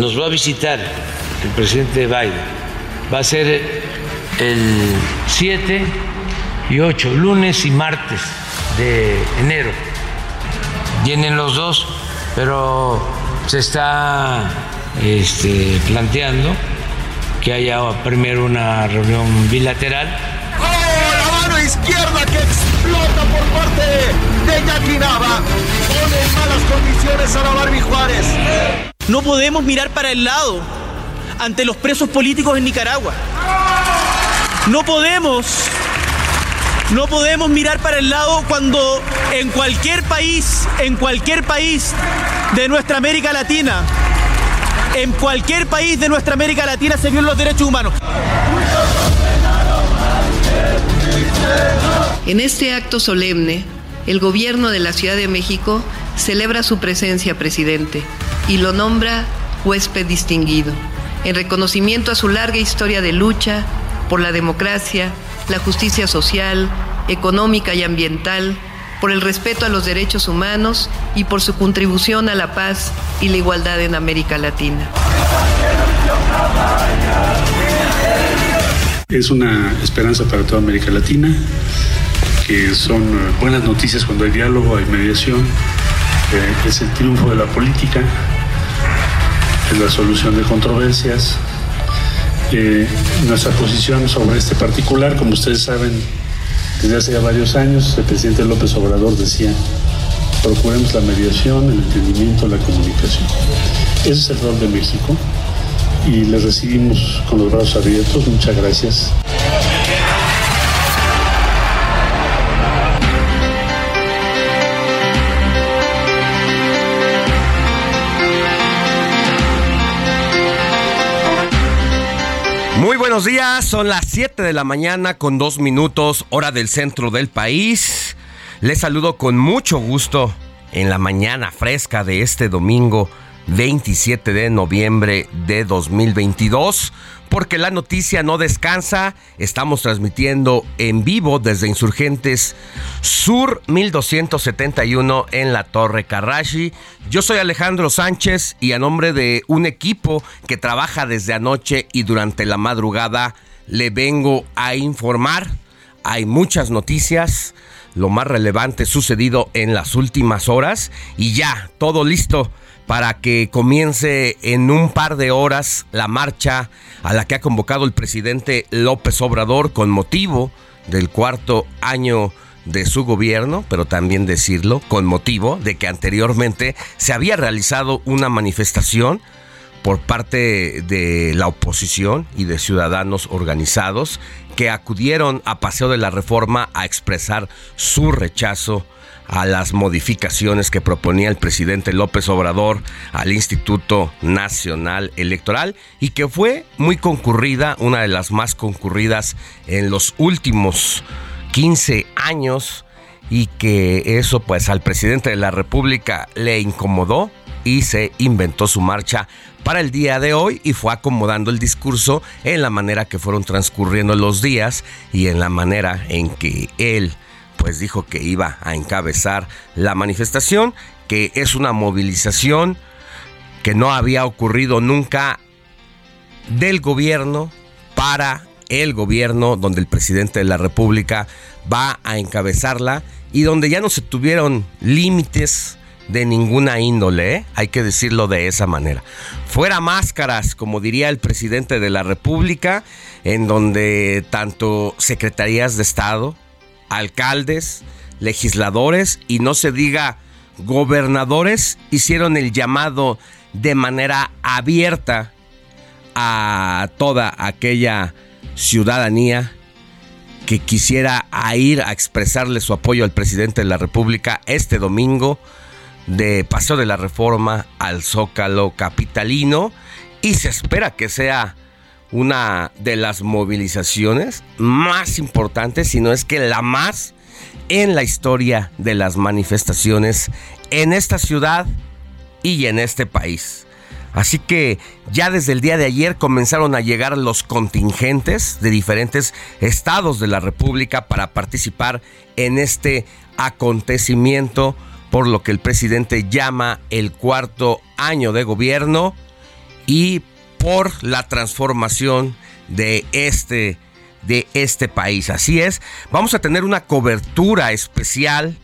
Nos va a visitar el presidente Biden. Va a ser el 7 y 8, lunes y martes de enero. Vienen los dos, pero se está este, planteando que haya primero una reunión bilateral ¡Oh, la mano izquierda que explota por parte de Jackie Nava! Pone en malas condiciones a la Barbie Juárez. No podemos mirar para el lado ante los presos políticos en Nicaragua. No podemos, no podemos mirar para el lado cuando en cualquier país, en cualquier país de nuestra América Latina, en cualquier país de nuestra América Latina se violan los derechos humanos. En este acto solemne, el gobierno de la Ciudad de México celebra su presencia, presidente, y lo nombra huésped distinguido, en reconocimiento a su larga historia de lucha por la democracia, la justicia social, económica y ambiental, por el respeto a los derechos humanos y por su contribución a la paz y la igualdad en América Latina. Es una esperanza para toda América Latina, son eh, buenas noticias cuando hay diálogo, hay mediación, eh, es el triunfo de la política, es la solución de controversias. Eh, nuestra posición sobre este particular, como ustedes saben, desde hace ya varios años, el presidente López Obrador decía, procuremos la mediación, el entendimiento, la comunicación. Ese es el rol de México y les recibimos con los brazos abiertos. Muchas gracias. Muy buenos días, son las 7 de la mañana con dos minutos, hora del centro del país. Les saludo con mucho gusto en la mañana fresca de este domingo 27 de noviembre de 2022. Porque la noticia no descansa, estamos transmitiendo en vivo desde Insurgentes Sur 1271 en la Torre Carrashi. Yo soy Alejandro Sánchez y a nombre de un equipo que trabaja desde anoche y durante la madrugada le vengo a informar. Hay muchas noticias, lo más relevante sucedido en las últimas horas y ya, todo listo para que comience en un par de horas la marcha a la que ha convocado el presidente López Obrador con motivo del cuarto año de su gobierno, pero también decirlo con motivo de que anteriormente se había realizado una manifestación por parte de la oposición y de ciudadanos organizados que acudieron a Paseo de la Reforma a expresar su rechazo a las modificaciones que proponía el presidente López Obrador al Instituto Nacional Electoral y que fue muy concurrida, una de las más concurridas en los últimos 15 años y que eso pues al presidente de la República le incomodó y se inventó su marcha para el día de hoy y fue acomodando el discurso en la manera que fueron transcurriendo los días y en la manera en que él pues dijo que iba a encabezar la manifestación, que es una movilización que no había ocurrido nunca del gobierno para el gobierno, donde el presidente de la República va a encabezarla y donde ya no se tuvieron límites de ninguna índole, ¿eh? hay que decirlo de esa manera. Fuera máscaras, como diría el presidente de la República, en donde tanto secretarías de Estado, alcaldes, legisladores y no se diga gobernadores hicieron el llamado de manera abierta a toda aquella ciudadanía que quisiera ir a expresarle su apoyo al presidente de la República este domingo de Paseo de la Reforma al Zócalo Capitalino. Y se espera que sea una de las movilizaciones más importantes, si no es que la más en la historia de las manifestaciones en esta ciudad y en este país. Así que ya desde el día de ayer comenzaron a llegar los contingentes de diferentes estados de la República para participar en este acontecimiento por lo que el presidente llama el cuarto año de gobierno y por la transformación de este de este país. Así es, vamos a tener una cobertura especial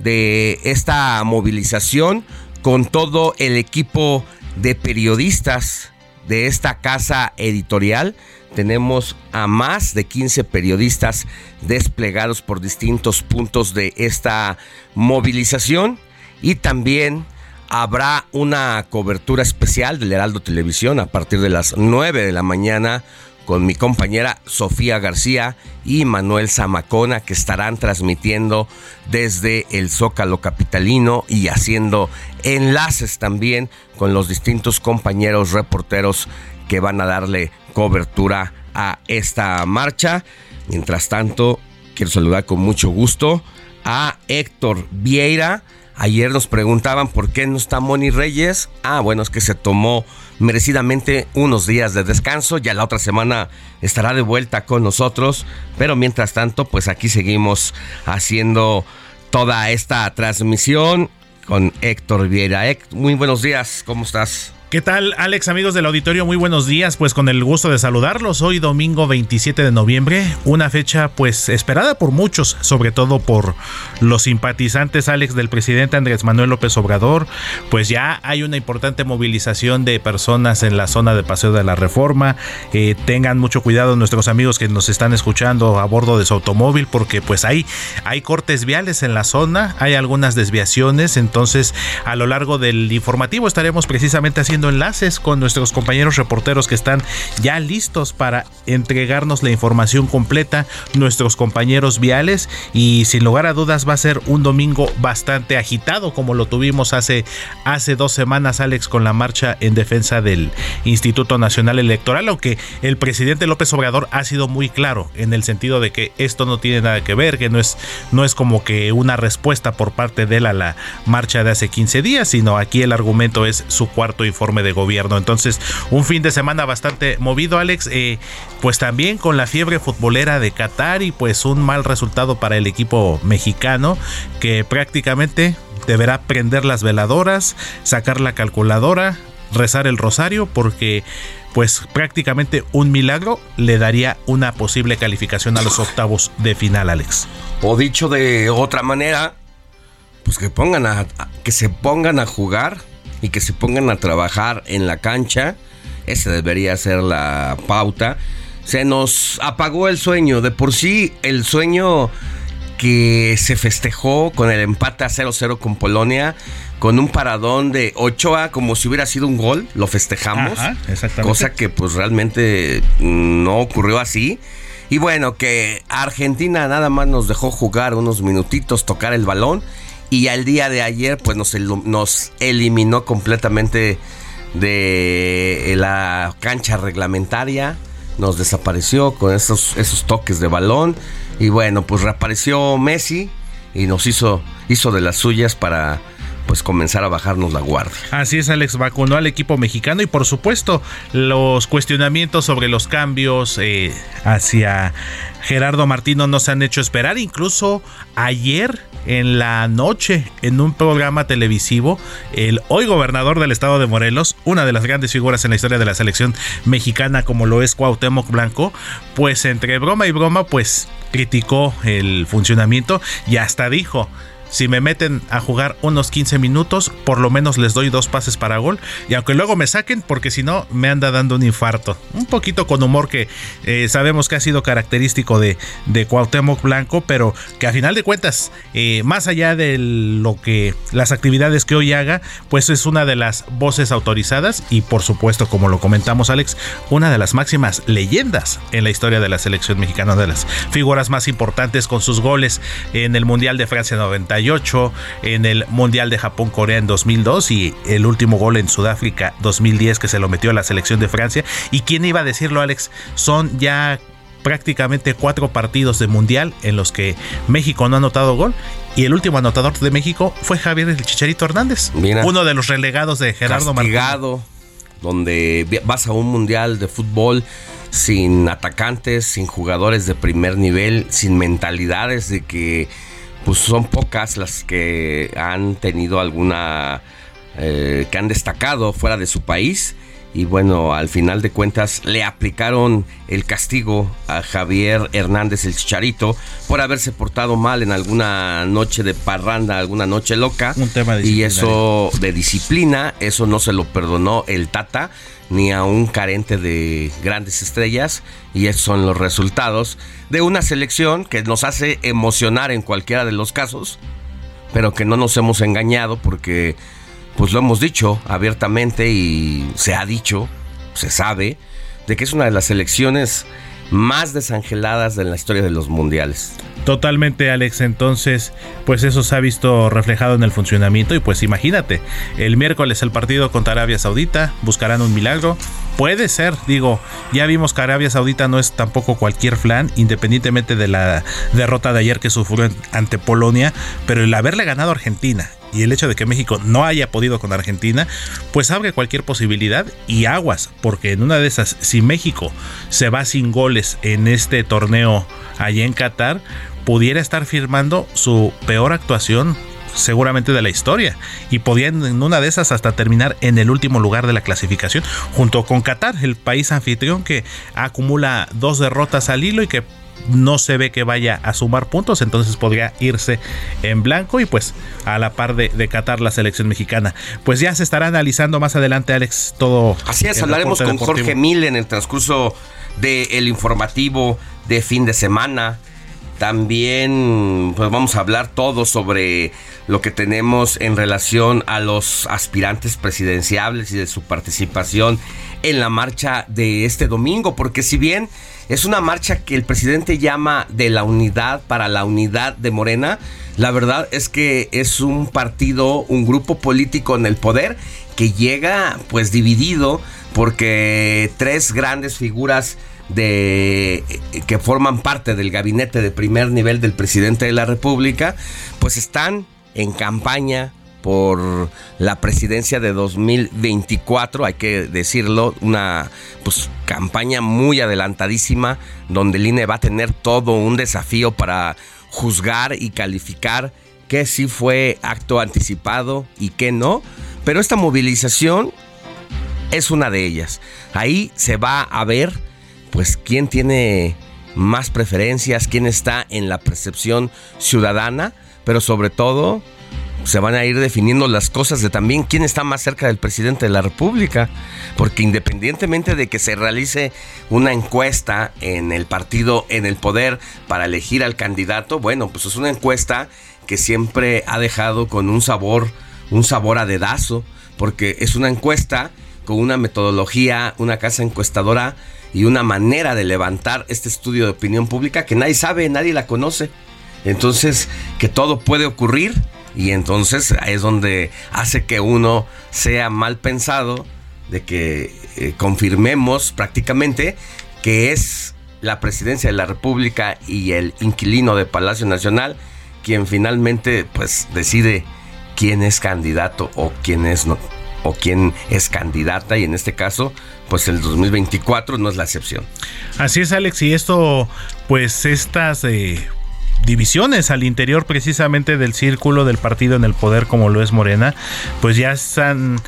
de esta movilización con todo el equipo de periodistas de esta casa editorial. Tenemos a más de 15 periodistas desplegados por distintos puntos de esta movilización y también habrá una cobertura especial del Heraldo Televisión a partir de las 9 de la mañana con mi compañera Sofía García y Manuel Zamacona que estarán transmitiendo desde el Zócalo Capitalino y haciendo enlaces también con los distintos compañeros reporteros que van a darle cobertura a esta marcha. Mientras tanto, quiero saludar con mucho gusto a Héctor Vieira. Ayer nos preguntaban por qué no está Moni Reyes. Ah, bueno, es que se tomó merecidamente unos días de descanso. Ya la otra semana estará de vuelta con nosotros. Pero mientras tanto, pues aquí seguimos haciendo toda esta transmisión con Héctor Vieira. muy buenos días, ¿cómo estás? ¿Qué tal, Alex, amigos del auditorio? Muy buenos días, pues con el gusto de saludarlos. Hoy domingo 27 de noviembre, una fecha pues esperada por muchos, sobre todo por los simpatizantes, Alex, del presidente Andrés Manuel López Obrador. Pues ya hay una importante movilización de personas en la zona de Paseo de la Reforma. Eh, tengan mucho cuidado nuestros amigos que nos están escuchando a bordo de su automóvil, porque pues hay, hay cortes viales en la zona, hay algunas desviaciones, entonces a lo largo del informativo estaremos precisamente haciendo enlaces con nuestros compañeros reporteros que están ya listos para entregarnos la información completa, nuestros compañeros viales y sin lugar a dudas va a ser un domingo bastante agitado como lo tuvimos hace, hace dos semanas Alex con la marcha en defensa del Instituto Nacional Electoral, aunque el presidente López Obrador ha sido muy claro en el sentido de que esto no tiene nada que ver, que no es, no es como que una respuesta por parte de él a la marcha de hace 15 días, sino aquí el argumento es su cuarto informe de gobierno. Entonces, un fin de semana bastante movido, Alex. Eh, pues también con la fiebre futbolera de Qatar y pues un mal resultado para el equipo mexicano que prácticamente deberá prender las veladoras, sacar la calculadora, rezar el rosario porque pues prácticamente un milagro le daría una posible calificación a los octavos de final, Alex. O dicho de otra manera, pues que pongan a que se pongan a jugar y que se pongan a trabajar en la cancha. Esa debería ser la pauta. Se nos apagó el sueño. De por sí, el sueño que se festejó con el empate a 0-0 con Polonia, con un paradón de Ochoa como si hubiera sido un gol, lo festejamos. Cosa que pues realmente no ocurrió así. Y bueno, que Argentina nada más nos dejó jugar unos minutitos, tocar el balón y al día de ayer pues nos, nos eliminó completamente de la cancha reglamentaria, nos desapareció con esos, esos toques de balón. Y bueno, pues reapareció Messi y nos hizo, hizo de las suyas para pues comenzar a bajarnos la guardia. Así es, Alex, vacunó al equipo mexicano y por supuesto los cuestionamientos sobre los cambios eh, hacia Gerardo Martino no se han hecho esperar. Incluso ayer en la noche, en un programa televisivo, el hoy gobernador del estado de Morelos, una de las grandes figuras en la historia de la selección mexicana como lo es Cuauhtémoc Blanco, pues entre broma y broma, pues criticó el funcionamiento y hasta dijo, si me meten a jugar unos 15 minutos, por lo menos les doy dos pases para gol. Y aunque luego me saquen, porque si no, me anda dando un infarto. Un poquito con humor que eh, sabemos que ha sido característico de, Cuauhtémoc Blanco, pero que a final de cuentas, eh, más allá de lo que las actividades que hoy haga, pues es una de las voces autorizadas y por supuesto, como lo comentamos Alex, una de las máximas leyendas en la historia de la selección mexicana, de las figuras más importantes con sus goles en el Mundial de Francia 90 en el Mundial de Japón-Corea en 2002 y el último gol en Sudáfrica 2010 que se lo metió a la selección de Francia. ¿Y quién iba a decirlo, Alex? Son ya prácticamente cuatro partidos de mundial en los que México no ha anotado gol y el último anotador de México fue Javier el Chicharito Hernández, uno de los relegados de Gerardo Castigado, donde vas a un mundial de fútbol sin atacantes, sin jugadores de primer nivel, sin mentalidades de que pues son pocas las que han tenido alguna, eh, que han destacado fuera de su país. Y bueno, al final de cuentas le aplicaron el castigo a Javier Hernández el Chicharito por haberse portado mal en alguna noche de parranda, alguna noche loca. Un tema de Y eso de disciplina, eso no se lo perdonó el Tata ni a un carente de grandes estrellas y esos son los resultados de una selección que nos hace emocionar en cualquiera de los casos, pero que no nos hemos engañado porque pues lo hemos dicho abiertamente y se ha dicho, se sabe, de que es una de las selecciones más desangeladas de la historia de los mundiales. Totalmente, Alex. Entonces, pues eso se ha visto reflejado en el funcionamiento. Y pues imagínate, el miércoles el partido contra Arabia Saudita, buscarán un milagro. Puede ser, digo, ya vimos que Arabia Saudita no es tampoco cualquier flan, independientemente de la derrota de ayer que sufrió ante Polonia, pero el haberle ganado a Argentina y el hecho de que México no haya podido con Argentina, pues abre cualquier posibilidad y aguas, porque en una de esas, si México se va sin goles en este torneo allá en Qatar, pudiera estar firmando su peor actuación seguramente de la historia y podían en una de esas hasta terminar en el último lugar de la clasificación junto con Qatar, el país anfitrión que acumula dos derrotas al hilo y que no se ve que vaya a sumar puntos, entonces podría irse en blanco y pues a la par de, de Qatar la selección mexicana. Pues ya se estará analizando más adelante, Alex, todo. Así es, hablaremos con Jorge Mil en el transcurso del informativo de fin de semana. También pues vamos a hablar todo sobre lo que tenemos en relación a los aspirantes presidenciables y de su participación en la marcha de este domingo, porque si bien es una marcha que el presidente llama de la unidad para la unidad de Morena. La verdad es que es un partido, un grupo político en el poder que llega pues dividido porque tres grandes figuras de que forman parte del gabinete de primer nivel del presidente de la República, pues están en campaña por la presidencia de 2024, hay que decirlo, una pues, campaña muy adelantadísima donde el INE va a tener todo un desafío para juzgar y calificar qué sí fue acto anticipado y qué no, pero esta movilización es una de ellas. Ahí se va a ver pues quién tiene más preferencias, quién está en la percepción ciudadana, pero sobre todo se van a ir definiendo las cosas de también quién está más cerca del presidente de la República, porque independientemente de que se realice una encuesta en el partido en el poder para elegir al candidato, bueno, pues es una encuesta que siempre ha dejado con un sabor, un sabor a dedazo, porque es una encuesta con una metodología, una casa encuestadora y una manera de levantar este estudio de opinión pública que nadie sabe, nadie la conoce. Entonces, que todo puede ocurrir y entonces es donde hace que uno sea mal pensado de que eh, confirmemos prácticamente que es la presidencia de la República y el inquilino de Palacio Nacional quien finalmente pues decide quién es candidato o quién es no, o quién es candidata y en este caso pues el 2024 no es la excepción. Así es Alex y esto pues estas eh, divisiones al interior precisamente del círculo del partido en el poder como lo es Morena, pues ya se han,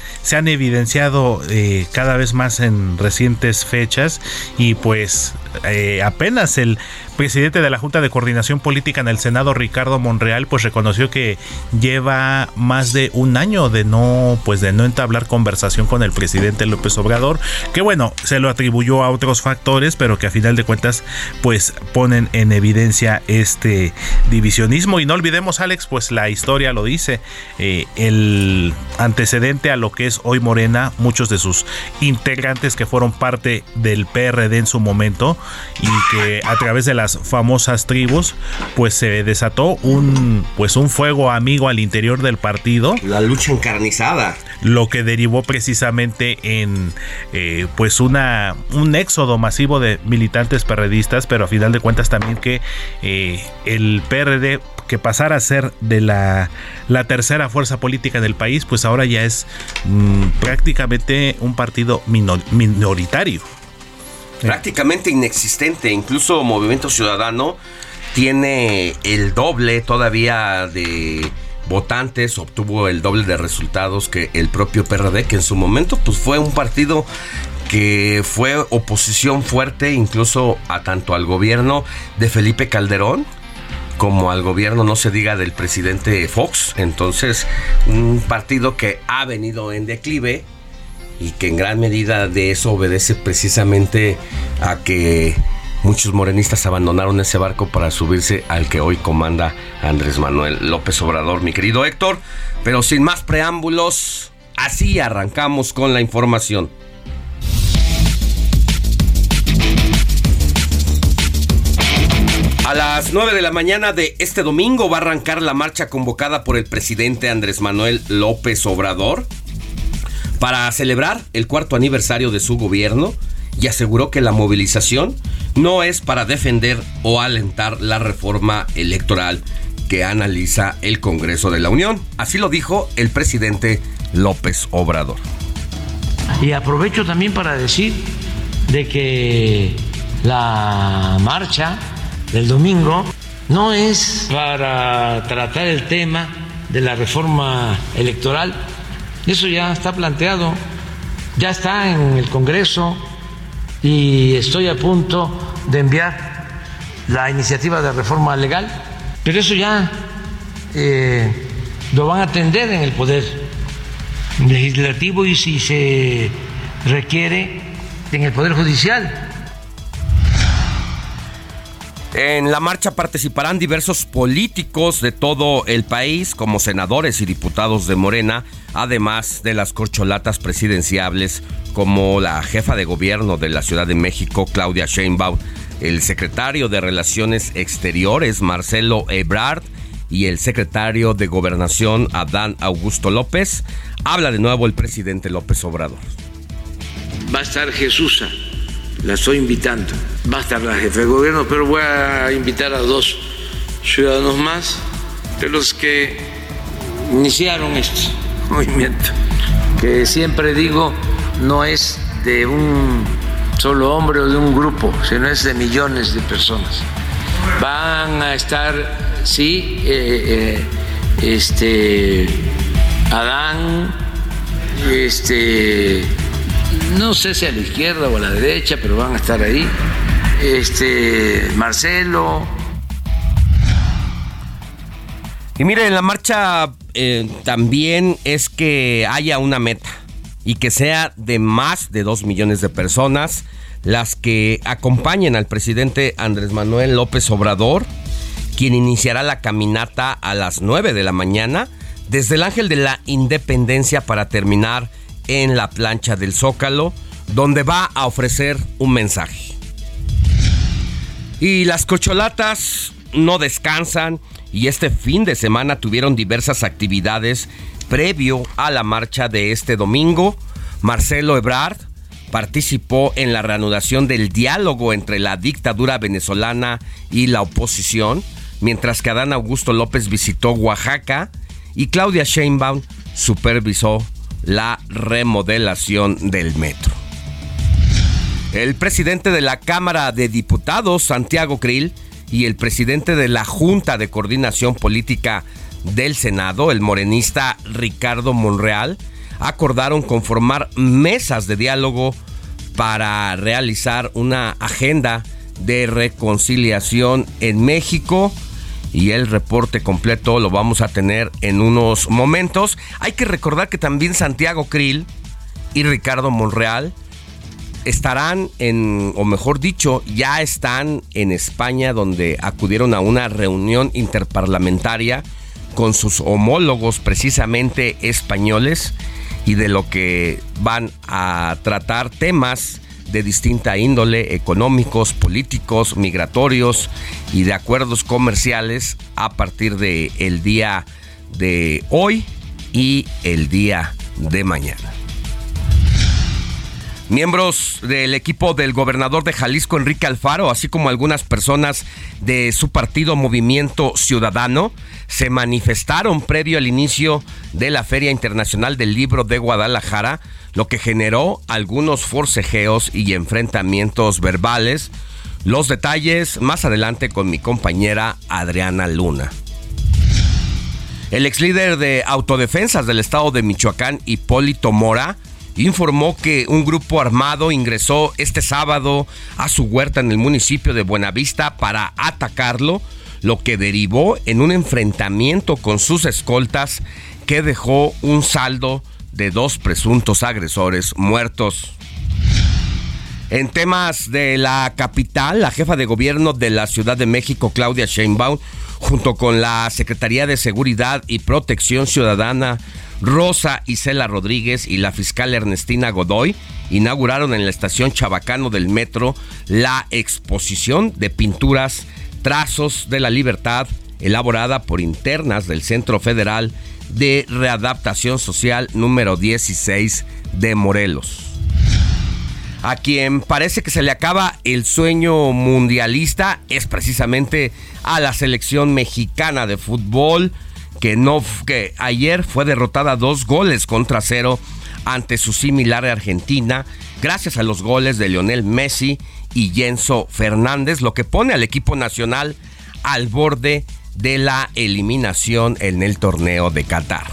evidenciado eh, cada vez más en recientes fechas y pues eh, apenas el presidente de la Junta de Coordinación Política en el Senado, Ricardo Monreal, pues reconoció que lleva más de un año de no, pues de no entablar conversación con el presidente López Obrador, que bueno, se lo atribuyó a otros factores, pero que a final de cuentas, pues ponen en evidencia este divisionismo. Y no olvidemos, Alex, pues la historia lo dice, eh, el antecedente a lo que es hoy Morena, muchos de sus integrantes que fueron parte del PRD en su momento y que a través de las famosas tribus, pues se desató un, pues un fuego amigo al interior del partido. La lucha encarnizada. Lo que derivó precisamente en eh, pues una, un éxodo masivo de militantes perredistas, pero a final de cuentas también que eh, el PRD que pasara a ser de la, la tercera fuerza política del país, pues ahora ya es mm, prácticamente un partido minoritario prácticamente inexistente. Incluso Movimiento Ciudadano tiene el doble todavía de votantes, obtuvo el doble de resultados que el propio PRD, que en su momento pues fue un partido que fue oposición fuerte incluso a tanto al gobierno de Felipe Calderón como al gobierno, no se diga del presidente Fox. Entonces, un partido que ha venido en declive, y que en gran medida de eso obedece precisamente a que muchos morenistas abandonaron ese barco para subirse al que hoy comanda Andrés Manuel López Obrador, mi querido Héctor. Pero sin más preámbulos, así arrancamos con la información. A las 9 de la mañana de este domingo va a arrancar la marcha convocada por el presidente Andrés Manuel López Obrador para celebrar el cuarto aniversario de su gobierno y aseguró que la movilización no es para defender o alentar la reforma electoral que analiza el Congreso de la Unión. Así lo dijo el presidente López Obrador. Y aprovecho también para decir de que la marcha del domingo no es para tratar el tema de la reforma electoral, eso ya está planteado, ya está en el Congreso y estoy a punto de enviar la iniciativa de reforma legal, pero eso ya eh, lo van a atender en el Poder Legislativo y si se requiere en el Poder Judicial. En la marcha participarán diversos políticos de todo el país, como senadores y diputados de Morena, además de las corcholatas presidenciables como la jefa de gobierno de la Ciudad de México, Claudia Sheinbaum, el secretario de Relaciones Exteriores, Marcelo Ebrard, y el secretario de Gobernación, Adán Augusto López. Habla de nuevo el presidente López Obrador. Va a estar Jesús, la estoy invitando. Va a estar la jefa de gobierno, pero voy a invitar a dos ciudadanos más de los que iniciaron esto movimiento, que siempre digo no es de un solo hombre o de un grupo, sino es de millones de personas. Van a estar, sí, eh, eh, este, Adán, este, no sé si a la izquierda o a la derecha, pero van a estar ahí, este, Marcelo. Y mire, la marcha eh, también es que haya una meta y que sea de más de dos millones de personas las que acompañen al presidente Andrés Manuel López Obrador, quien iniciará la caminata a las 9 de la mañana desde el Ángel de la Independencia para terminar en la plancha del Zócalo, donde va a ofrecer un mensaje. Y las cocholatas no descansan y este fin de semana tuvieron diversas actividades previo a la marcha de este domingo. Marcelo Ebrard participó en la reanudación del diálogo entre la dictadura venezolana y la oposición, mientras que Adán Augusto López visitó Oaxaca y Claudia Sheinbaum supervisó la remodelación del metro. El presidente de la Cámara de Diputados, Santiago Krill, y el presidente de la Junta de Coordinación Política del Senado, el morenista Ricardo Monreal, acordaron conformar mesas de diálogo para realizar una agenda de reconciliación en México y el reporte completo lo vamos a tener en unos momentos. Hay que recordar que también Santiago Krill y Ricardo Monreal estarán en, o mejor dicho, ya están en España donde acudieron a una reunión interparlamentaria con sus homólogos precisamente españoles y de lo que van a tratar temas de distinta índole, económicos, políticos, migratorios y de acuerdos comerciales a partir de el día de hoy y el día de mañana. Miembros del equipo del gobernador de Jalisco, Enrique Alfaro, así como algunas personas de su partido Movimiento Ciudadano, se manifestaron previo al inicio de la Feria Internacional del Libro de Guadalajara, lo que generó algunos forcejeos y enfrentamientos verbales. Los detalles más adelante con mi compañera Adriana Luna. El ex líder de autodefensas del estado de Michoacán, Hipólito Mora, informó que un grupo armado ingresó este sábado a su huerta en el municipio de Buenavista para atacarlo, lo que derivó en un enfrentamiento con sus escoltas que dejó un saldo de dos presuntos agresores muertos. En temas de la capital, la jefa de gobierno de la Ciudad de México, Claudia Sheinbaum, junto con la Secretaría de Seguridad y Protección Ciudadana, Rosa Isela Rodríguez y la fiscal Ernestina Godoy inauguraron en la estación Chabacano del metro la exposición de pinturas Trazos de la Libertad elaborada por internas del Centro Federal de Readaptación Social número 16 de Morelos. A quien parece que se le acaba el sueño mundialista es precisamente a la selección mexicana de fútbol que, no, que ayer fue derrotada dos goles contra cero ante su similar Argentina, gracias a los goles de Lionel Messi y Jenso Fernández, lo que pone al equipo nacional al borde de la eliminación en el torneo de Qatar.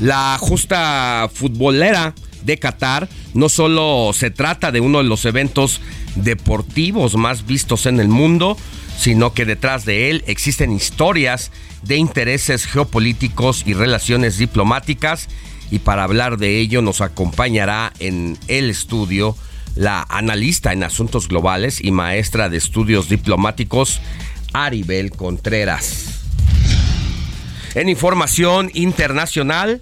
La justa futbolera de Qatar no solo se trata de uno de los eventos deportivos más vistos en el mundo, sino que detrás de él existen historias de intereses geopolíticos y relaciones diplomáticas. Y para hablar de ello nos acompañará en el estudio la analista en asuntos globales y maestra de estudios diplomáticos, Aribel Contreras. En información internacional,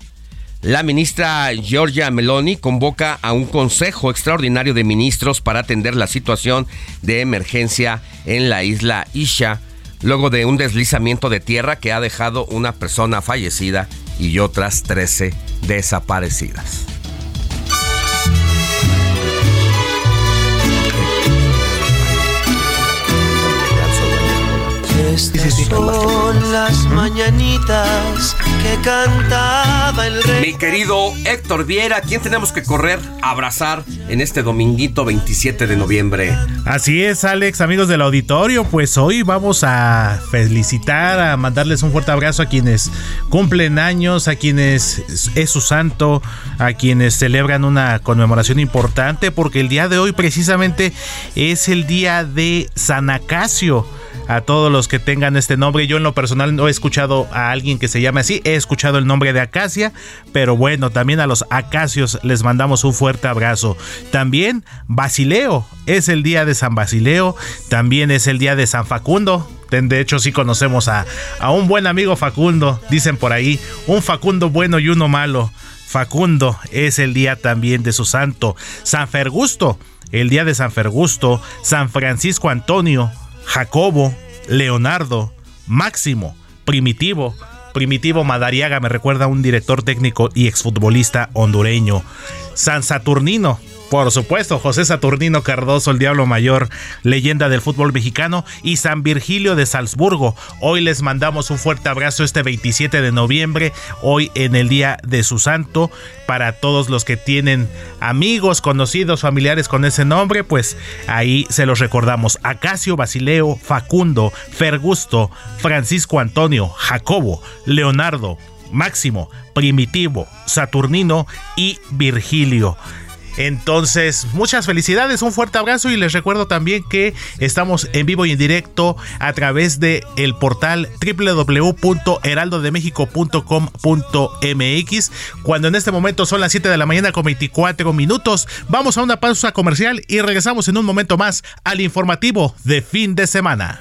la ministra Giorgia Meloni convoca a un consejo extraordinario de ministros para atender la situación de emergencia en la isla Isha luego de un deslizamiento de tierra que ha dejado una persona fallecida y otras 13 desaparecidas. Estas son las mañanitas que cantaba el rey. Mi querido Héctor Viera, ¿quién tenemos que correr, abrazar en este dominguito 27 de noviembre? Así es, Alex, amigos del auditorio, pues hoy vamos a felicitar, a mandarles un fuerte abrazo a quienes cumplen años, a quienes es su santo, a quienes celebran una conmemoración importante, porque el día de hoy precisamente es el día de San Acacio a todos los que tengan este nombre. Yo en lo personal no he escuchado a alguien que se llame así, he escuchado el nombre de Acacia, pero bueno, también a los acacios les mandamos un fuerte abrazo. También Basileo, es el día de San Basileo, también es el día de San Facundo. De hecho, sí conocemos a, a un buen amigo Facundo, dicen por ahí, un Facundo bueno y uno malo. Facundo es el día también de su santo. San Fergusto, el día de San Fergusto, San Francisco Antonio, Jacobo, Leonardo, Máximo, Primitivo. Primitivo Madariaga me recuerda a un director técnico y exfutbolista hondureño. San Saturnino, Por supuesto, José Saturnino Cardoso, el Diablo Mayor, leyenda del fútbol mexicano, y San Virgilio de Salzburgo. Hoy les mandamos un fuerte abrazo este 27 de noviembre, hoy en el día de su santo. Para todos los que tienen amigos, conocidos, familiares con ese nombre, pues ahí se los recordamos. Acasio, Basileo, Facundo, Fergusto, Francisco Antonio, Jacobo, Leonardo, Máximo, Primitivo, Saturnino y Virgilio. Entonces, muchas felicidades, un fuerte abrazo y les recuerdo también que estamos en vivo y en directo a través de el portal www.heraldodemexico.com.mx cuando en este momento son las 7 de la mañana con 24 minutos. Vamos a una pausa comercial y regresamos en un momento más al informativo de fin de semana.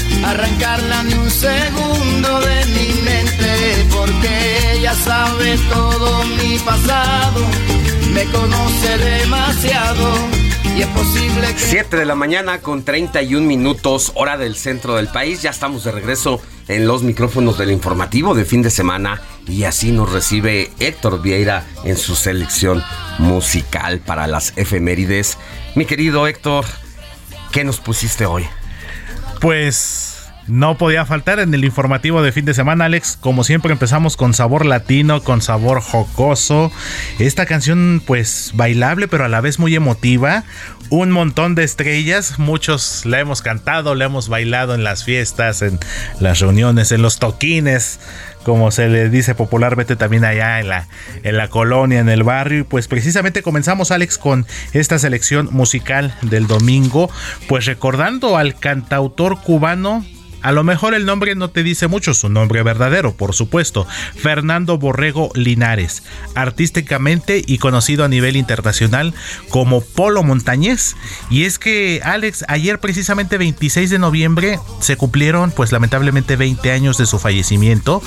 arrancarla ni un segundo de mi mente, porque ella sabe todo mi pasado, me conoce demasiado. Y es posible que 7 de la mañana con 31 minutos, hora del centro del país. Ya estamos de regreso en los micrófonos del informativo de fin de semana. Y así nos recibe Héctor Vieira en su selección musical para las efemérides. Mi querido Héctor, ¿qué nos pusiste hoy? Pues no podía faltar en el informativo de fin de semana, Alex. Como siempre empezamos con sabor latino, con sabor jocoso. Esta canción pues bailable pero a la vez muy emotiva. Un montón de estrellas, muchos la hemos cantado, la hemos bailado en las fiestas, en las reuniones, en los toquines como se le dice popularmente también allá en la, en la colonia, en el barrio. Y pues precisamente comenzamos, Alex, con esta selección musical del domingo, pues recordando al cantautor cubano a lo mejor el nombre no te dice mucho, su nombre verdadero, por supuesto. Fernando Borrego Linares, artísticamente y conocido a nivel internacional como Polo Montañés. Y es que, Alex, ayer precisamente 26 de noviembre se cumplieron, pues lamentablemente 20 años de su fallecimiento.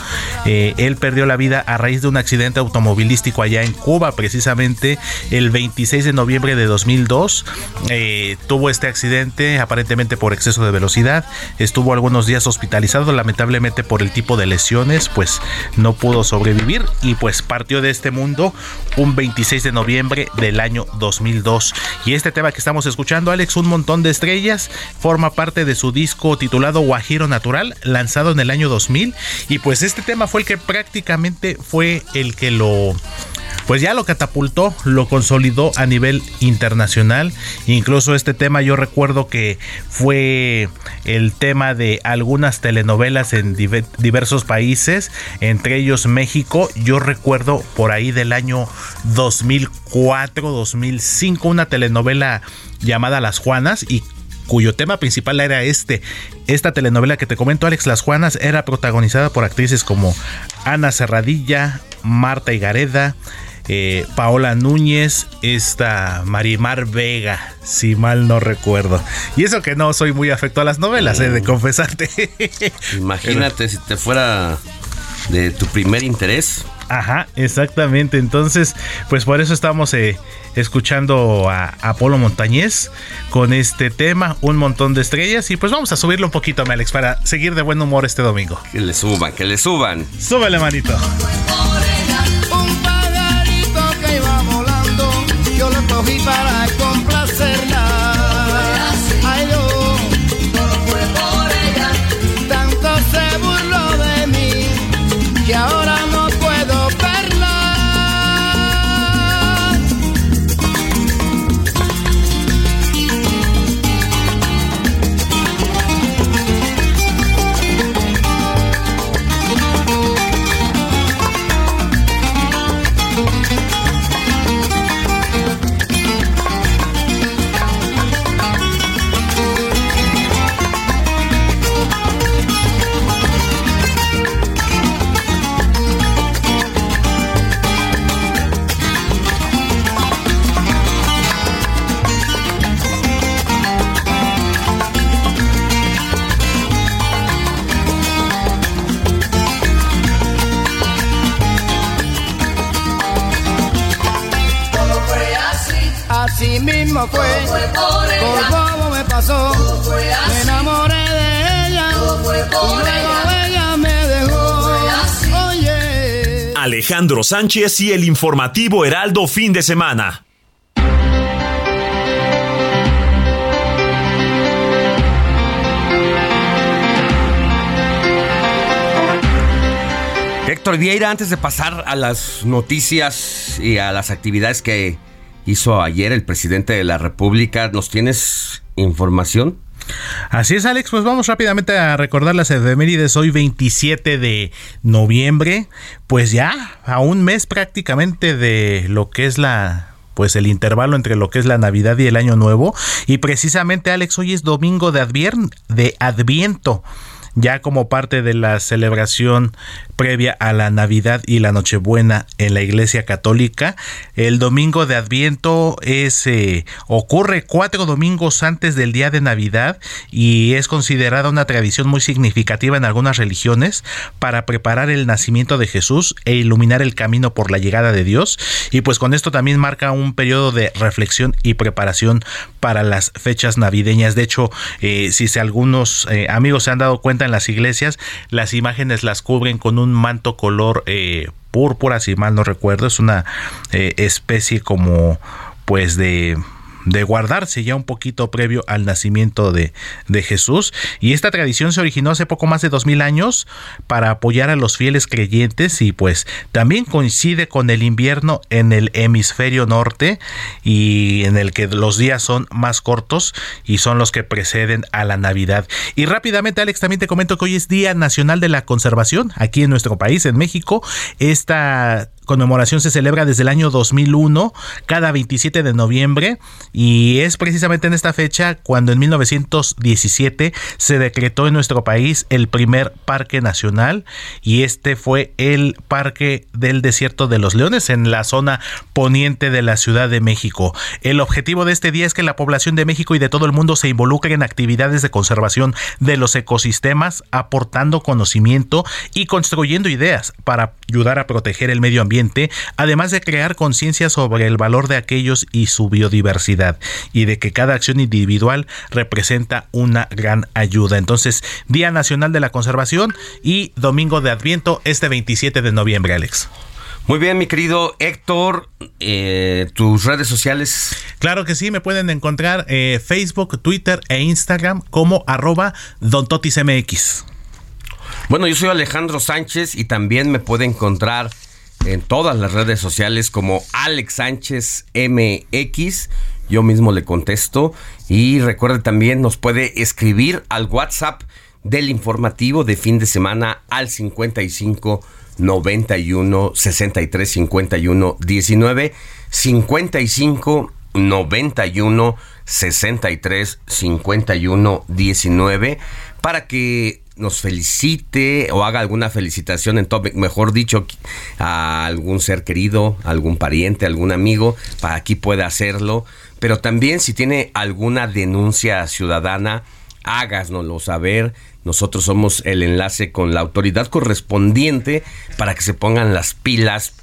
Eh, él perdió la vida a raíz de un accidente automovilístico allá en Cuba, precisamente el 26 de noviembre de 2002. Eh, tuvo este accidente aparentemente por exceso de velocidad. Estuvo algunos días hospitalizado, lamentablemente por el tipo de lesiones, pues no pudo sobrevivir y pues partió de este mundo un 26 de noviembre del año 2002. Y este tema que estamos escuchando, Alex, un montón de estrellas, forma parte de su disco titulado Guajiro Natural, lanzado en el año 2000 y pues este tema fue el que prácticamente fue el que lo pues ya lo catapultó, lo consolidó a nivel internacional. Incluso este tema yo recuerdo que fue el tema de algunas telenovelas en diversos países, entre ellos México. Yo recuerdo por ahí del año 2004, 2005, una telenovela llamada Las Juanas y cuyo tema principal era este. Esta telenovela que te comento, Alex Las Juanas, era protagonizada por actrices como Ana Serradilla, Marta Higareda, eh, Paola Núñez, esta Marimar Vega, si mal no recuerdo. Y eso que no soy muy afecto a las novelas, he de Mm. confesarte. Imagínate si te fuera de tu primer interés. Ajá, exactamente. Entonces, pues por eso estamos eh, escuchando a Apolo Montañez con este tema, un montón de estrellas. Y pues vamos a subirlo un poquito, Alex, para seguir de buen humor este domingo. Que le suban, que le suban. Súbele, manito. Yo lo pasó, Todo fue así. me enamoré de ella, Todo fue por y luego ella. ella me dejó. fue así. Oye. Alejandro Sánchez y el informativo Heraldo fin de semana. Héctor Vieira, antes de pasar a las noticias y a las actividades que hizo ayer el presidente de la República, ¿nos tienes información? Así es, Alex. Pues vamos rápidamente a recordar las efemérides. Hoy, 27 de noviembre. Pues ya, a un mes prácticamente de lo que es la. Pues el intervalo entre lo que es la Navidad y el Año Nuevo. Y precisamente, Alex, hoy es domingo de, Adviento. Ya como parte de la celebración previa a la Navidad y la Nochebuena en la Iglesia Católica, el domingo de Adviento es eh, ocurre cuatro domingos antes del día de Navidad y es considerada una tradición muy significativa en algunas religiones para preparar el nacimiento de Jesús e iluminar el camino por la llegada de Dios y pues con esto también marca un periodo de reflexión y preparación para las fechas navideñas. De hecho, eh, si se algunos eh, amigos se han dado cuenta en las iglesias, las imágenes las cubren con un manto color eh, púrpura, si mal no recuerdo, es una eh, especie como pues de de guardarse ya un poquito previo al nacimiento de, de Jesús. Y esta tradición se originó hace poco más de dos mil años para apoyar a los fieles creyentes y pues también coincide con el invierno en el hemisferio norte y en el que los días son más cortos y son los que preceden a la Navidad. Y rápidamente Alex también te comento que hoy es Día Nacional de la Conservación aquí en nuestro país, en México. Esta conmemoración se celebra desde el año 2001, cada 27 de noviembre, y es precisamente en esta fecha cuando en 1917 se decretó en nuestro país el primer parque nacional, y este fue el Parque del Desierto de los Leones en la zona poniente de la Ciudad de México. El objetivo de este día es que la población de México y de todo el mundo se involucre en actividades de conservación de los ecosistemas, aportando conocimiento y construyendo ideas para ayudar a proteger el medio ambiente, además de crear conciencia sobre el valor de aquellos y su biodiversidad, y de que cada acción individual representa una gran ayuda. Entonces, Día Nacional de la Conservación y Domingo de Adviento este 27 de noviembre, Alex. Muy bien, mi querido Héctor, eh, tus redes sociales. Claro que sí, me pueden encontrar eh, Facebook, Twitter e Instagram como arroba dontotismx. Bueno, yo soy Alejandro Sánchez y también me puede encontrar en todas las redes sociales como Alex Sánchez MX. Yo mismo le contesto. Y recuerde también, nos puede escribir al WhatsApp del informativo de fin de semana al 55 91 63 51 19 55 91 63 51 19 para que nos felicite o haga alguna felicitación en todo, mejor dicho, a algún ser querido, algún pariente, algún amigo, para aquí puede hacerlo. Pero también si tiene alguna denuncia ciudadana, hágasnoslo saber. Nosotros somos el enlace con la autoridad correspondiente para que se pongan las pilas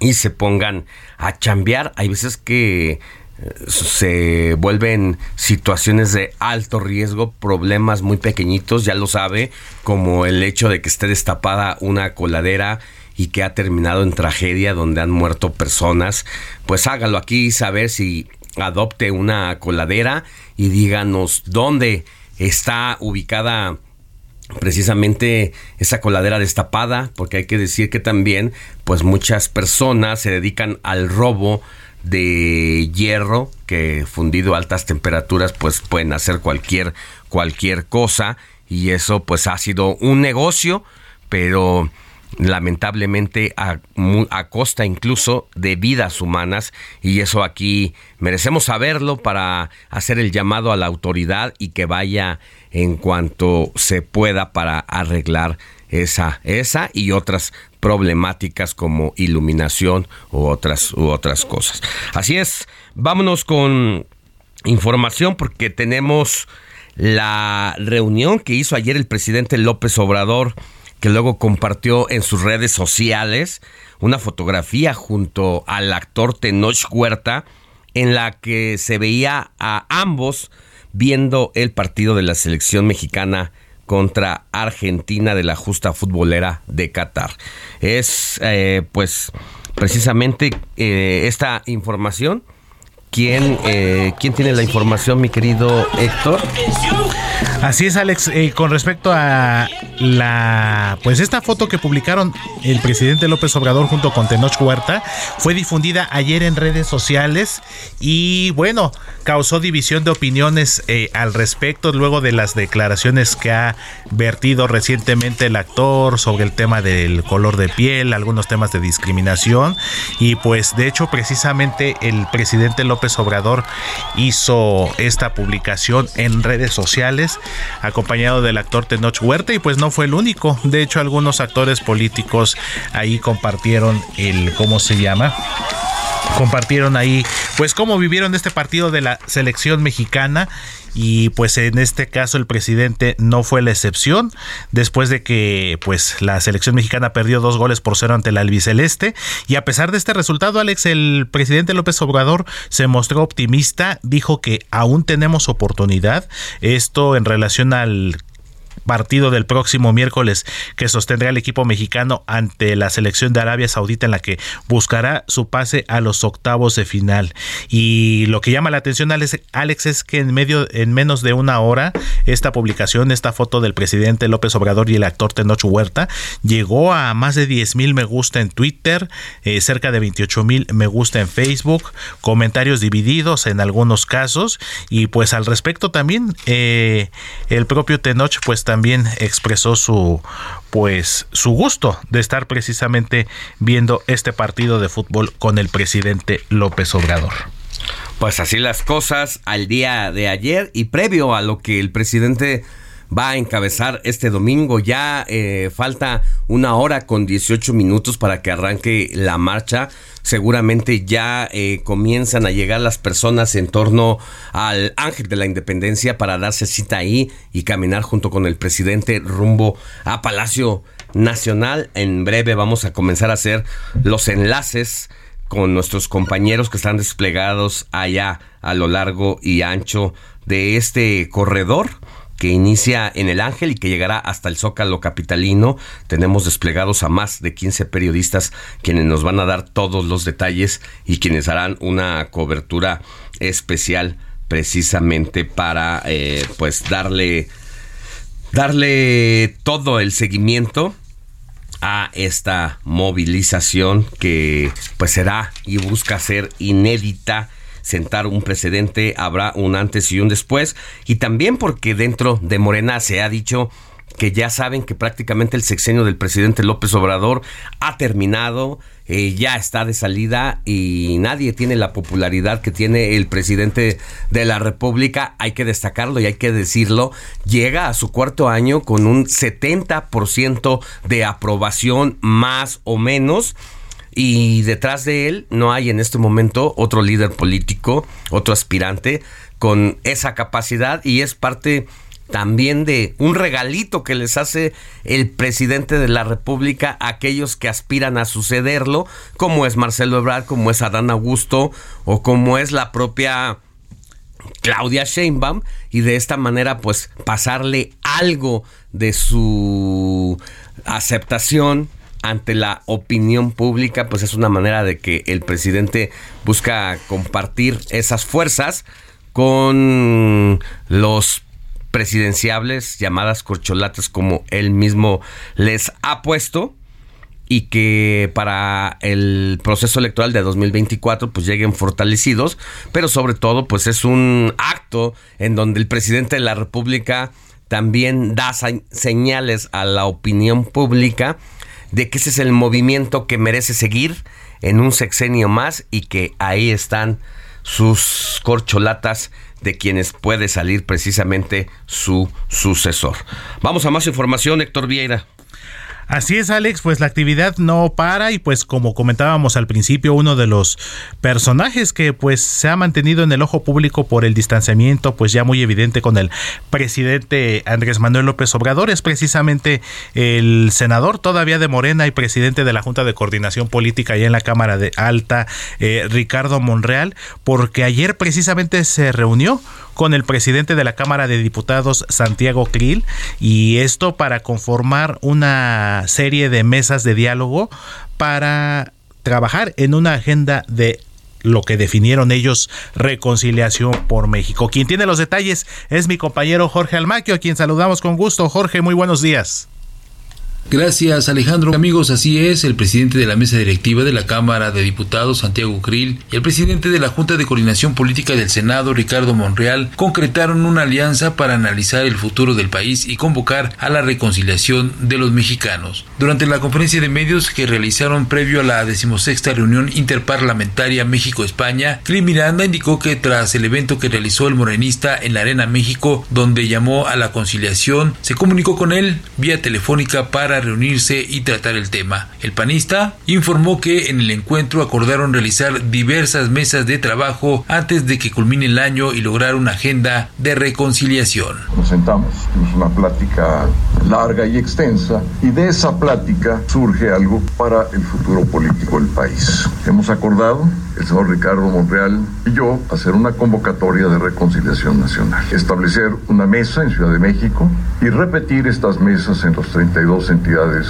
y se pongan a chambear. Hay veces que se vuelven situaciones de alto riesgo, problemas muy pequeñitos, ya lo sabe, como el hecho de que esté destapada una coladera y que ha terminado en tragedia donde han muerto personas, pues hágalo aquí saber si adopte una coladera y díganos dónde está ubicada precisamente esa coladera destapada, porque hay que decir que también pues muchas personas se dedican al robo de hierro que fundido a altas temperaturas pues pueden hacer cualquier cualquier cosa. Y eso pues ha sido un negocio pero lamentablemente a, a, costa incluso de vidas humanas. Y eso aquí merecemos saberlo para hacer el llamado a la autoridad y que vaya en cuanto se pueda para arreglar esa, esa y otras problemáticas como iluminación u otras, u otras cosas. Así es, vámonos con información porque tenemos la reunión que hizo ayer el presidente López Obrador, que luego compartió en sus redes sociales una fotografía junto al actor Tenoch Huerta, en la que se veía a ambos viendo el partido de la selección mexicana contra Argentina de la justa futbolera de Qatar. Es eh, pues precisamente eh, esta información ¿Quién, eh, ¿Quién tiene la información, mi querido Héctor? Así es, Alex. Eh, con respecto a la, pues esta foto que publicaron el presidente López Obrador junto con Tenoch Huerta fue difundida ayer en redes sociales y bueno, causó división de opiniones eh, al respecto luego de las declaraciones que ha vertido recientemente el actor sobre el tema del color de piel, algunos temas de discriminación y pues de hecho precisamente el presidente López Obrador hizo esta publicación en redes sociales acompañado del actor Tenoch Huerta y pues no fue el único. De hecho, algunos actores políticos ahí compartieron el, ¿cómo se llama? Compartieron ahí pues cómo vivieron este partido de la selección mexicana. Y pues en este caso el presidente no fue la excepción. Después de que pues la selección mexicana perdió dos goles por cero ante la albiceleste. Y a pesar de este resultado Alex el presidente López Obrador se mostró optimista. Dijo que aún tenemos oportunidad. Esto en relación al partido del próximo miércoles que sostendrá el equipo mexicano ante la selección de Arabia Saudita en la que buscará su pase a los octavos de final. Y lo que llama la atención Alex, es que en medio en menos de una hora esta publicación, esta foto del presidente López Obrador y el actor Tenoch Huerta llegó a más de 10 mil me gusta en Twitter, eh, cerca de 28 mil me gusta en Facebook, comentarios divididos en algunos casos y pues al respecto también eh, el propio Tenoch pues también expresó su pues su gusto de estar precisamente viendo este partido de fútbol con el presidente López Obrador. Pues así las cosas al día de ayer y previo a lo que el presidente va a encabezar este domingo. Ya eh, falta una hora con 18 minutos para que arranque la marcha. Seguramente ya eh, comienzan a llegar las personas en torno al Ángel de la Independencia para darse cita ahí y caminar junto con el presidente rumbo a Palacio Nacional. En breve vamos a comenzar a hacer los enlaces con nuestros compañeros que están desplegados allá a lo largo y ancho de este corredor que inicia en El Ángel y que llegará hasta el Zócalo Capitalino. Tenemos desplegados a más de 15 periodistas quienes nos van a dar todos los detalles y quienes harán una cobertura especial precisamente para eh, pues darle darle todo el seguimiento a esta movilización que pues será y busca ser inédita sentar un precedente, habrá un antes y un después, y también porque dentro de Morena se ha dicho que ya saben que prácticamente el sexenio del presidente López Obrador ha terminado, eh, ya está de salida y nadie tiene la popularidad que tiene el presidente de la República, hay que destacarlo y hay que decirlo, llega a su cuarto año con un 70% de aprobación más o menos y detrás de él no hay en este momento otro líder político, otro aspirante con esa capacidad y es parte también de un regalito que les hace el presidente de la República a aquellos que aspiran a sucederlo, como es Marcelo Ebrard, como es Adán Augusto o como es la propia Claudia Sheinbaum y de esta manera pues pasarle algo de su aceptación ante la opinión pública, pues es una manera de que el presidente busca compartir esas fuerzas con los presidenciables llamadas corcholatas como él mismo les ha puesto y que para el proceso electoral de 2024 pues lleguen fortalecidos, pero sobre todo pues es un acto en donde el presidente de la República también da señales a la opinión pública de que ese es el movimiento que merece seguir en un sexenio más y que ahí están sus corcholatas de quienes puede salir precisamente su sucesor. Vamos a más información, Héctor Vieira. Así es, Alex, pues la actividad no para y pues como comentábamos al principio, uno de los personajes que pues se ha mantenido en el ojo público por el distanciamiento pues ya muy evidente con el presidente Andrés Manuel López Obrador es precisamente el senador todavía de Morena y presidente de la Junta de Coordinación Política allá en la Cámara de Alta, eh, Ricardo Monreal, porque ayer precisamente se reunió con el presidente de la Cámara de Diputados, Santiago Krill, y esto para conformar serie de mesas de diálogo para trabajar en una agenda de lo que definieron ellos reconciliación por México. Quien tiene los detalles es mi compañero Jorge Almaquio, a quien saludamos con gusto. Jorge, muy buenos días. Gracias Alejandro. Amigos, así es, el presidente de la mesa directiva de la Cámara de Diputados, Santiago Krill, y el presidente de la Junta de Coordinación Política del Senado, Ricardo Monreal, concretaron una alianza para analizar el futuro del país y convocar a la reconciliación de los mexicanos. Durante la conferencia de medios que realizaron previo a la decimosexta reunión interparlamentaria México-España, Krill Miranda indicó que tras el evento que realizó el morenista en la Arena México, donde llamó a la conciliación, se comunicó con él vía telefónica para reunirse y tratar el tema. El panista informó que en el encuentro acordaron realizar diversas mesas de trabajo antes de que culmine el año y lograr una agenda de reconciliación. Nos sentamos, tuvimos una plática larga y extensa y de esa plática surge algo para el futuro político del país. Hemos acordado el señor Ricardo Monreal y yo hacer una convocatoria de reconciliación nacional, establecer una mesa en Ciudad de México y repetir estas mesas en las 32 entidades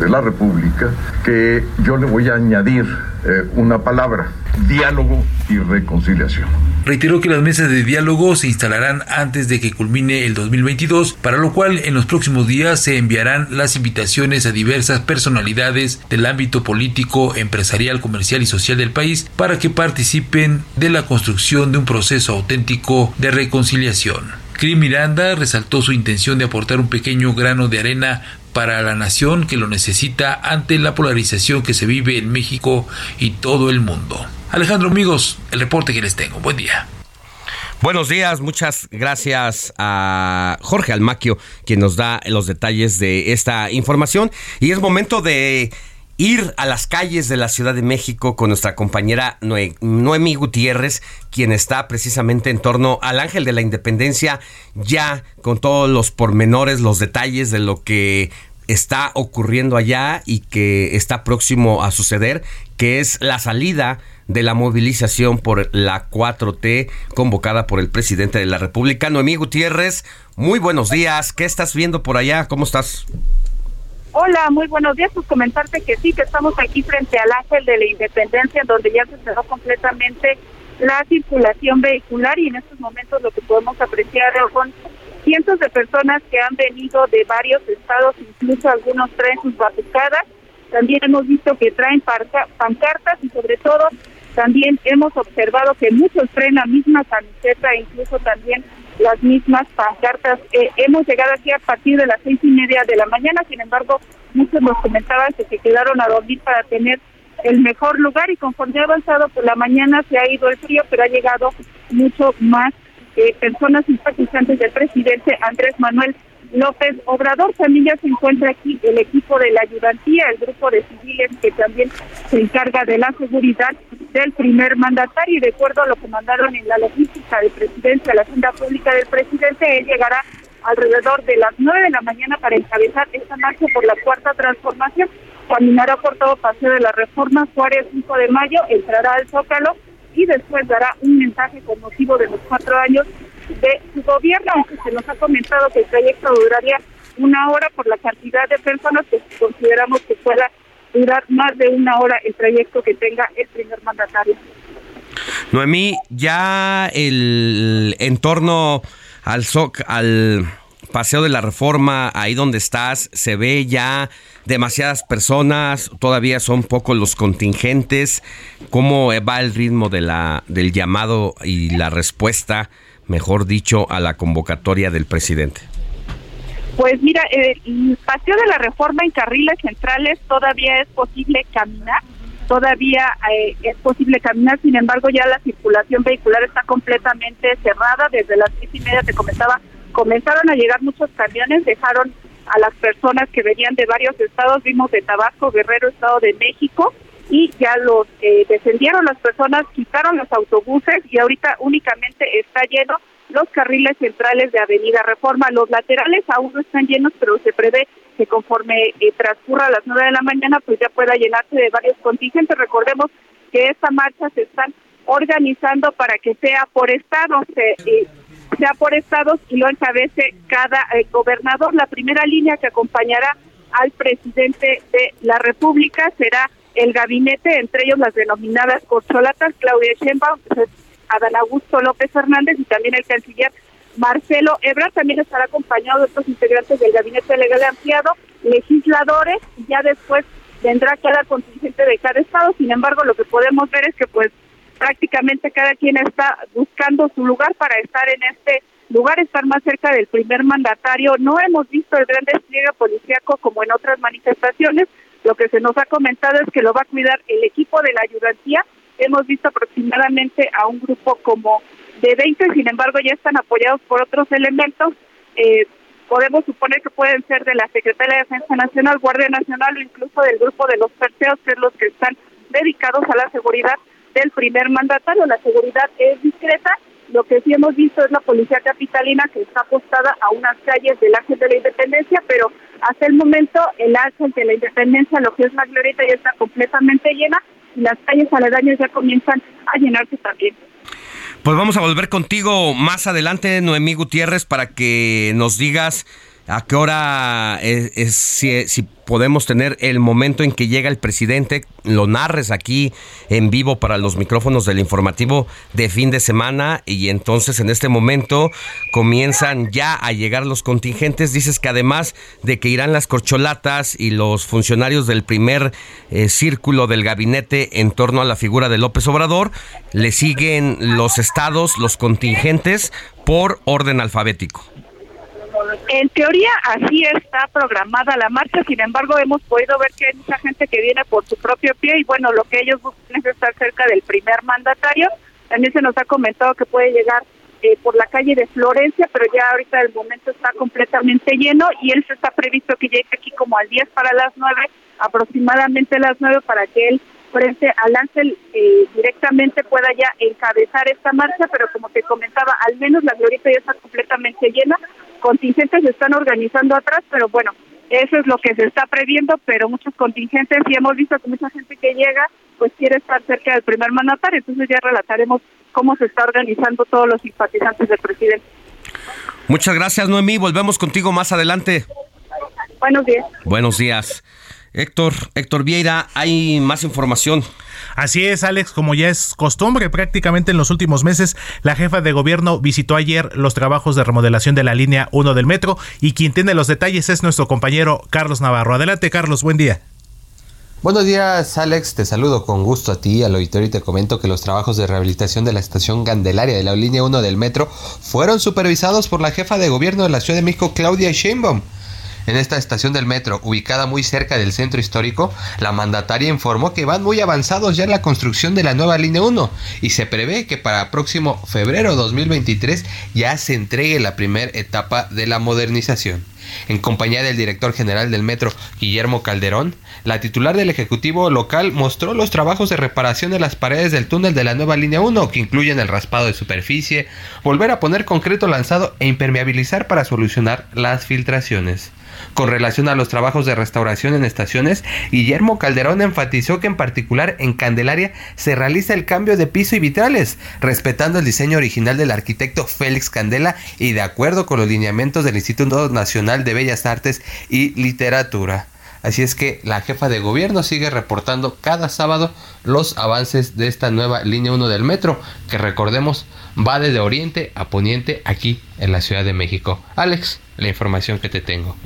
de la República, que yo le voy a añadir eh, una palabra, diálogo y reconciliación. Reiteró que las mesas de diálogo se instalarán antes de que culmine el 2022, para lo cual en los próximos días se enviarán las invitaciones a diversas personalidades del ámbito político, empresarial, comercial y social del país para que participen de la construcción de un proceso auténtico de reconciliación. Cri Miranda resaltó su intención de aportar un pequeño grano de arena para la nación que lo necesita ante la polarización que se vive en México y todo el mundo. Alejandro amigos, el reporte que les tengo. Buen día. Buenos días, muchas gracias a Jorge Almaquio, quien nos da los detalles de esta información. Y es momento de ir a las calles de la Ciudad de México con nuestra compañera Noemí Gutiérrez, quien está precisamente en torno al Ángel de la Independencia, ya con todos los pormenores, los detalles de lo que está ocurriendo allá y que está próximo a suceder, que es la salida de la movilización por la 4T convocada por el presidente de la República, Noemí Gutiérrez. Muy buenos días, ¿qué estás viendo por allá? ¿Cómo estás? Hola, muy buenos días. Pues comentarte que sí, que estamos aquí frente al Ángel de la Independencia, donde ya se cerró completamente la circulación vehicular y en estos momentos lo que podemos apreciar son cientos de personas que han venido de varios estados, incluso algunos traen sus batucadas. También hemos visto que traen pancartas y sobre todo también hemos observado que muchos traen la misma camiseta, incluso también las mismas pancartas. Eh, hemos llegado aquí a partir de las seis y media de la mañana, sin embargo, muchos nos comentaban que se quedaron a dormir para tener el mejor lugar y conforme ha avanzado por la mañana se ha ido el frío, pero ha llegado mucho más eh, personas simpatizantes del presidente Andrés Manuel López Obrador. También ya se encuentra aquí el equipo de la ayudantía, el grupo de civiles que también se encarga de la seguridad del primer mandatario. Y de acuerdo a lo que mandaron en la logística de presidencia, la agenda pública del presidente, él llegará alrededor de las nueve de la mañana para encabezar esta marcha por la cuarta transformación. Caminará por todo Paseo de la Reforma, Juárez 5 de mayo, entrará al Zócalo y después dará un mensaje con motivo de los cuatro años de su gobierno, aunque se nos ha comentado que el trayecto duraría una hora por la cantidad de personas que consideramos que pueda durar más de una hora el trayecto que tenga el primer mandatario. Noemí, ya el entorno al SOC, al Paseo de la Reforma, ahí donde estás, se ve ya demasiadas personas, todavía son pocos los contingentes. ¿Cómo va el ritmo de la, del llamado y la respuesta, mejor dicho, a la convocatoria del presidente? Pues mira, el Paseo de la Reforma en carriles centrales todavía es posible caminar, todavía eh, es posible caminar, sin embargo ya la circulación vehicular está completamente cerrada, desde las seis y media te comentaba comenzaron a llegar muchos camiones, dejaron a las personas que venían de varios estados, vimos de Tabasco, Guerrero, Estado de México, y ya los eh, descendieron las personas, quitaron los autobuses y ahorita únicamente está lleno los carriles centrales de Avenida Reforma. Los laterales aún no están llenos, pero se prevé que conforme eh, transcurra las nueve de la mañana, pues ya pueda llenarse de varios contingentes. Recordemos que esta marcha se están organizando para que sea por estados. Eh, sea por estados y lo encabece cada eh, gobernador. La primera línea que acompañará al presidente de la República será el gabinete, entre ellos las denominadas corcholatas, Claudia Sheinbaum, Adán Augusto López Hernández y también el canciller Marcelo Ebrard. También estará acompañado de otros integrantes del gabinete legal ampliado, legisladores, y ya después vendrá cada contingente de cada estado. Sin embargo, lo que podemos ver es que pues prácticamente cada quien está buscando su lugar para estar en este lugar, estar más cerca del primer mandatario. No hemos visto el gran despliegue policíaco como en otras manifestaciones. Lo que se nos ha comentado es que lo va a cuidar el equipo de la ayudantía. Hemos visto aproximadamente a un grupo como de 20, sin embargo ya están apoyados por otros elementos. Eh, podemos suponer que pueden ser de la Secretaría de Defensa Nacional, Guardia Nacional o incluso del grupo de los perseos, que es los que están dedicados a la seguridad del primer mandatario. La seguridad es discreta. Lo que sí hemos visto es la policía capitalina que está apostada a unas calles del Ángel de la Independencia, pero hasta el momento el Ángel de la Independencia, lo que es la glorieta, ya está completamente llena y las calles aledañas ya comienzan a llenarse también. Pues vamos a volver contigo más adelante, Noemí Gutiérrez, para que nos digas a qué hora es, si, podemos tener el momento en que llega el presidente, lo narres aquí en vivo para los micrófonos del informativo de fin de semana y entonces en este momento comienzan ya a llegar los contingentes. Dices que además de que irán las corcholatas y los funcionarios del primer eh, círculo del gabinete en torno a la figura de López Obrador, le siguen los estados, los contingentes por orden alfabético. En teoría así está programada la marcha, sin embargo hemos podido ver que hay mucha gente que viene por su propio pie y bueno, lo que ellos buscan es estar cerca del primer mandatario. También se nos ha comentado que puede llegar eh, por la calle de Florencia, pero ya ahorita el momento está completamente lleno y él se está previsto que llegue aquí como al 10 para las 9, aproximadamente las 9 para que él frente al Ángel eh, directamente pueda ya encabezar esta marcha, pero como te comentaba, al menos la glorieta ya está completamente llena, contingentes se están organizando atrás, pero bueno, eso es lo que se está previendo, pero muchos contingentes y hemos visto que mucha gente que llega pues quiere estar cerca del primer mandatario, entonces ya relataremos cómo se está organizando todos los simpatizantes del presidente. Muchas gracias, Noemí. Volvemos contigo más adelante. Buenos días. Buenos días. Héctor, Héctor Vieira, hay más información. Así es, Alex, como ya es costumbre prácticamente en los últimos meses, la jefa de gobierno visitó ayer los trabajos de remodelación de la línea 1 del metro y quien tiene los detalles es nuestro compañero Carlos Navarro. Adelante, Carlos, buen día. Buenos días, Alex. Te saludo con gusto a ti, al auditorio, y te comento que los trabajos de rehabilitación de la estación Candelaria de la línea 1 del metro fueron supervisados por la jefa de gobierno de la Ciudad de México, Claudia Sheinbaum. En esta estación del metro, ubicada muy cerca del centro histórico, la mandataria informó que van muy avanzados ya en la construcción de la nueva línea 1 y se prevé que para próximo febrero 2023 ya se entregue la primera etapa de la modernización. En compañía del director general del metro, Guillermo Calderón, la titular del Ejecutivo local mostró los trabajos de reparación de las paredes del túnel de la nueva línea 1, que incluyen el raspado de superficie, volver a poner concreto lanzado e impermeabilizar para solucionar las filtraciones. Con relación a los trabajos de restauración en estaciones, Guillermo Calderón enfatizó que en particular en Candelaria se realiza el cambio de piso y vitrales, respetando el diseño original del arquitecto Félix Candela y de acuerdo con los lineamientos del Instituto Nacional de Bellas Artes y Literatura. Así es que la jefa de gobierno sigue reportando cada sábado los avances de esta nueva línea 1 del metro, que recordemos va desde oriente a poniente aquí en la Ciudad de México. Alex, la información que te tengo.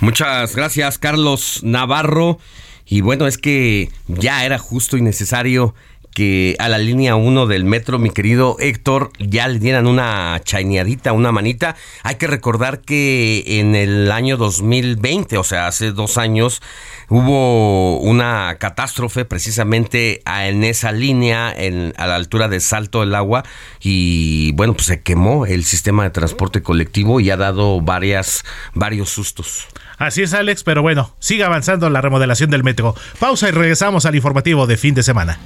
Muchas gracias, Carlos Navarro. Y bueno, es que ya era justo y necesario que a la línea 1 del metro, mi querido Héctor, ya le dieran una chaineadita, una manita. Hay que recordar que en el año 2020, o sea, hace dos años, hubo una catástrofe precisamente en esa línea, en, a la altura de Salto del Agua, y bueno, pues se quemó el sistema de transporte colectivo y ha dado varias, varios sustos. Así es, Alex, pero bueno, sigue avanzando la remodelación del metro. Pausa y regresamos al informativo de fin de semana.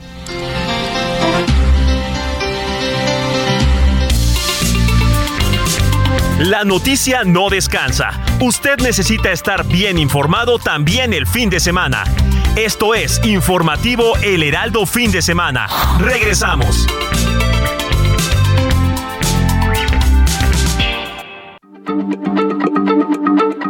La noticia no descansa. Usted necesita estar bien informado también el fin de semana. Esto es Informativo El Heraldo Fin de Semana. Regresamos.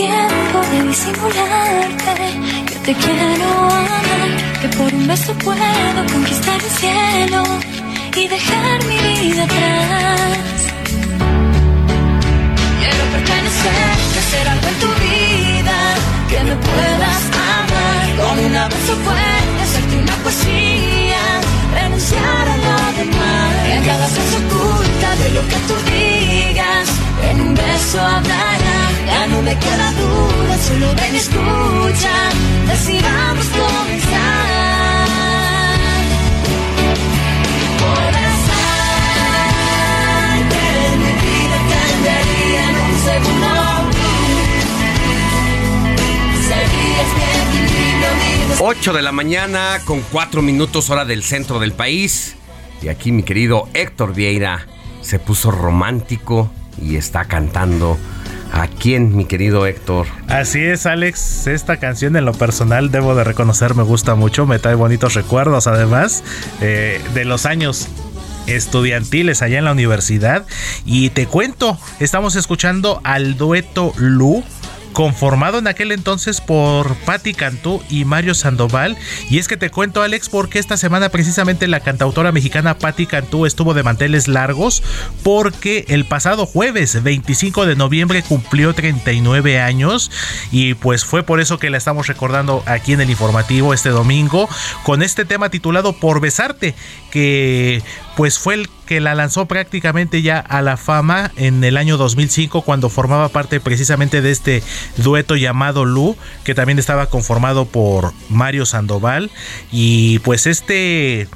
Tiempo de disimularte que te quiero amar, que por un beso puedo conquistar el cielo y dejar mi vida atrás. Quiero pertenecer, hacer algo en tu vida, que me puedas amar. Con un abrazo fuerte, hacerte una poesía, renunciar a lo demás. En cada frase oculta de lo que tú digas, en un beso hablará. Ya no me queda duda, solo ven y escucha, decidamos comenzar. Podrás que mi vida cambiaría en un segundo. Serías equilibrio, mi 8 de la mañana con 4 minutos hora del centro del país. Y aquí mi querido Héctor Vieira se puso romántico y está cantando. ¿A quién, mi querido Héctor? Así es, Alex. Esta canción en lo personal, debo de reconocer, me gusta mucho. Me trae bonitos recuerdos, además, eh, de los años estudiantiles allá en la universidad. Y te cuento, estamos escuchando al dueto Lu conformado en aquel entonces por Patti Cantú y Mario Sandoval. Y es que te cuento, Alex, porque esta semana precisamente la cantautora mexicana Patti Cantú estuvo de manteles largos porque el pasado jueves 25 de noviembre cumplió 39 años y pues fue por eso que la estamos recordando aquí en el informativo este domingo con este tema titulado Por besarte, que pues fue el que la lanzó prácticamente ya a la fama en el año 2005 cuando formaba parte precisamente de este dueto llamado Lu, que también estaba conformado por Mario Sandoval. Y pues este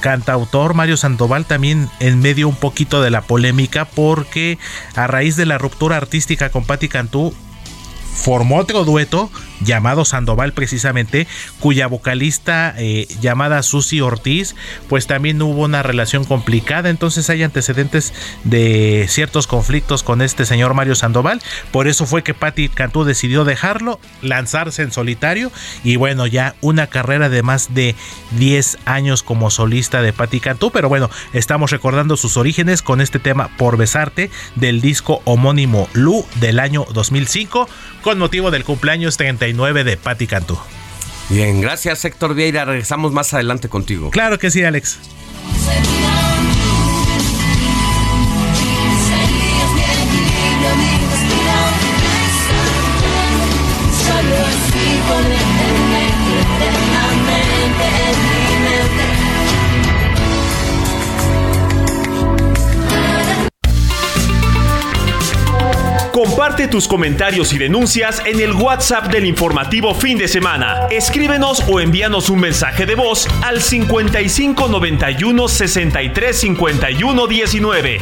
cantautor Mario Sandoval también en medio un poquito de la polémica porque a raíz de la ruptura artística con Patti Cantú formó otro dueto llamado Sandoval precisamente, cuya vocalista eh, llamada Susi Ortiz, pues también hubo una relación complicada, entonces hay antecedentes de ciertos conflictos con este señor Mario Sandoval, por eso fue que Patti Cantú decidió dejarlo, lanzarse en solitario y bueno, ya una carrera de más de 10 años como solista de Patti Cantú, pero bueno, estamos recordando sus orígenes con este tema Por Besarte del disco homónimo Lu del año 2005 con motivo del cumpleaños 39 de Patti Cantú. Bien, gracias Héctor Vieira. Regresamos más adelante contigo. Claro que sí, Alex. Comparte tus comentarios y denuncias en el WhatsApp del informativo fin de semana. Escríbenos o envíanos un mensaje de voz al 55 91 63 51 19.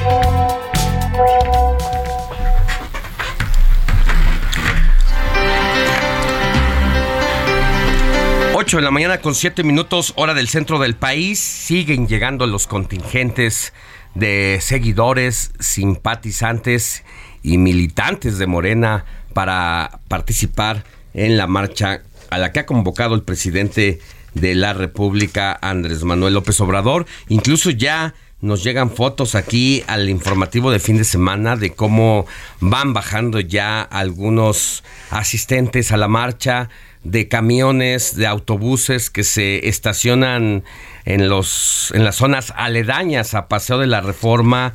Ocho de la mañana con 7 minutos, hora del centro del país. Siguen llegando los contingentes de seguidores, simpatizantes y militantes de Morena para participar en la marcha a la que ha convocado el presidente de la República, Andrés Manuel López Obrador. Incluso ya nos llegan fotos aquí al informativo de fin de semana de cómo van bajando ya algunos asistentes a la marcha de camiones, de autobuses que se estacionan en los en las zonas aledañas a Paseo de la Reforma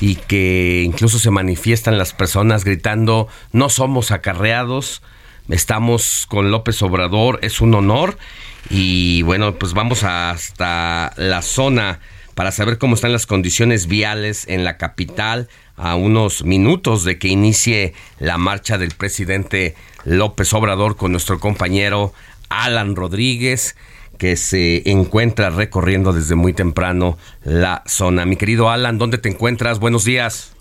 y que incluso se manifiestan las personas gritando no somos acarreados, estamos con López Obrador, es un honor y bueno, pues vamos hasta la zona para saber cómo están las condiciones viales en la capital a unos minutos de que inicie la marcha del presidente López Obrador con nuestro compañero Alan Rodríguez que se encuentra recorriendo desde muy temprano la zona. Mi querido Alan, ¿dónde te encuentras? Buenos días.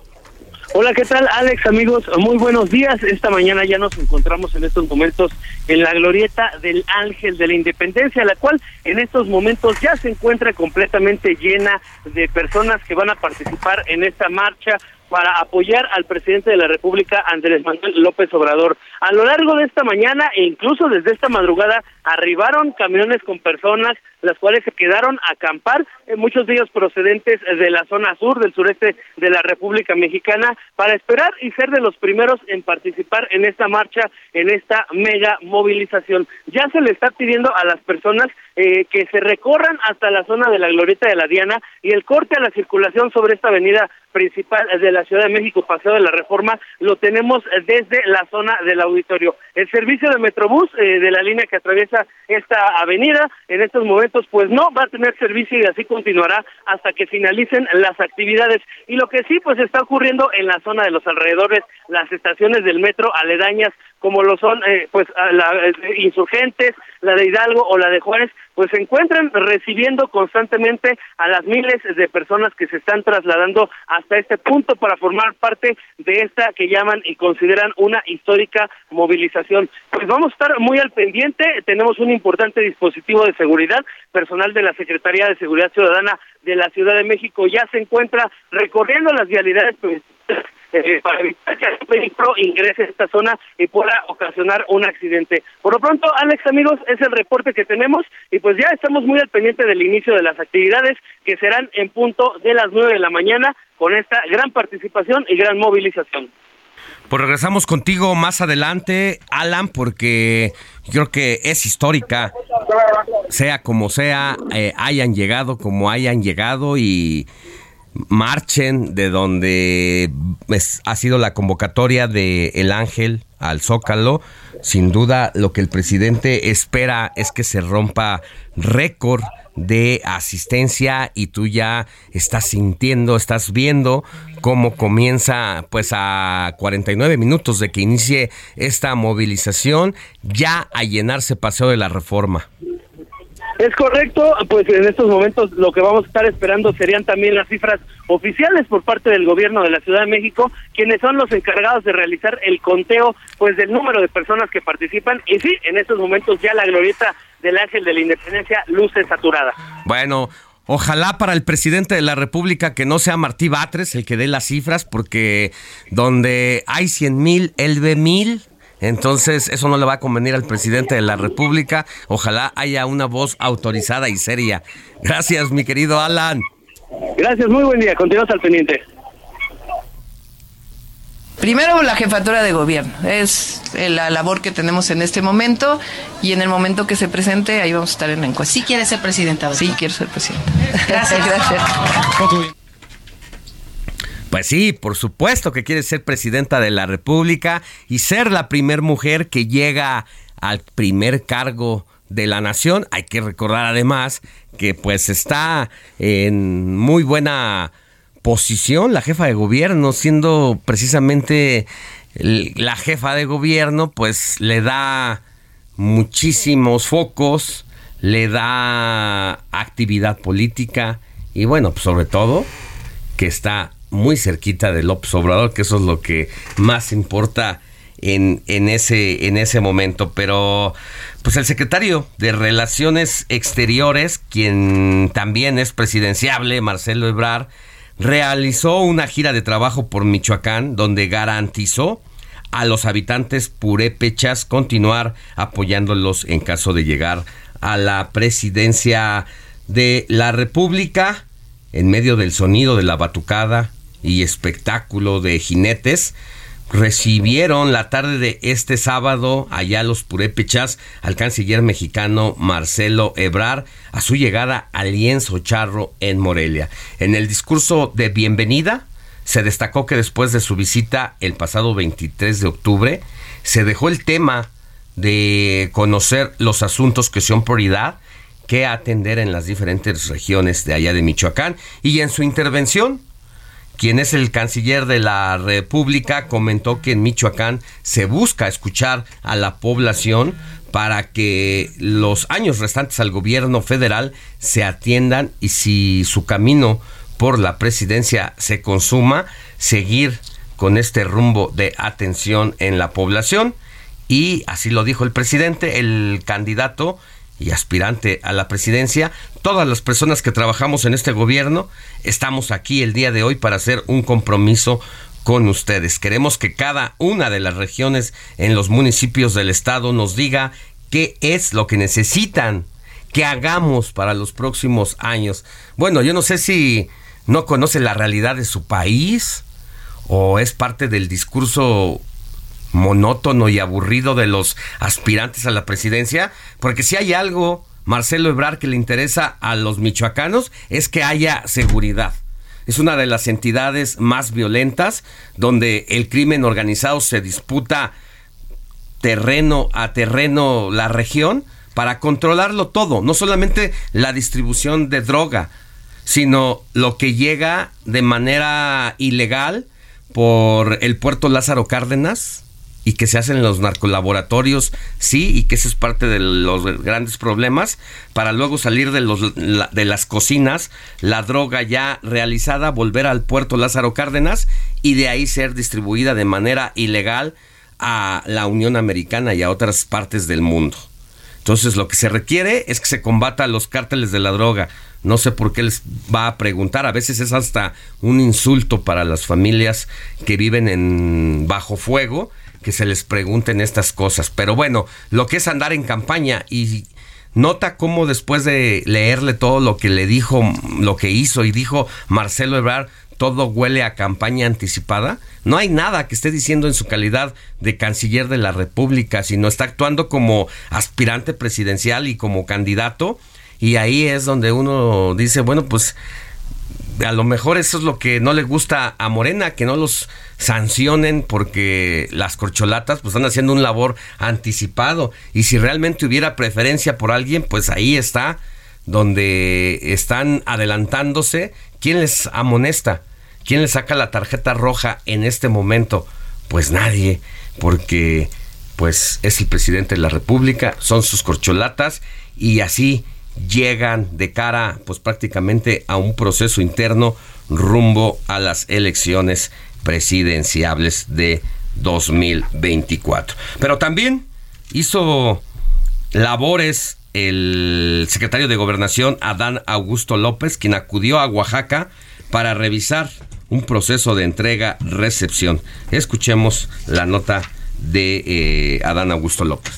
Hola, ¿qué tal Alex? Amigos, muy buenos días. Esta mañana ya nos encontramos en estos momentos en la glorieta del Ángel de la Independencia, la cual en estos momentos ya se encuentra completamente llena de personas que van a participar en esta marcha para apoyar al presidente de la República, Andrés Manuel López Obrador. A lo largo de esta mañana e incluso desde esta madrugada arribaron camiones con personas, las cuales se quedaron a acampar, eh, muchos de ellos procedentes de la zona sur, del sureste de la República Mexicana, para esperar y ser de los primeros en participar en esta marcha, en esta mega movilización. Ya se le está pidiendo a las personas eh, que se recorran hasta la zona de la Glorieta de la Diana y el corte a la circulación sobre esta avenida principal de la Ciudad de México, Paseo de la Reforma, lo tenemos desde la zona del auditorio. El servicio de Metrobús eh, de la línea que atraviesa esta avenida en estos momentos pues no va a tener servicio y así continuará hasta que finalicen las actividades. Y lo que sí pues está ocurriendo en la zona de los alrededores, las estaciones del metro aledañas como lo son eh, pues la, eh, insurgentes, la de Hidalgo o la de Juárez, pues se encuentran recibiendo constantemente a las miles de personas que se están trasladando hasta este punto para formar parte de esta que llaman y consideran una histórica movilización. Pues vamos a estar muy al pendiente, tenemos un importante dispositivo de seguridad, personal de la Secretaría de Seguridad Ciudadana de la Ciudad de México ya se encuentra recorriendo las vialidades eh, para evitar que el peligro ingrese a esta zona y pueda ocasionar un accidente. Por lo pronto, Alex, amigos, es el reporte que tenemos y pues ya estamos muy al pendiente del inicio de las actividades que serán en punto de las nueve de la mañana con esta gran participación y gran movilización. Pues regresamos contigo más adelante, Alan, porque creo que es histórica, sea como sea, eh, hayan llegado como hayan llegado y marchen de donde ha sido la convocatoria de El Ángel al Zócalo. Sin duda, lo que el presidente espera es que se rompa récord de asistencia y tú ya estás sintiendo, estás viendo cómo comienza pues a 49 minutos de que inicie esta movilización ya a llenarse Paseo de la Reforma. Es correcto, pues en estos momentos lo que vamos a estar esperando serían también las cifras oficiales por parte del gobierno de la Ciudad de México, quienes son los encargados de realizar el conteo pues del número de personas que participan y sí, en estos momentos ya la glorieta del Ángel de la Independencia luce saturada. Bueno, Ojalá para el presidente de la República que no sea Martí Batres el que dé las cifras, porque donde hay 100 mil, él ve mil. Entonces, eso no le va a convenir al presidente de la República. Ojalá haya una voz autorizada y seria. Gracias, mi querido Alan. Gracias, muy buen día. Continuamos al pendiente. Primero la jefatura de gobierno, es la labor que tenemos en este momento y en el momento que se presente ahí vamos a estar en la encuesta. Sí quiere ser presidenta. Sí quiero ser presidenta. Gracias. Gracias. Pues sí, por supuesto que quiere ser presidenta de la República y ser la primer mujer que llega al primer cargo de la nación. Hay que recordar además que pues está en muy buena posición la jefa de gobierno, siendo precisamente la jefa de gobierno, pues le da muchísimos focos, le da actividad política y bueno, pues sobre todo que está muy cerquita de López Obrador, que eso es lo que más importa en, en, ese, en ese momento. Pero, pues el secretario de Relaciones Exteriores, quien también es presidenciable, Marcelo Ebrard, realizó una gira de trabajo por Michoacán, donde garantizó a los habitantes purépechas continuar apoyándolos en caso de llegar a la presidencia de la República en medio del sonido de la batucada y espectáculo de jinetes, recibieron la tarde de este sábado allá los purépechas al canciller mexicano Marcelo Ebrar a su llegada al lienzo charro en Morelia. En el discurso de bienvenida se destacó que después de su visita el pasado 23 de octubre se dejó el tema de conocer los asuntos que son prioridad que atender en las diferentes regiones de allá de Michoacán y en su intervención quien es el canciller de la República, comentó que en Michoacán se busca escuchar a la población para que los años restantes al gobierno federal se atiendan y si su camino por la presidencia se consuma, seguir con este rumbo de atención en la población. Y así lo dijo el presidente, el candidato y aspirante a la presidencia, todas las personas que trabajamos en este gobierno estamos aquí el día de hoy para hacer un compromiso con ustedes. Queremos que cada una de las regiones en los municipios del estado nos diga qué es lo que necesitan que hagamos para los próximos años. Bueno, yo no sé si no conoce la realidad de su país o es parte del discurso monótono y aburrido de los aspirantes a la presidencia, porque si hay algo, Marcelo Ebrard, que le interesa a los michoacanos, es que haya seguridad. Es una de las entidades más violentas donde el crimen organizado se disputa terreno a terreno la región para controlarlo todo, no solamente la distribución de droga, sino lo que llega de manera ilegal por el puerto Lázaro Cárdenas, y que se hacen en los narcolaboratorios, sí, y que eso es parte de los grandes problemas, para luego salir de, los, de las cocinas, la droga ya realizada, volver al puerto Lázaro Cárdenas y de ahí ser distribuida de manera ilegal a la Unión Americana y a otras partes del mundo. Entonces lo que se requiere es que se combata los cárteles de la droga. No sé por qué les va a preguntar. A veces es hasta un insulto para las familias que viven en bajo fuego que se les pregunten estas cosas. Pero bueno, lo que es andar en campaña y nota cómo después de leerle todo lo que le dijo, lo que hizo y dijo Marcelo Ebrard, todo huele a campaña anticipada. No hay nada que esté diciendo en su calidad de canciller de la República, sino está actuando como aspirante presidencial y como candidato. Y ahí es donde uno dice, bueno, pues a lo mejor eso es lo que no le gusta a Morena, que no los sancionen porque las corcholatas pues están haciendo un labor anticipado y si realmente hubiera preferencia por alguien, pues ahí está donde están adelantándose, ¿quién les amonesta? ¿Quién les saca la tarjeta roja en este momento? Pues nadie, porque pues es el presidente de la República, son sus corcholatas y así llegan de cara pues prácticamente a un proceso interno rumbo a las elecciones presidenciables de 2024. Pero también hizo labores el secretario de Gobernación Adán Augusto López, quien acudió a Oaxaca para revisar un proceso de entrega-recepción. Escuchemos la nota de eh, Adán Augusto López.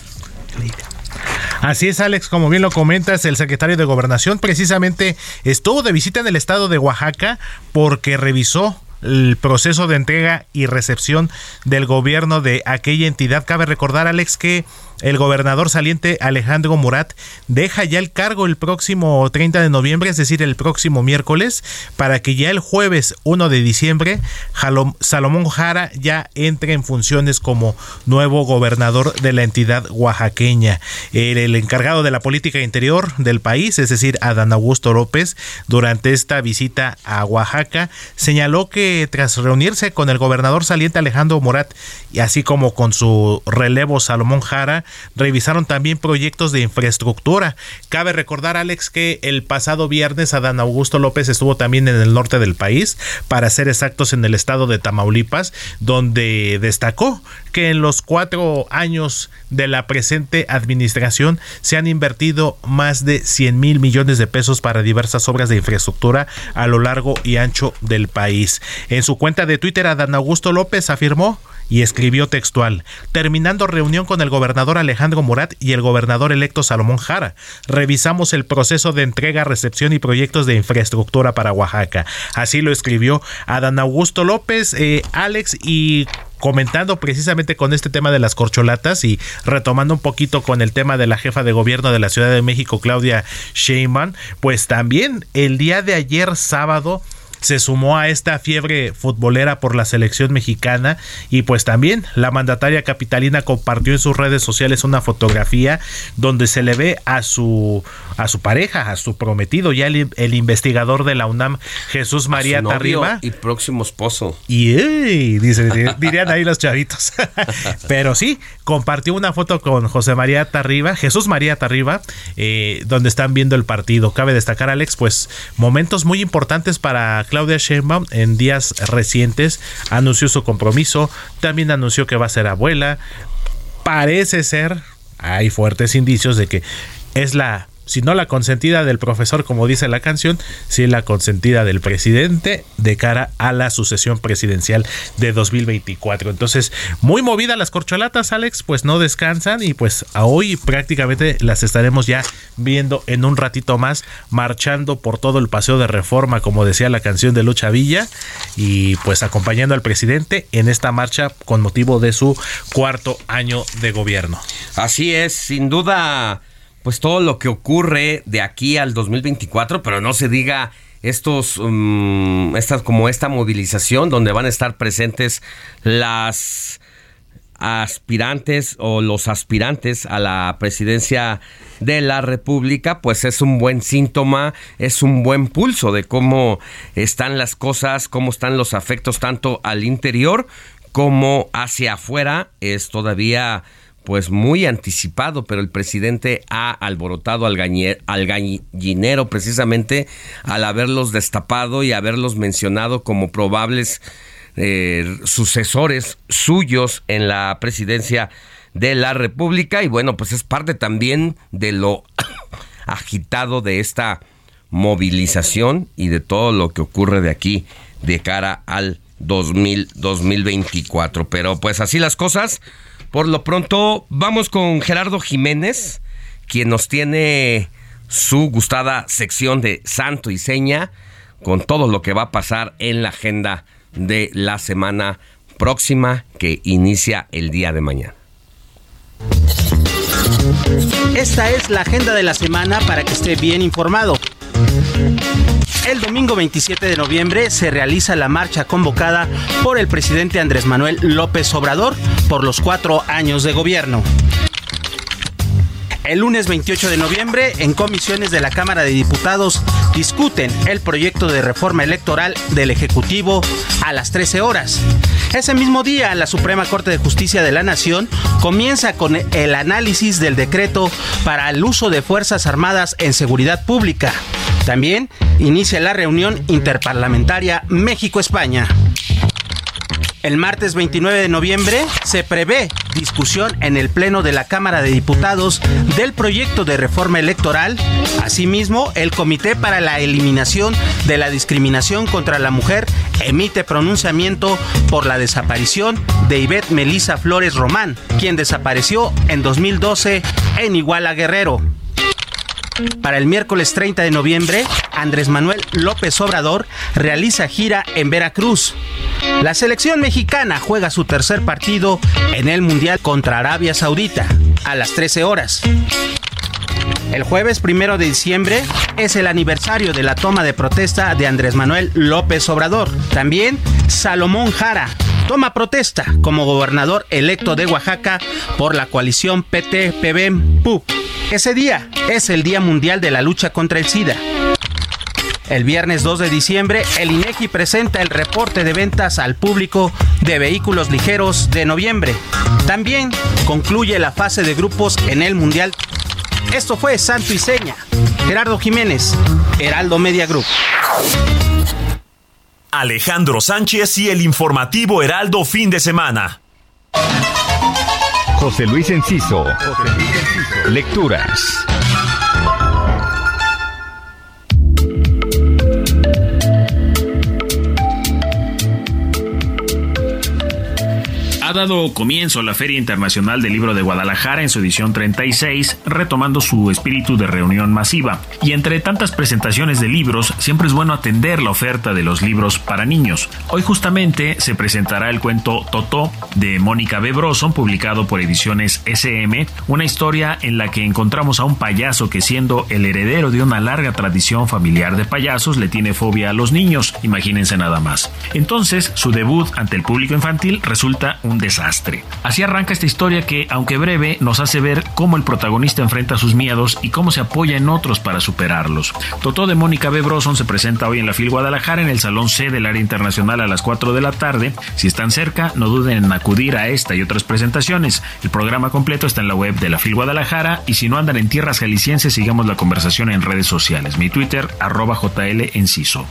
Así es, Alex, como bien lo comentas, el secretario de Gobernación precisamente estuvo de visita en el estado de Oaxaca porque revisó el proceso de entrega y recepción del gobierno de aquella entidad. Cabe recordar, Alex, que el gobernador saliente Alejandro Murat deja ya el cargo el próximo 30 de noviembre, es decir, el próximo miércoles, para que ya el jueves 1 de diciembre Salomón Jara ya entre en funciones como nuevo gobernador de la entidad oaxaqueña. El, encargado de la política interior del país, es decir, Adán Augusto López, durante esta visita a Oaxaca, señaló que tras reunirse con el gobernador saliente Alejandro Murat y así como con su relevo Salomón Jara, revisaron también proyectos de infraestructura. Cabe recordar, Alex, que el pasado viernes Adán Augusto López estuvo también en el norte del país, para ser exactos en el estado de Tamaulipas, donde destacó que en los cuatro años de la presente administración se han invertido más de 100 mil millones de pesos para diversas obras de infraestructura a lo largo y ancho del país. En su cuenta de Twitter, Adán Augusto López afirmó y escribió textual, terminando reunión con el gobernador Alejandro Murat y el gobernador electo Salomón Jara. Revisamos el proceso de entrega, recepción y proyectos de infraestructura para Oaxaca. Así lo escribió Adán Augusto López, eh, Alex y comentando precisamente con este tema de las corcholatas y retomando un poquito con el tema de la jefa de gobierno de la Ciudad de México, Claudia Sheinbaum, pues también el día de ayer sábado se sumó a esta fiebre futbolera por la selección mexicana y pues también la mandataria capitalina compartió en sus redes sociales una fotografía donde se le ve a su a su pareja, a su prometido, ya el, investigador de la UNAM, Jesús María Tarriba y próximo esposo. Y dice, dirían ahí los chavitos. Pero sí, compartió una foto con José María Tarriba, Jesús María Tarriba, eh, donde están viendo el partido. Cabe destacar, Alex, pues momentos muy importantes para Claudia Sheinbaum en días recientes anunció su compromiso, también anunció que va a ser abuela. Parece ser, hay fuertes indicios de que es la si no la consentida del profesor, como dice la canción, si la consentida del presidente de cara a la sucesión presidencial de 2024. Entonces, muy movida las corcholatas, Alex, pues no descansan y pues a hoy prácticamente las estaremos ya viendo en un ratito más, marchando por todo el paseo de reforma, como decía la canción de Lucha Villa, y pues acompañando al presidente en esta marcha con motivo de su cuarto año de gobierno. Así es, sin duda pues todo lo que ocurre de aquí al 2024, pero no se diga estos um, como esta movilización donde van a estar presentes las aspirantes o los aspirantes a la presidencia de la República, pues es un buen síntoma, es un buen pulso de cómo están las cosas, cómo están los afectos tanto al interior como hacia afuera. Es todavía pues muy anticipado, pero el presidente ha alborotado al, al gallinero precisamente al haberlos destapado y haberlos mencionado como probables eh, sucesores suyos en la presidencia de la República y bueno, pues es parte también de lo agitado de esta movilización y de todo lo que ocurre de aquí de cara al 2000, 2024. Pero pues así las cosas. Por lo pronto, vamos con Gerardo Jiménez, quien nos tiene su gustada sección de Santo y Seña, con todo lo que va a pasar en la agenda de la semana próxima que inicia el día de mañana. Esta es la agenda de la semana para que esté bien informado. El domingo 27 de noviembre se realiza la marcha convocada por el presidente Andrés Manuel López Obrador por los cuatro años de gobierno. El lunes 28 de noviembre, en comisiones de la Cámara de Diputados discuten el proyecto de reforma electoral del Ejecutivo a las 13 horas. Ese mismo día, la Suprema Corte de Justicia de la Nación comienza con el análisis del decreto para el uso de Fuerzas Armadas en seguridad pública. También inicia la reunión interparlamentaria México-España. El martes 29 de noviembre se prevé discusión en el Pleno de la Cámara de Diputados del proyecto de reforma electoral. Asimismo, el Comité para la Eliminación de la Discriminación contra la Mujer emite pronunciamiento por la desaparición de Ivette Melisa Flores Román, quien desapareció en 2012 en Iguala Guerrero. Para el miércoles 30 de noviembre, Andrés Manuel López Obrador realiza gira en Veracruz. La selección mexicana juega su tercer partido en el Mundial contra Arabia Saudita a las 13 horas. El jueves primero de diciembre es el aniversario de la toma de protesta de Andrés Manuel López Obrador. También Salomón Jara toma protesta como gobernador electo de Oaxaca por la coalición PT-PBM-PUP. Ese día es el Día Mundial de la Lucha contra el SIDA. El viernes 2 de diciembre, el INEGI presenta el reporte de ventas al público de vehículos ligeros de noviembre. También concluye la fase de grupos en el Mundial. Esto fue Santo y Seña. Gerardo Jiménez, Heraldo Media Group. Alejandro Sánchez y el informativo Heraldo fin de semana. José Luis Enciso. Lecturas. Dado comienzo la Feria Internacional del Libro de Guadalajara en su edición 36, retomando su espíritu de reunión masiva. Y entre tantas presentaciones de libros, siempre es bueno atender la oferta de los libros para niños. Hoy justamente se presentará el cuento Totó de Mónica B. Broson, publicado por Ediciones SM, una historia en la que encontramos a un payaso que siendo el heredero de una larga tradición familiar de payasos le tiene fobia a los niños, imagínense nada más. Entonces, su debut ante el público infantil resulta un desastre. Así arranca esta historia que, aunque breve, nos hace ver cómo el protagonista enfrenta sus miedos y cómo se apoya en otros para superarlos. Totó de Mónica B. Broson se presenta hoy en la FIL Guadalajara en el Salón C del Área Internacional a las 4 de la tarde. Si están cerca, no duden en acudir a esta y otras presentaciones. El programa completo está en la web de la FIL Guadalajara y si no andan en tierras jaliscienses, sigamos la conversación en redes sociales. Mi Twitter, arroba JL Enciso.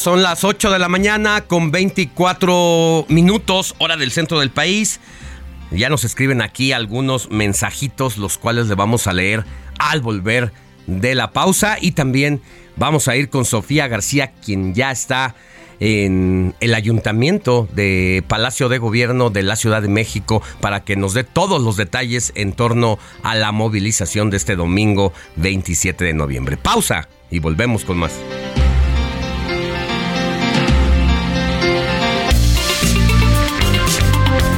Son las 8 de la mañana con 24 minutos, hora del centro del país. Ya nos escriben aquí algunos mensajitos, los cuales le vamos a leer al volver de la pausa. Y también vamos a ir con Sofía García, quien ya está en el ayuntamiento de Palacio de Gobierno de la Ciudad de México para que nos dé todos los detalles en torno a la movilización de este domingo 27 de noviembre. Pausa y volvemos con más.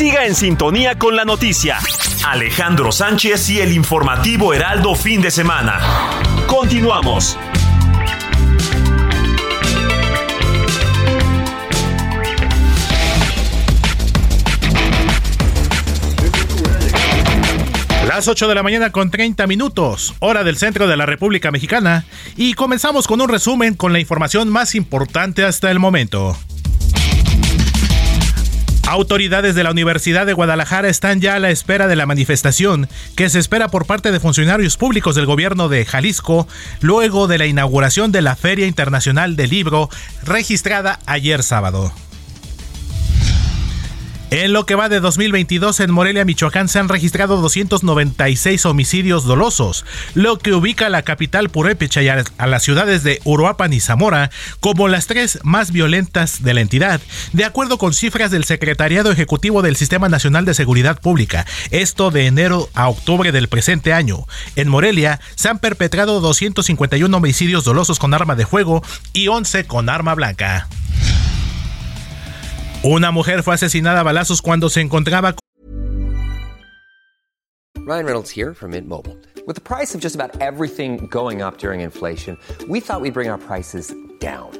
Siga en sintonía con la noticia. Alejandro Sánchez y el informativo Heraldo fin de semana. Continuamos. Las 8 de la mañana con 30 minutos, hora del centro de la República Mexicana, y comenzamos con un resumen con la información más importante hasta el momento. Autoridades de la Universidad de Guadalajara están ya a la espera de la manifestación que se espera por parte de funcionarios públicos del gobierno de Jalisco luego de la inauguración de la Feria Internacional del Libro registrada ayer sábado. En lo que va de 2022 en Morelia, Michoacán, se han registrado 296 homicidios dolosos, lo que ubica a la capital purépecha y a las ciudades de Uruapan y Zamora como las tres más violentas de la entidad, de acuerdo con cifras del Secretariado Ejecutivo del Sistema Nacional de Seguridad Pública. Esto de enero a octubre del presente año. En Morelia se han perpetrado 251 homicidios dolosos con arma de fuego y 11 con arma blanca. Una mujer fue asesinada a balazos cuando se encontraba Ryan Reynolds here from Mint Mobile. With the price of just about everything going up during inflation, we thought we'd bring our prices down.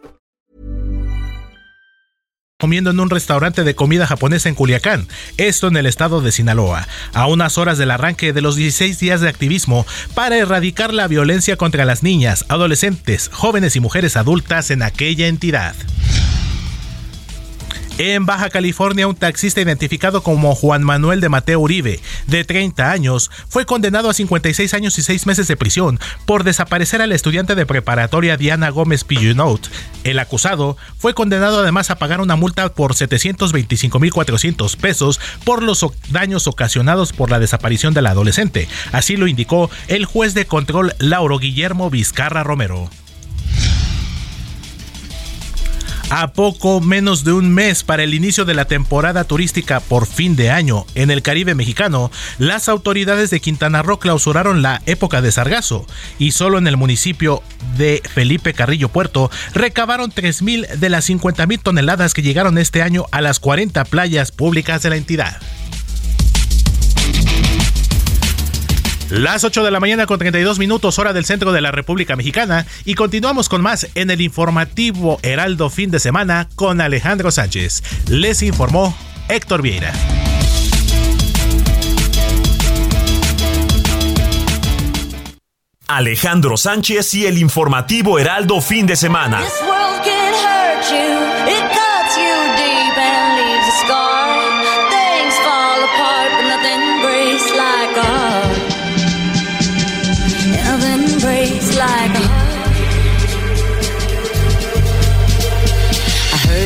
comiendo en un restaurante de comida japonesa en Culiacán, esto en el estado de Sinaloa, a unas horas del arranque de los 16 días de activismo para erradicar la violencia contra las niñas, adolescentes, jóvenes y mujeres adultas en aquella entidad. En Baja California, un taxista identificado como Juan Manuel de Mateo Uribe, de 30 años, fue condenado a 56 años y 6 meses de prisión por desaparecer a la estudiante de preparatoria Diana Gómez Pillunot. El acusado fue condenado además a pagar una multa por 725.400 pesos por los daños ocasionados por la desaparición de la adolescente. Así lo indicó el juez de control Lauro Guillermo Vizcarra Romero. A poco menos de un mes para el inicio de la temporada turística por fin de año en el Caribe mexicano, las autoridades de Quintana Roo clausuraron la época de sargazo y solo en el municipio de Felipe Carrillo Puerto recabaron 3.000 de las 50.000 toneladas que llegaron este año a las 40 playas públicas de la entidad. Las 8 de la mañana con 32 minutos hora del centro de la República Mexicana y continuamos con más en el informativo Heraldo fin de semana con Alejandro Sánchez. Les informó Héctor Vieira. Alejandro Sánchez y el informativo Heraldo fin de semana. This world can hurt you,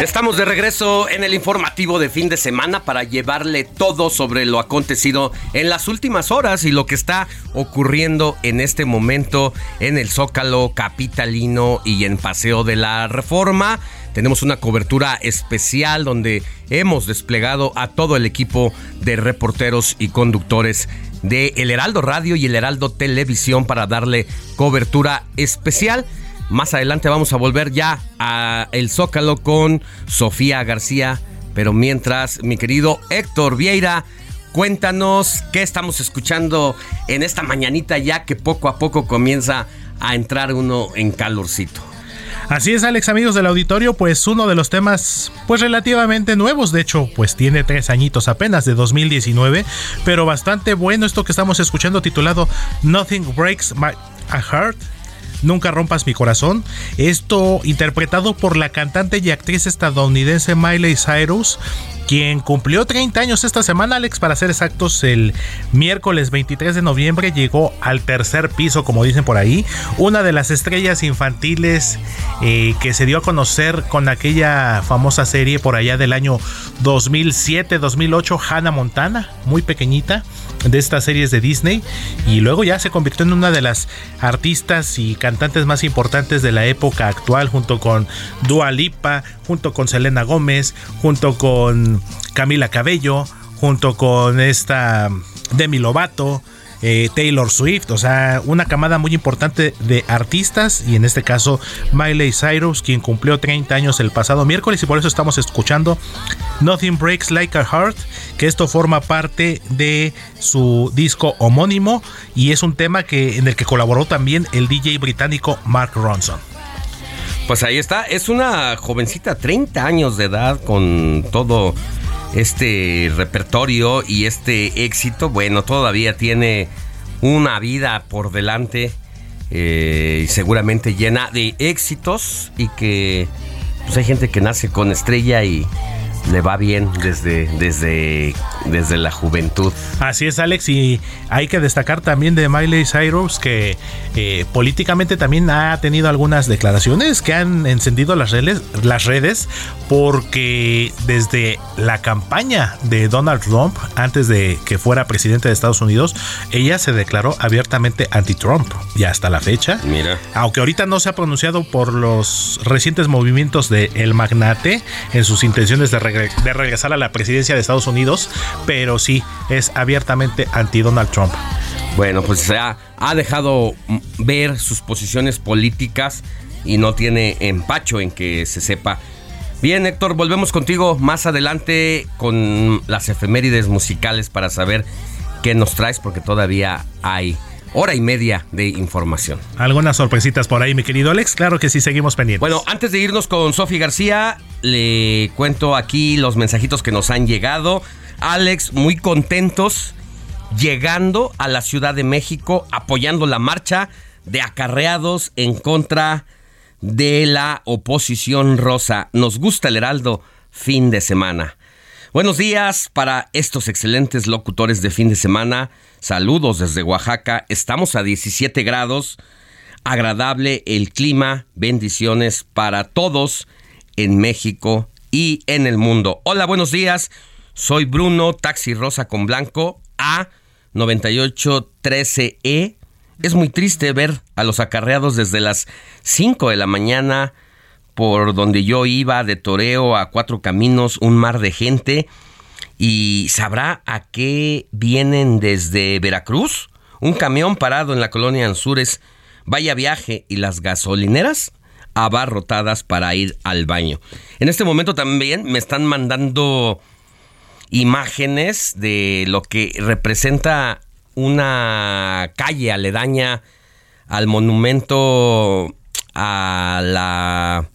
Estamos de regreso en el informativo de fin de semana para llevarle todo sobre lo acontecido en las últimas horas y lo que está ocurriendo en este momento en el Zócalo Capitalino y en Paseo de la Reforma. Tenemos una cobertura especial donde hemos desplegado a todo el equipo de reporteros y conductores de El Heraldo Radio y El Heraldo Televisión para darle cobertura especial. Más adelante vamos a volver ya a El Zócalo con Sofía García. Pero mientras, mi querido Héctor Vieira, cuéntanos qué estamos escuchando en esta mañanita ya que poco a poco comienza a entrar uno en calorcito. Así es, Alex, amigos del auditorio, pues uno de los temas, pues relativamente nuevos, de hecho, pues tiene tres añitos apenas de 2019, pero bastante bueno esto que estamos escuchando titulado Nothing Breaks My Heart. Nunca rompas mi corazón. Esto interpretado por la cantante y actriz estadounidense Miley Cyrus quien cumplió 30 años esta semana, Alex, para ser exactos, el miércoles 23 de noviembre llegó al tercer piso, como dicen por ahí, una de las estrellas infantiles eh, que se dio a conocer con aquella famosa serie por allá del año 2007-2008, Hannah Montana, muy pequeñita, de estas series de Disney, y luego ya se convirtió en una de las artistas y cantantes más importantes de la época actual, junto con Dua Lipa, junto con Selena Gómez, junto con Camila Cabello, junto con esta Demi Lovato, eh, Taylor Swift, o sea, una camada muy importante de artistas y en este caso Miley Cyrus, quien cumplió 30 años el pasado miércoles y por eso estamos escuchando Nothing Breaks Like a Heart, que esto forma parte de su disco homónimo y es un tema que en el que colaboró también el DJ británico Mark Ronson. Pues ahí está, es una jovencita, 30 años de edad, con todo este repertorio y este éxito. Bueno, todavía tiene una vida por delante eh, y seguramente llena de éxitos y que pues hay gente que nace con estrella y le va bien desde, desde, desde la juventud. Así es, Alex, y hay que destacar también de Miley Cyrus que eh, políticamente también ha tenido algunas declaraciones que han encendido las redes, las redes porque desde la campaña de Donald Trump, antes de que fuera presidente de Estados Unidos, ella se declaró abiertamente anti-Trump y hasta la fecha. Mira. Aunque ahorita no se ha pronunciado por los recientes movimientos de el magnate en sus intenciones de, de regresar a la presidencia de Estados Unidos, pero sí es abiertamente anti-Donald Trump. Bueno, pues ha, ha dejado ver sus posiciones políticas y no tiene empacho en que se sepa. Bien, Héctor, volvemos contigo más adelante con las efemérides musicales para saber qué nos traes, porque todavía hay hora y media de información. Algunas sorpresitas por ahí, mi querido Alex. Claro que sí, seguimos pendientes. Bueno, antes de irnos con Sofi García, le cuento aquí los mensajitos que nos han llegado. Alex, muy contentos llegando a la Ciudad de México, apoyando la marcha de acarreados en contra de la oposición rosa. Nos gusta el Heraldo fin de semana. Buenos días para estos excelentes locutores de fin de semana. Saludos desde Oaxaca. Estamos a 17 grados. Agradable el clima. Bendiciones para todos en México y en el mundo. Hola, buenos días. Soy Bruno, taxi rosa con blanco A 9813E. Es muy triste ver a los acarreados desde las 5 de la mañana por donde yo iba de toreo a cuatro caminos, un mar de gente. ¿Y sabrá a qué vienen desde Veracruz? Un camión parado en la colonia Anzures. Vaya viaje y las gasolineras abarrotadas para ir al baño. En este momento también me están mandando imágenes de lo que representa una calle aledaña al monumento a la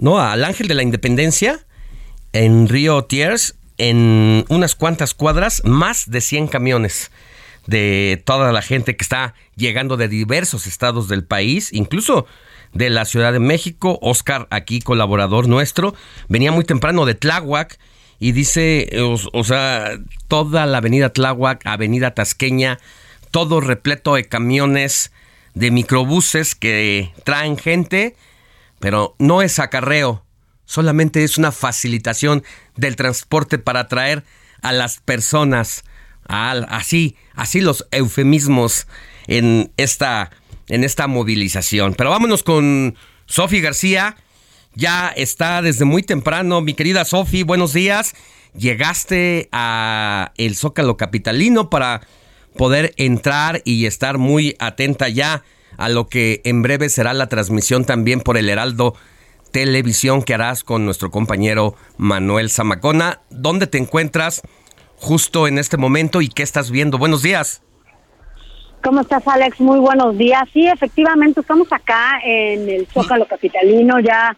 no al Ángel de la Independencia en Río Tiers en unas cuantas cuadras más de 100 camiones de toda la gente que está llegando de diversos estados del país, incluso de la Ciudad de México. Oscar, aquí colaborador nuestro, venía muy temprano de Tláhuac y dice, o, o sea, toda la avenida Tláhuac, avenida Tasqueña, todo repleto de camiones, de microbuses que traen gente, pero no es acarreo, solamente es una facilitación del transporte para atraer a las personas, así, así los eufemismos en esta, en esta movilización. Pero vámonos con Sofi García, ya está desde muy temprano, mi querida Sofi, buenos días. Llegaste a el Zócalo Capitalino para poder entrar y estar muy atenta ya a lo que en breve será la transmisión también por el Heraldo Televisión que harás con nuestro compañero Manuel Zamacona. ¿Dónde te encuentras justo en este momento y qué estás viendo? Buenos días. ¿Cómo estás, Alex? Muy buenos días. Sí, efectivamente, estamos acá en el Zócalo Capitalino ya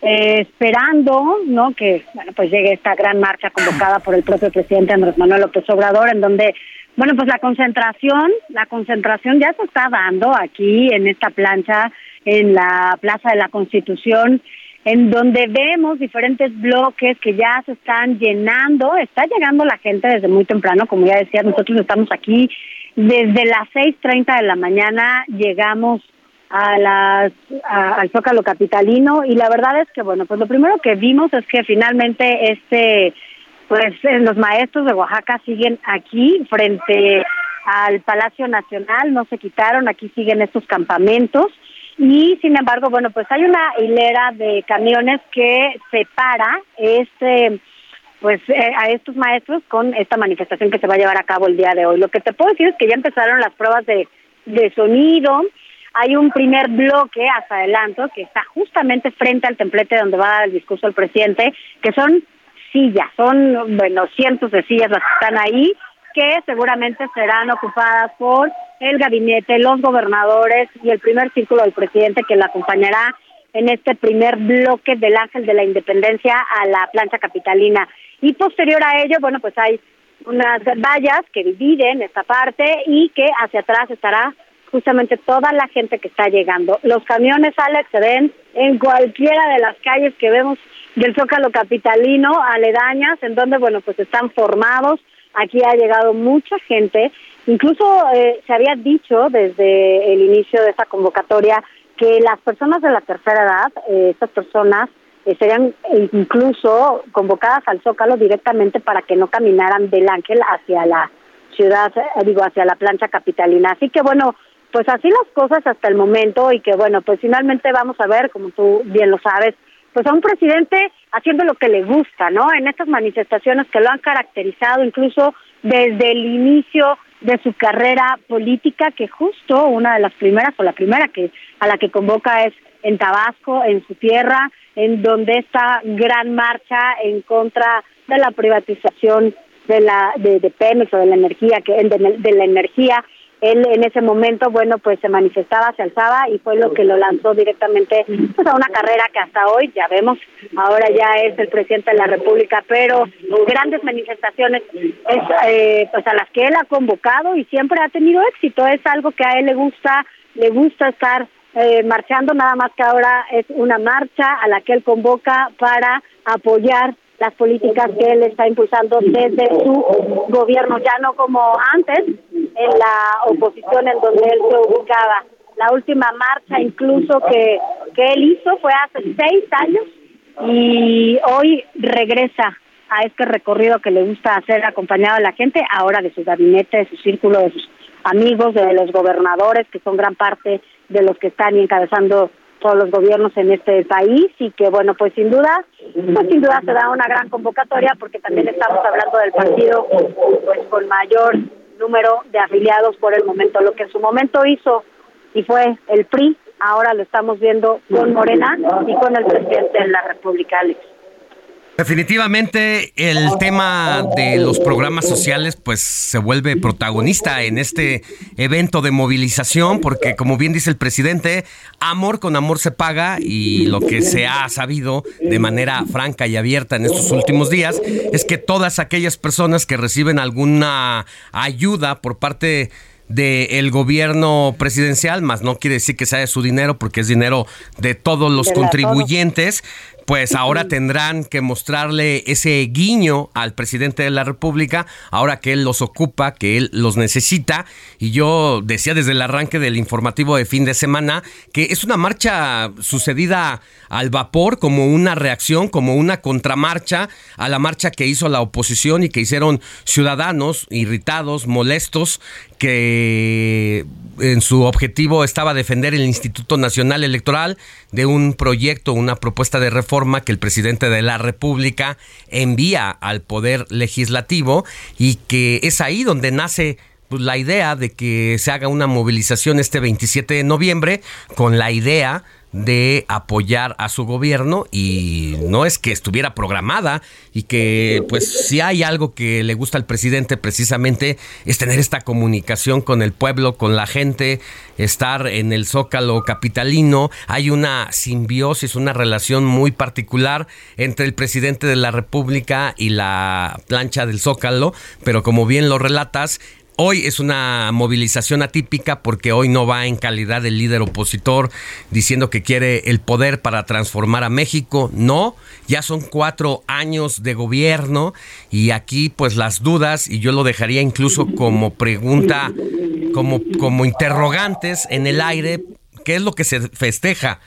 eh, esperando, ¿no? Que, bueno, pues llegue esta gran marcha convocada por el propio presidente Andrés Manuel López Obrador, en donde, bueno, pues la concentración, la concentración ya se está dando aquí en esta plancha en la Plaza de la Constitución. en donde vemos diferentes bloques que ya se están llenando. Está llegando la gente desde muy temprano, como ya decía, nosotros estamos aquí desde las 6.30 de la mañana, llegamos a las a- al Zócalo Capitalino y la verdad es que, bueno, pues lo primero que vimos es que finalmente este pues eh, los maestros de Oaxaca siguen aquí frente al Palacio Nacional, no se quitaron, aquí siguen estos campamentos y sin embargo, bueno, pues hay una hilera de camiones que separa este pues eh, a estos maestros con esta manifestación que se va a llevar a cabo el día de hoy. Lo que te puedo decir es que ya empezaron las pruebas de, de sonido, hay un primer bloque hasta adelanto que está justamente frente al templete donde va a dar el discurso el presidente, que son sillas, son, bueno, cientos de sillas las que están ahí, que seguramente serán ocupadas por el gabinete, los gobernadores y el primer círculo del presidente que la acompañará en este primer bloque del Ángel de la Independencia a la plancha capitalina. Y posterior a ello, bueno, pues hay unas vallas que dividen esta parte y que hacia atrás estará justamente toda la gente que está llegando. Los camiones, Alex, se ven en cualquiera de las calles que vemos del Zócalo Capitalino, aledañas, en donde, bueno, pues están formados. Aquí ha llegado mucha gente. Incluso eh, se había dicho desde el inicio de esta convocatoria que las personas de la tercera edad, eh, estas personas, eh, serían incluso convocadas al Zócalo directamente para que no caminaran del Ángel hacia la ciudad, eh, digo, hacia la plancha capitalina. Así que bueno, pues así las cosas hasta el momento y que bueno, pues finalmente vamos a ver, como tú bien lo sabes, pues a un presidente haciendo lo que le gusta, ¿no? En estas manifestaciones que lo han caracterizado incluso desde el inicio de su carrera política, que justo una de las primeras o la primera que a la que convoca es en Tabasco, en su tierra, en donde esta gran marcha en contra de la privatización de la de, de Pemex o de la energía que de, de la energía él en ese momento, bueno, pues se manifestaba, se alzaba y fue lo que lo lanzó directamente pues, a una carrera que hasta hoy, ya vemos, ahora ya es el presidente de la República, pero grandes manifestaciones es, eh, pues a las que él ha convocado y siempre ha tenido éxito, es algo que a él le gusta, le gusta estar eh, marchando, nada más que ahora es una marcha a la que él convoca para apoyar las políticas que él está impulsando desde su gobierno, ya no como antes, en la oposición en donde él se ubicaba. La última marcha incluso que, que él hizo fue hace seis años y hoy regresa a este recorrido que le gusta hacer acompañado de la gente, ahora de su gabinete, de su círculo, de sus amigos, de los gobernadores, que son gran parte de los que están encabezando todos los gobiernos en este país y que bueno pues sin duda pues sin duda será una gran convocatoria porque también estamos hablando del partido pues con mayor número de afiliados por el momento lo que en su momento hizo y fue el PRI ahora lo estamos viendo con Morena y con el presidente de la República Alex Definitivamente el tema de los programas sociales pues se vuelve protagonista en este evento de movilización porque como bien dice el presidente, amor con amor se paga y lo que se ha sabido de manera franca y abierta en estos últimos días es que todas aquellas personas que reciben alguna ayuda por parte del gobierno presidencial, más no quiere decir que sea de su dinero porque es dinero de todos los De contribuyentes, pues ahora tendrán que mostrarle ese guiño al presidente de la República, ahora que él los ocupa, que él los necesita. Y yo decía desde el arranque del informativo de fin de semana que es una marcha sucedida al vapor, como una reacción, como una contramarcha a la marcha que hizo la oposición y que hicieron ciudadanos irritados, molestos, que en su objetivo estaba defender el Instituto Nacional Electoral de un proyecto, una propuesta de reforma que el presidente de la República envía al Poder Legislativo y que es ahí donde nace pues, la idea de que se haga una movilización este 27 de noviembre con la idea de apoyar a su gobierno y no es que estuviera programada y que pues si hay algo que le gusta al presidente precisamente es tener esta comunicación con el pueblo, con la gente, estar en el zócalo capitalino, hay una simbiosis, una relación muy particular entre el presidente de la República y la plancha del zócalo, pero como bien lo relatas, Hoy es una movilización atípica porque hoy no va en calidad de líder opositor diciendo que quiere el poder para transformar a México. No, ya son cuatro años de gobierno y aquí pues las dudas, y yo lo dejaría incluso como pregunta, como, como interrogantes en el aire, ¿qué es lo que se festeja?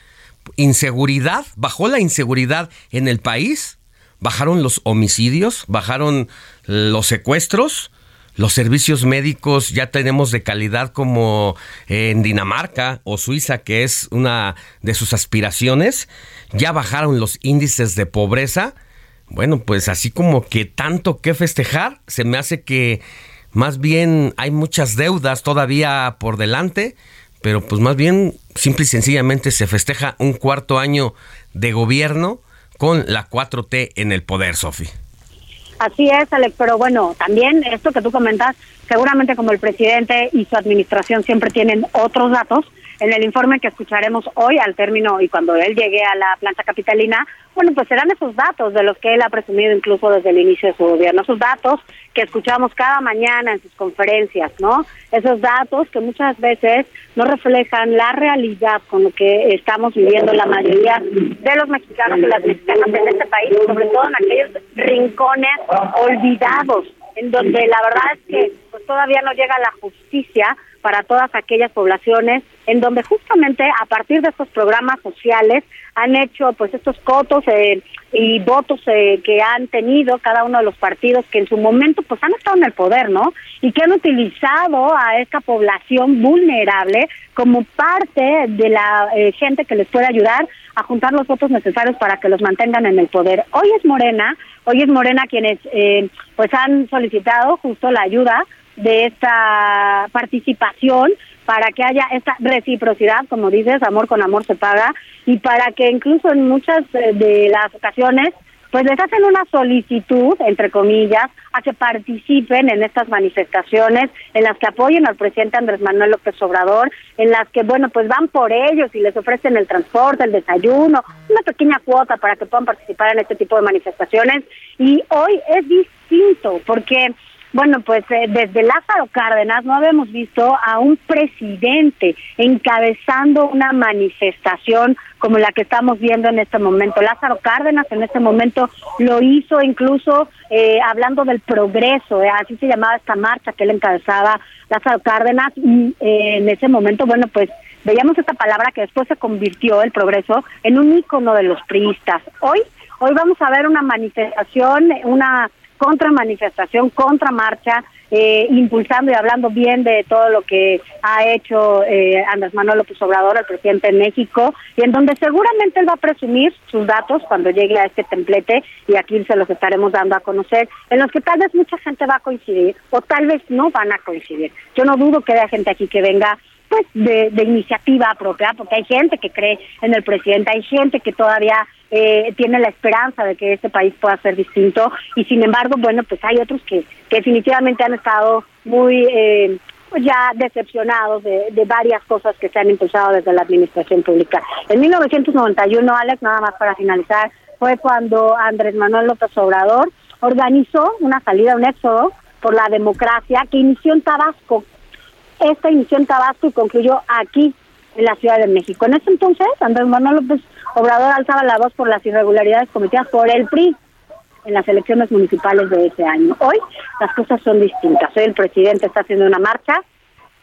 ¿Inseguridad? ¿Bajó la inseguridad en el país? ¿Bajaron los homicidios? ¿Bajaron los secuestros? Los servicios médicos ya tenemos de calidad como en Dinamarca o Suiza, que es una de sus aspiraciones. Ya bajaron los índices de pobreza. Bueno, pues así como que tanto que festejar, se me hace que más bien hay muchas deudas todavía por delante, pero pues más bien simple y sencillamente se festeja un cuarto año de gobierno con la 4T en el poder, Sofi. Así es, Alex, pero bueno, también esto que tú comentas, seguramente como el presidente y su administración siempre tienen otros datos, en el informe que escucharemos hoy al término y cuando él llegue a la planta capitalina, bueno, pues serán esos datos de los que él ha presumido incluso desde el inicio de su gobierno, esos datos que escuchamos cada mañana en sus conferencias, ¿no? Esos datos que muchas veces no reflejan la realidad con lo que estamos viviendo la mayoría de los mexicanos y las mexicanas en este país, sobre todo en aquellos rincones olvidados, en donde la verdad es que pues, todavía no llega la justicia para todas aquellas poblaciones en donde justamente a partir de estos programas sociales han hecho pues estos cotos eh, y votos eh, que han tenido cada uno de los partidos que en su momento pues han estado en el poder, ¿no? Y que han utilizado a esta población vulnerable como parte de la eh, gente que les puede ayudar a juntar los votos necesarios para que los mantengan en el poder. Hoy es Morena, hoy es Morena quienes pues han solicitado justo la ayuda de esta participación para que haya esta reciprocidad, como dices, amor con amor se paga, y para que incluso en muchas eh, de las ocasiones, pues les hacen una solicitud, entre comillas, a que participen en estas manifestaciones, en las que apoyen al presidente Andrés Manuel López Obrador, en las que, bueno, pues van por ellos y les ofrecen el transporte, el desayuno, una pequeña cuota para que puedan participar en este tipo de manifestaciones. Y hoy es distinto, porque bueno, pues eh, desde Lázaro Cárdenas no habíamos visto a un presidente encabezando una manifestación como la que estamos viendo en este momento. Lázaro Cárdenas en este momento lo hizo incluso eh, hablando del progreso, eh, así se llamaba esta marcha que él encabezaba Lázaro Cárdenas y en ese momento, bueno, pues veíamos esta palabra que después se convirtió, el progreso, en un ícono de los priistas. Hoy, hoy vamos a ver una manifestación, una contra manifestación, contra marcha, eh, impulsando y hablando bien de todo lo que ha hecho eh, Andrés Manuel López Obrador, el presidente de México, y en donde seguramente él va a presumir sus datos cuando llegue a este templete, y aquí se los estaremos dando a conocer, en los que tal vez mucha gente va a coincidir, o tal vez no van a coincidir. Yo no dudo que haya gente aquí que venga pues de, de iniciativa propia, porque hay gente que cree en el presidente, hay gente que todavía eh, tiene la esperanza de que este país pueda ser distinto y sin embargo, bueno, pues hay otros que, definitivamente han estado muy eh, pues ya decepcionados de, de varias cosas que se han impulsado desde la administración pública. En 1991, Alex, nada más para finalizar, fue cuando Andrés Manuel López Obrador organizó una salida, un éxodo por la democracia que inició en Tabasco. Esta inició en Tabasco y concluyó aquí, en la Ciudad de México. En ese entonces, Andrés Manuel López Obrador alzaba la voz por las irregularidades cometidas por el PRI en las elecciones municipales de ese año. Hoy las cosas son distintas. Hoy el presidente está haciendo una marcha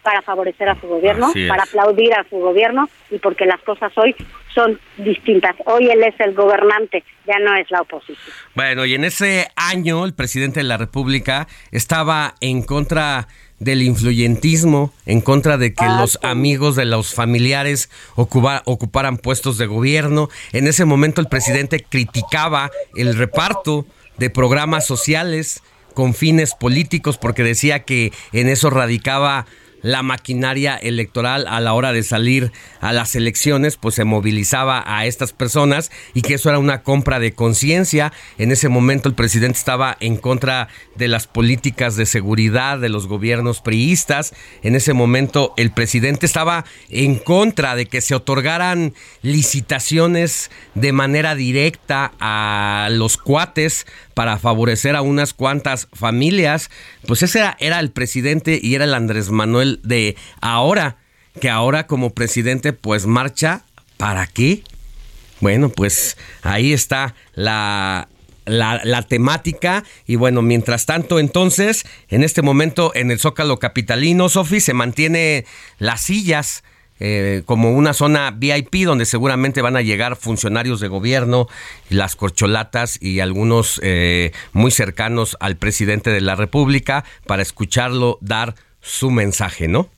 para favorecer a su gobierno, para aplaudir a su gobierno y porque las cosas hoy son distintas. Hoy él es el gobernante, ya no es la oposición. Bueno, y en ese año el presidente de la República estaba en contra del influyentismo, en contra de que los amigos de los familiares ocuparan puestos de gobierno. En ese momento el presidente criticaba el reparto de programas sociales con fines políticos porque decía que en eso radicaba la maquinaria electoral a la hora de salir a las elecciones, pues se movilizaba a estas personas y que eso era una compra de conciencia. En ese momento el presidente estaba en contra de las políticas de seguridad de los gobiernos priistas. En ese momento el presidente estaba en contra de que se otorgaran licitaciones de manera directa a los cuates para favorecer a unas cuantas familias. Pues ese era, el presidente y era el Andrés Manuel de ahora, que ahora como presidente pues marcha, ¿para qué? Bueno, pues ahí está la, la, la, temática. Y bueno, mientras tanto, entonces, en este momento en el Zócalo Capitalino, Sofi, se mantiene las sillas. Eh, como una zona VIP donde seguramente van a llegar funcionarios de gobierno, las corcholatas y algunos eh, muy cercanos al presidente de la República para escucharlo dar su mensaje, ¿no?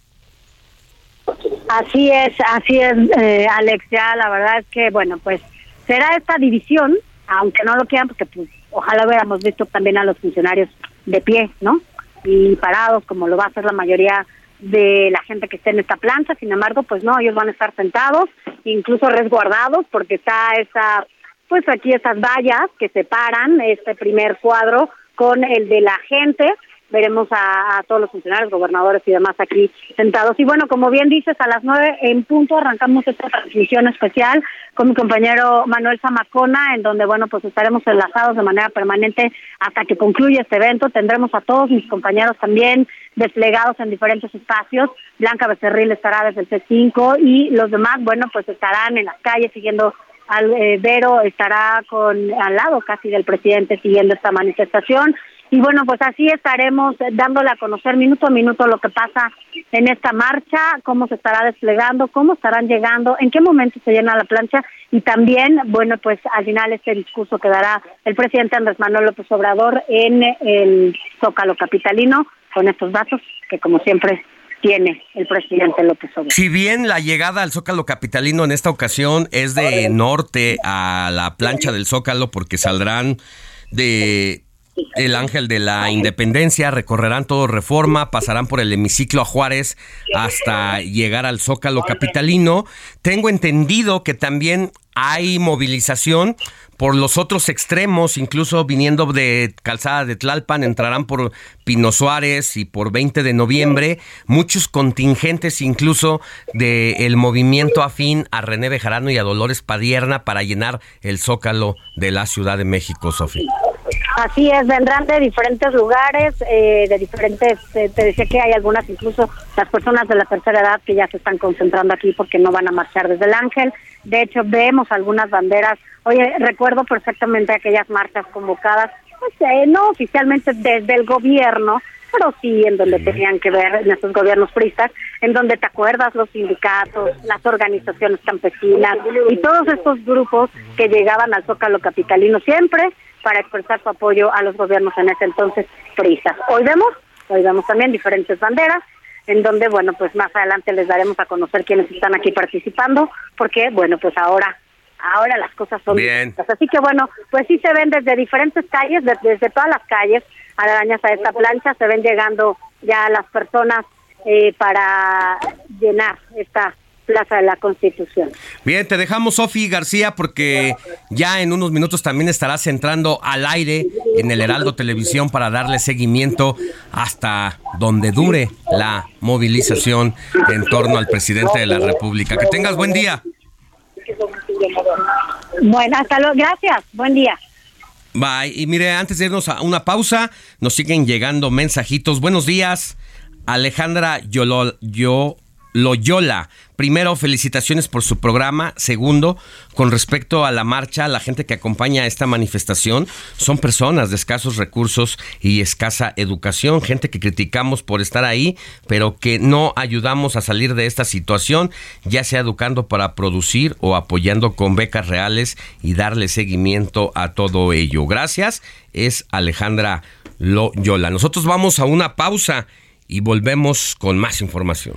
Así es, así es, eh, Alex. Ya la verdad es que, bueno, pues será esta división, aunque no lo quieran, porque pues ojalá hubiéramos visto también a los funcionarios de pie, ¿no? Y parados, como lo va a hacer la mayoría de la gente que esté en esta plancha. Sin embargo, pues no, ellos van a estar sentados, incluso resguardados, porque está esa, pues aquí esas vallas que separan este primer cuadro con el de la gente veremos a, a, todos los funcionarios, gobernadores y demás aquí sentados. Y bueno, como bien dices, a las nueve en punto arrancamos esta transmisión especial con mi compañero Manuel Zamacona, en donde, bueno, pues estaremos enlazados de manera permanente hasta que concluya este evento. Tendremos a todos mis compañeros también desplegados en diferentes espacios. Blanca Becerril estará desde el C5 y los demás, bueno, pues estarán en las calles siguiendo al eh, Vero estará con al lado casi del presidente siguiendo esta manifestación y bueno, pues así estaremos dándole a conocer minuto a minuto lo que pasa en esta marcha, cómo se estará desplegando, cómo estarán llegando, en qué momento se llena la plancha y también, bueno, pues al final este discurso que dará el presidente Andrés Manuel López Obrador en el Zócalo Capitalino con estos datos que como siempre tiene el presidente López Obrador. Si bien la llegada al Zócalo Capitalino en esta ocasión es de norte a la plancha del Zócalo porque saldrán de el Ángel de la Independencia, recorrerán todo Reforma, pasarán por el hemiciclo a Juárez hasta llegar al Zócalo Capitalino. Tengo entendido que también hay movilización por los otros extremos, incluso viniendo de Calzada de Tlalpan, entrarán por Pino Suárez y por 20 de noviembre, muchos contingentes incluso del movimiento afín a René Bejarano y a Dolores Padierna para llenar el zócalo de la Ciudad de México, Sofía. Así es, vendrán de diferentes lugares, eh, de diferentes, eh, te decía que hay algunas, incluso las personas de la tercera edad que ya se están concentrando aquí porque no van a marchar desde el Ángel. De hecho, vemos algunas banderas. Oye, recuerdo perfectamente aquellas marchas convocadas, pues, eh, no oficialmente desde el gobierno, pero sí en donde tenían que ver en estos gobiernos pristas, en donde te acuerdas los sindicatos, las organizaciones campesinas y todos estos grupos que llegaban al Zócalo Capitalino siempre para expresar su apoyo a los gobiernos en ese entonces pristas. Hoy vemos, hoy vemos también diferentes banderas, en donde, bueno, pues más adelante les daremos a conocer quiénes están aquí participando, porque, bueno, pues ahora ahora las cosas son Bien. Así que, bueno, pues sí se ven desde diferentes calles, desde, desde todas las calles, arañas a esta plancha, se ven llegando ya las personas eh, para llenar esta Plaza de la Constitución. Bien, te dejamos, Sofi García, porque ya en unos minutos también estarás entrando al aire en el Heraldo Televisión para darle seguimiento hasta donde dure la movilización en torno al presidente de la República. Que tengas buen día. Bueno, hasta luego. Gracias. Buen día. Bye. Y mire, antes de irnos a una pausa, nos siguen llegando mensajitos. Buenos días, Alejandra Yolo, yo, Loyola. Primero, felicitaciones por su programa. Segundo, con respecto a la marcha, la gente que acompaña a esta manifestación son personas de escasos recursos y escasa educación, gente que criticamos por estar ahí, pero que no ayudamos a salir de esta situación, ya sea educando para producir o apoyando con becas reales y darle seguimiento a todo ello. Gracias, es Alejandra Loyola. Nosotros vamos a una pausa y volvemos con más información.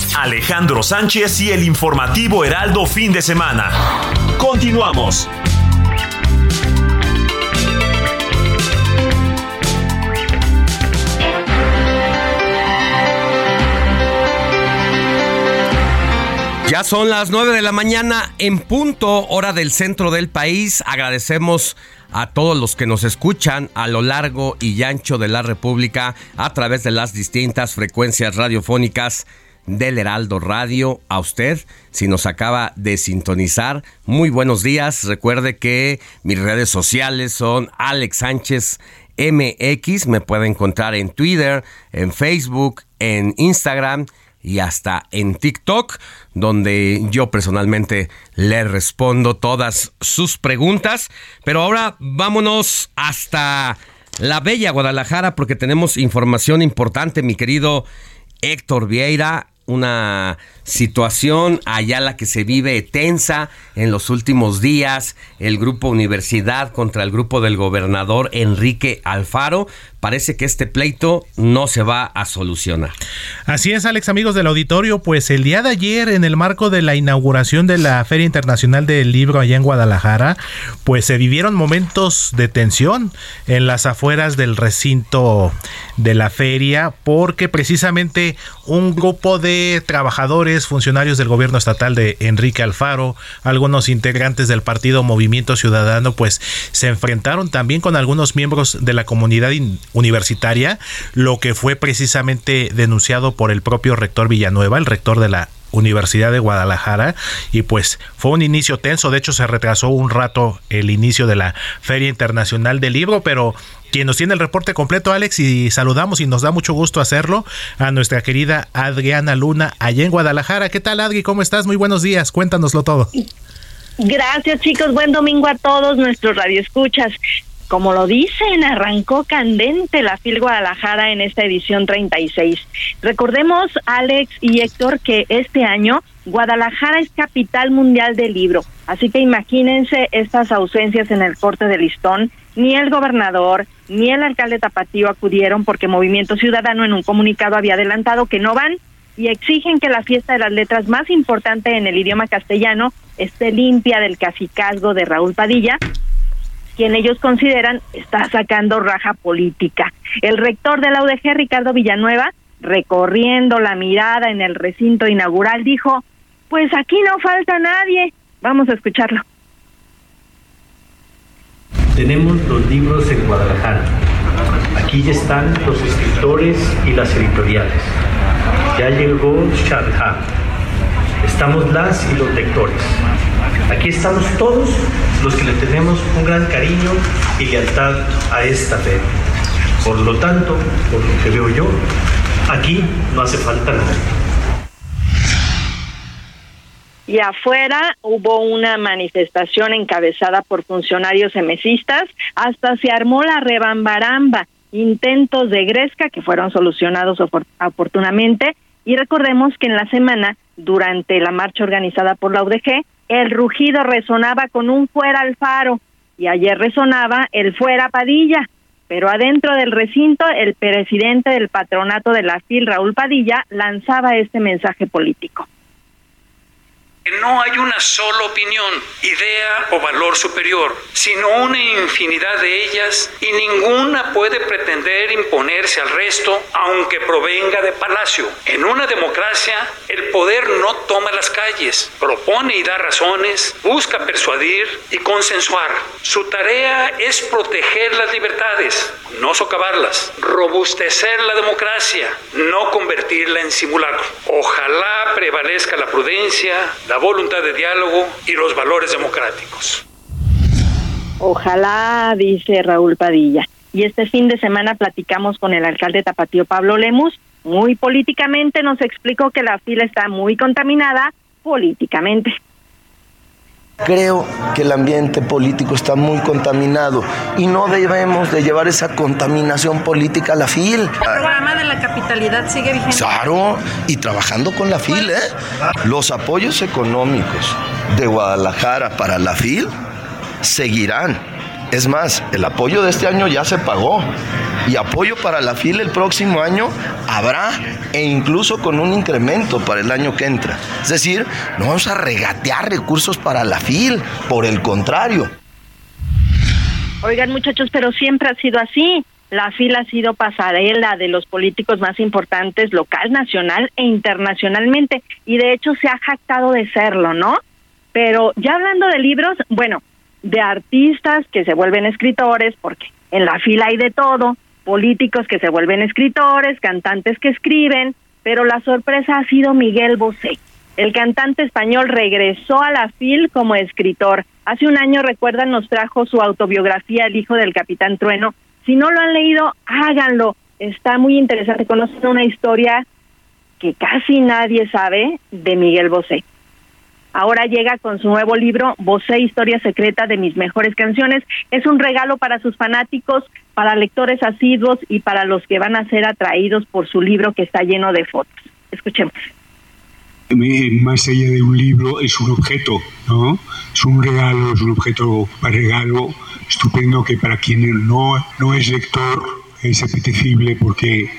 Alejandro Sánchez y el informativo Heraldo Fin de Semana. Continuamos. Ya son las 9 de la mañana en punto, hora del centro del país. Agradecemos a todos los que nos escuchan a lo largo y ancho de la República a través de las distintas frecuencias radiofónicas del Heraldo Radio. A usted, si nos acaba de sintonizar, muy buenos días. Recuerde que mis redes sociales son Alex Sánchez MX. Me puede encontrar en Twitter, en Facebook, en Instagram y hasta en TikTok, donde yo personalmente le respondo todas sus preguntas. Pero ahora vámonos hasta la bella Guadalajara porque tenemos información importante, mi querido Héctor Vieira. Una situación allá la que se vive tensa en los últimos días. El grupo Universidad contra el grupo del gobernador Enrique Alfaro parece que este pleito no se va a solucionar. Así es, Alex, amigos del auditorio, pues el día de ayer, en el marco de la inauguración de la Feria Internacional del Libro allá en Guadalajara, pues se vivieron momentos de tensión en las afueras del recinto de la feria, porque precisamente un grupo de trabajadores, funcionarios del gobierno estatal de Enrique Alfaro, algunos integrantes del partido Movimiento Ciudadano, pues se enfrentaron también con algunos miembros de la comunidad universitaria, lo que fue precisamente denunciado por el propio rector Villanueva, el rector de la Universidad de Guadalajara y pues fue un inicio tenso, de hecho se retrasó un rato el inicio de la Feria Internacional del Libro, pero quien nos tiene el reporte completo, Alex, y saludamos y nos da mucho gusto hacerlo a nuestra querida Adriana Luna allá en Guadalajara. ¿Qué tal, Adri? ¿Cómo estás? Muy buenos días, cuéntanoslo todo. Gracias chicos, buen domingo a todos nuestros radioescuchas. Como lo dicen, arrancó candente la FIL Guadalajara en esta edición 36. Recordemos, Alex y Héctor, que este año Guadalajara es capital mundial del libro. Así que imagínense estas ausencias en el corte de listón. Ni el gobernador ni el alcalde Tapatío acudieron porque Movimiento Ciudadano en un comunicado había adelantado que no van y exigen que la fiesta de las letras más importante en el idioma castellano esté limpia del cacicazgo de Raúl Padilla quien ellos consideran está sacando raja política. El rector de la UDG, Ricardo Villanueva, recorriendo la mirada en el recinto inaugural, dijo, pues aquí no falta nadie. Vamos a escucharlo. Tenemos los libros en Guadalajara. Aquí ya están los escritores y las editoriales. Ya llegó Shadha. Estamos las y los lectores. Aquí estamos todos los que le tenemos un gran cariño y lealtad a esta fe. Por lo tanto, por lo que veo yo, aquí no hace falta nada. Y afuera hubo una manifestación encabezada por funcionarios emesistas, hasta se armó la rebambaramba, intentos de gresca que fueron solucionados oportunamente. Y recordemos que en la semana, durante la marcha organizada por la UDG, el rugido resonaba con un fuera al faro y ayer resonaba el fuera Padilla. Pero adentro del recinto, el presidente del patronato de la FIL, Raúl Padilla, lanzaba este mensaje político. No hay una sola opinión, idea o valor superior, sino una infinidad de ellas y ninguna puede pretender imponerse al resto aunque provenga de palacio. En una democracia, el poder no toma las calles, propone y da razones, busca persuadir y consensuar. Su tarea es proteger las libertades, no socavarlas, robustecer la democracia, no convertirla en simulacro. Ojalá prevalezca la prudencia, la voluntad de diálogo y los valores democráticos. Ojalá, dice Raúl Padilla. Y este fin de semana platicamos con el alcalde Tapatío Pablo Lemus muy políticamente, nos explicó que la fila está muy contaminada políticamente. Creo que el ambiente político está muy contaminado y no debemos de llevar esa contaminación política a la FIL. ¿El programa de la capitalidad sigue vigente? Claro, y trabajando con la FIL, ¿eh? Los apoyos económicos de Guadalajara para la FIL seguirán. Es más, el apoyo de este año ya se pagó y apoyo para la FIL el próximo año habrá e incluso con un incremento para el año que entra. Es decir, no vamos a regatear recursos para la FIL, por el contrario. Oigan muchachos, pero siempre ha sido así. La fila ha sido pasarela de los políticos más importantes local, nacional e internacionalmente y de hecho se ha jactado de serlo, ¿no? Pero ya hablando de libros, bueno, de artistas que se vuelven escritores, porque en la fila hay de todo, políticos que se vuelven escritores, cantantes que escriben, pero la sorpresa ha sido Miguel Bosé. El cantante español regresó a la FIL como escritor. Hace un año, recuerdan, nos trajo su autobiografía El hijo del capitán Trueno. Si no lo han leído, háganlo. Está muy interesante. Conocen una historia que casi nadie sabe de Miguel Bosé. Ahora llega con su nuevo libro, Bosé, Historia Secreta de mis mejores canciones. Es un regalo para sus fanáticos, para lectores asiduos y para los que van a ser atraídos por su libro que está lleno de fotos. Escuchemos. Más allá de un libro, es un objeto, ¿no? Es un regalo, es un objeto para regalo estupendo que para quien no, no es lector es apetecible porque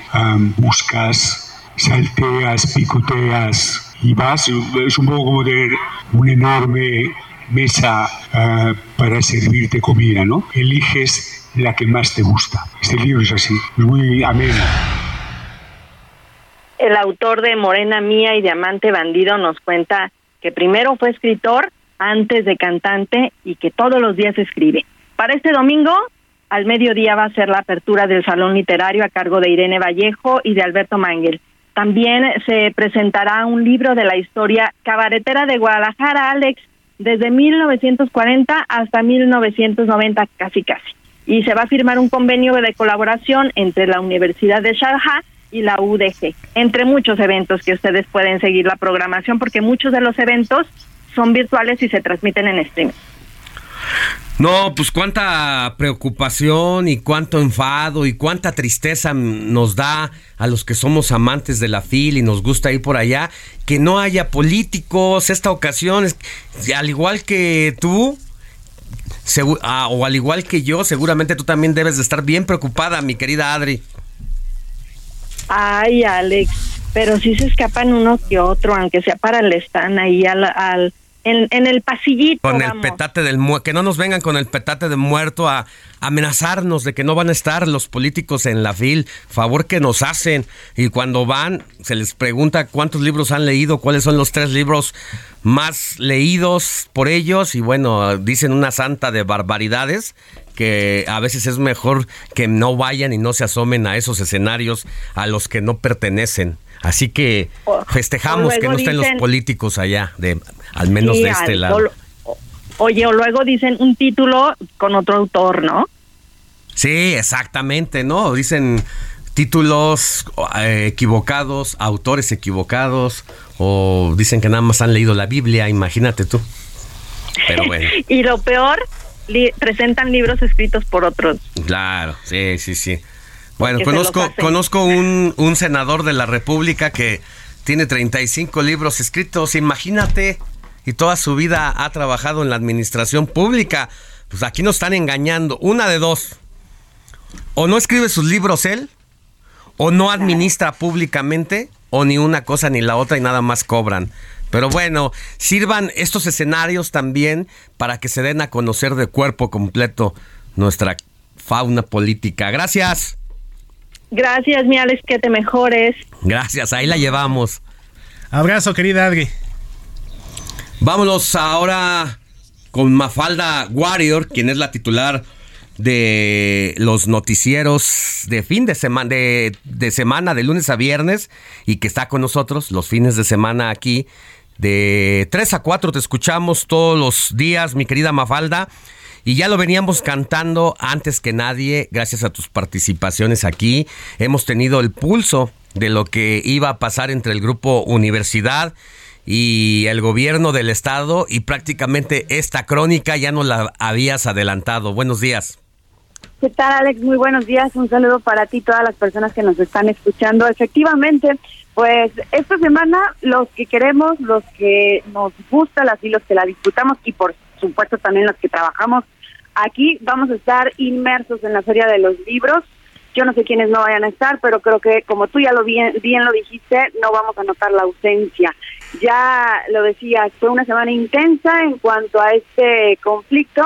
buscas, salteas, picoteas y vas. Es un poco como tener una enorme mesa ah, para servirte comida, ¿no? Eliges la que más te gusta. Este libro es así, muy ameno. El autor de Morena Mía y Diamante Bandido nos cuenta que primero fue escritor antes de cantante y que todos los días escribe. Para este domingo, al mediodía va a ser la apertura del Salón Literario a cargo de Irene Vallejo y de Alberto Mangel. También se presentará un libro de la historia cabaretera de Guadalajara, Alex, desde 1940 hasta 1990, casi casi. Y se va a firmar un convenio de colaboración entre la Universidad de Sharjah y la UDG, entre muchos eventos que ustedes pueden seguir la programación, porque muchos de los eventos son virtuales y se transmiten en streaming. No, pues cuánta preocupación y cuánto enfado y cuánta tristeza nos da a los que somos amantes de la FIL y nos gusta ir por allá, que no haya políticos esta ocasión, al igual que tú, ah, o al igual que yo, seguramente tú también debes de estar bien preocupada, mi querida Adri. Ay, Alex, pero si se escapan uno que otro, aunque sea para el están ahí al, al en, el pasillito. Con el petate del muerto, que no nos vengan con el petate de muerto a amenazarnos de que no van a estar los políticos en la fil, favor que nos hacen. Y cuando van, se les pregunta cuántos libros han leído, cuáles son los tres libros más leídos por ellos. Y bueno, dicen una santa de barbaridades que a veces es mejor que no vayan y no se asomen a esos escenarios a los que no pertenecen. Así que festejamos que no estén los políticos allá, de al menos de este lado. oye, o luego dicen un título con otro autor, ¿no? Sí, exactamente, ¿no? Dicen títulos eh, equivocados, autores equivocados, o dicen que nada más han leído la Biblia, imagínate tú. Pero bueno. y lo peor, presentan libros escritos por otros. Claro, sí, sí, sí. Bueno, conozco, conozco un, un senador de la República que tiene 35 libros escritos, imagínate, y toda su vida ha trabajado en la administración pública. Pues aquí nos están engañando. Una de dos. O no escribe sus libros él, o no administra públicamente, o ni una cosa ni la otra y nada más cobran. Pero bueno, sirvan estos escenarios también para que se den a conocer de cuerpo completo nuestra fauna política. Gracias. Gracias, mi Alex, que te mejores. Gracias, ahí la llevamos. Abrazo, querida Adri. Vámonos ahora con Mafalda Warrior, quien es la titular de los noticieros de fin de semana, de, semana, de lunes a viernes, y que está con nosotros los fines de semana aquí. De 3 a 4 te escuchamos todos los días, mi querida Mafalda. Y ya lo veníamos cantando antes que nadie, gracias a tus participaciones aquí. Hemos tenido el pulso de lo que iba a pasar entre el grupo Universidad y el gobierno del estado y prácticamente esta crónica ya no la habías adelantado. Buenos días. ¿Qué tal, Alex? Muy buenos días. Un saludo para ti y todas las personas que nos están escuchando. Efectivamente, pues esta semana los que queremos, los que nos gusta, las y los que la disfrutamos y por supuesto también los que trabajamos aquí, vamos a estar inmersos en la Feria de los Libros. Yo no sé quiénes no vayan a estar, pero creo que como tú ya lo bien, bien lo dijiste, no vamos a notar la ausencia. Ya lo decías, fue una semana intensa en cuanto a este conflicto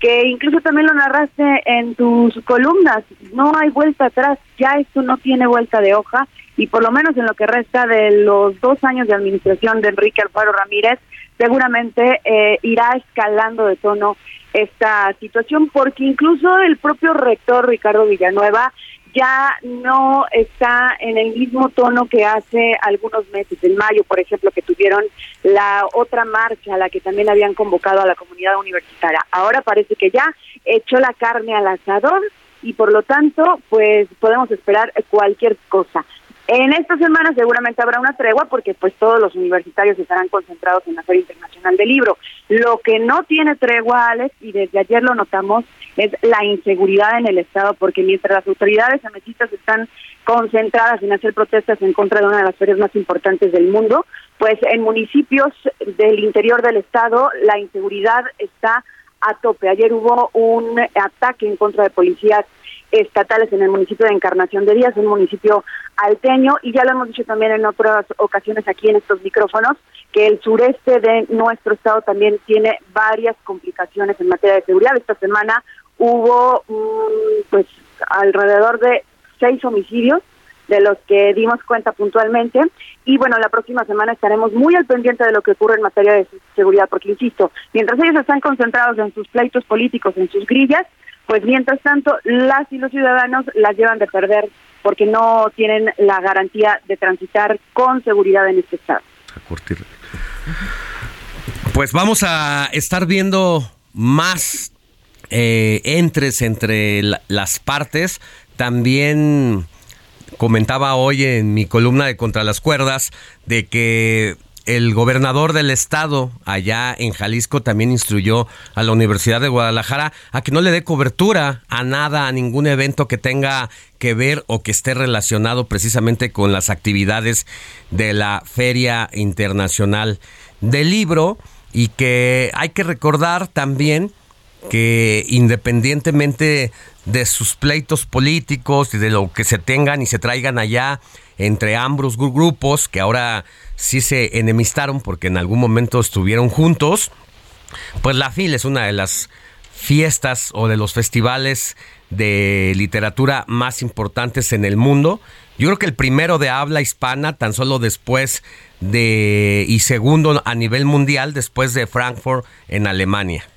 que incluso también lo narraste en tus columnas, no hay vuelta atrás, ya esto no tiene vuelta de hoja y por lo menos en lo que resta de los dos años de administración de Enrique Alfaro Ramírez, seguramente eh, irá escalando de tono esta situación porque incluso el propio rector Ricardo Villanueva ya no está en el mismo tono que hace algunos meses, en mayo, por ejemplo, que tuvieron la otra marcha, la que también habían convocado a la comunidad universitaria. Ahora parece que ya echó la carne al asador y por lo tanto, pues podemos esperar cualquier cosa. En esta semana seguramente habrá una tregua porque pues todos los universitarios estarán concentrados en la Feria Internacional del Libro. Lo que no tiene tregua, Alex, y desde ayer lo notamos, es la inseguridad en el Estado, porque mientras las autoridades ametistas están concentradas en hacer protestas en contra de una de las ferias más importantes del mundo, pues en municipios del interior del Estado la inseguridad está a tope. Ayer hubo un ataque en contra de policías estatales en el municipio de Encarnación de Díaz, un municipio alteño, y ya lo hemos dicho también en otras ocasiones aquí en estos micrófonos, que el sureste de nuestro estado también tiene varias complicaciones en materia de seguridad. Esta semana hubo mm, pues alrededor de seis homicidios de los que dimos cuenta puntualmente. Y bueno, la próxima semana estaremos muy al pendiente de lo que ocurre en materia de seguridad, porque insisto, mientras ellos están concentrados en sus pleitos políticos, en sus grillas, pues mientras tanto las y los ciudadanos las llevan de perder porque no tienen la garantía de transitar con seguridad en este estado. Pues vamos a estar viendo más eh, entres entre las partes. También comentaba hoy en mi columna de Contra las Cuerdas de que el gobernador del estado allá en Jalisco también instruyó a la Universidad de Guadalajara a que no le dé cobertura a nada, a ningún evento que tenga que ver o que esté relacionado precisamente con las actividades de la Feria Internacional del Libro y que hay que recordar también que independientemente de sus pleitos políticos y de lo que se tengan y se traigan allá entre ambos grupos, que ahora sí se enemistaron porque en algún momento estuvieron juntos, pues la FIL es una de las fiestas o de los festivales de literatura más importantes en el mundo. Yo creo que el primero de habla hispana, tan solo después de, y segundo a nivel mundial, después de Frankfurt en Alemania.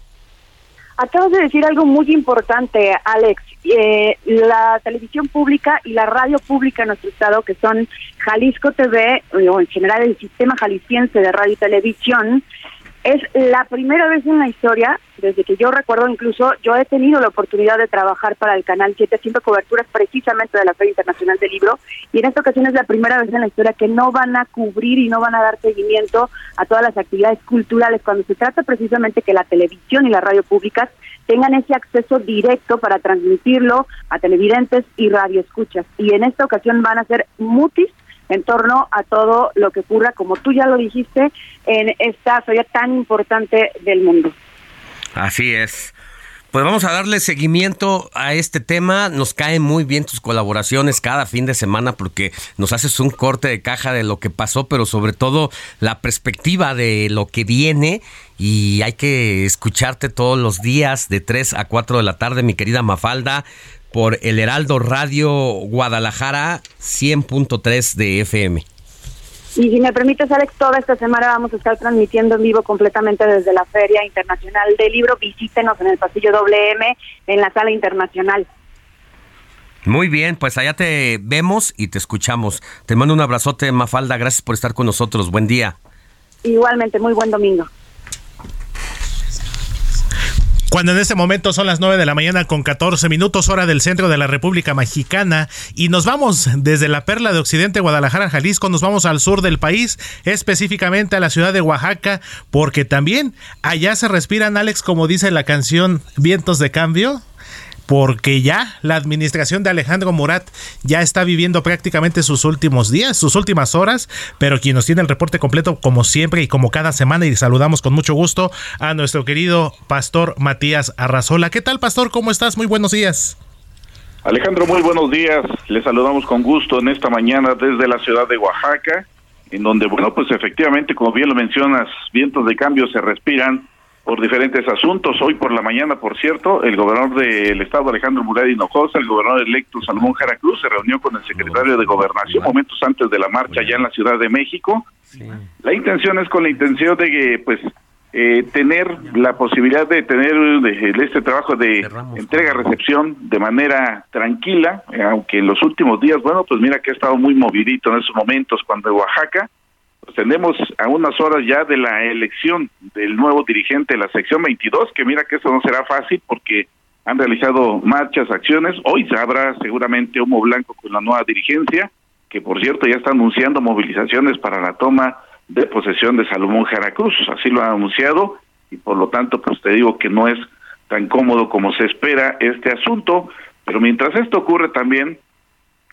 Acabas de decir algo muy importante, Alex. Eh, la televisión pública y la radio pública en nuestro estado, que son Jalisco TV, o en general el sistema jalisciense de radio y televisión, es la primera vez en la historia, desde que yo recuerdo incluso, yo he tenido la oportunidad de trabajar para el Canal 7 haciendo coberturas precisamente de la Feria Internacional del Libro y en esta ocasión es la primera vez en la historia que no van a cubrir y no van a dar seguimiento a todas las actividades culturales cuando se trata precisamente que la televisión y la radio públicas tengan ese acceso directo para transmitirlo a televidentes y radioescuchas. Y en esta ocasión van a ser mutis en torno a todo lo que ocurra, como tú ya lo dijiste, en esta feria tan importante del mundo. Así es. Pues vamos a darle seguimiento a este tema. Nos caen muy bien tus colaboraciones cada fin de semana porque nos haces un corte de caja de lo que pasó, pero sobre todo la perspectiva de lo que viene. Y hay que escucharte todos los días de 3 a 4 de la tarde, mi querida Mafalda por el Heraldo Radio Guadalajara 100.3 de FM. Y si me permites, Alex, toda esta semana vamos a estar transmitiendo en vivo completamente desde la Feria Internacional del Libro. Visítenos en el pasillo WM, en la sala internacional. Muy bien, pues allá te vemos y te escuchamos. Te mando un abrazote, Mafalda. Gracias por estar con nosotros. Buen día. Igualmente, muy buen domingo. Cuando en este momento son las 9 de la mañana con 14 minutos hora del centro de la República Mexicana y nos vamos desde la perla de Occidente, Guadalajara, Jalisco, nos vamos al sur del país, específicamente a la ciudad de Oaxaca, porque también allá se respiran, Alex, como dice la canción Vientos de Cambio porque ya la administración de Alejandro Murat ya está viviendo prácticamente sus últimos días, sus últimas horas, pero quien nos tiene el reporte completo como siempre y como cada semana y saludamos con mucho gusto a nuestro querido pastor Matías Arrazola. ¿Qué tal, pastor? ¿Cómo estás? Muy buenos días. Alejandro, muy buenos días. Le saludamos con gusto en esta mañana desde la ciudad de Oaxaca, en donde, bueno, pues efectivamente, como bien lo mencionas, vientos de cambio se respiran por diferentes asuntos. Hoy por la mañana, por cierto, el gobernador del estado, Alejandro Murat Hinojosa, el gobernador electo Salomón Jara Cruz, se reunió con el secretario de Gobernación momentos antes de la marcha ya en la Ciudad de México. La intención es con la intención de que, pues, eh, tener la posibilidad de tener este trabajo de entrega-recepción de manera tranquila, eh, aunque en los últimos días, bueno, pues mira que ha estado muy movidito en esos momentos cuando en Oaxaca, tenemos a unas horas ya de la elección del nuevo dirigente de la sección 22, que mira que eso no será fácil porque han realizado marchas, acciones. Hoy se habrá seguramente humo blanco con la nueva dirigencia, que por cierto ya está anunciando movilizaciones para la toma de posesión de Salomón Jaracruz, así lo ha anunciado, y por lo tanto, pues te digo que no es tan cómodo como se espera este asunto, pero mientras esto ocurre también,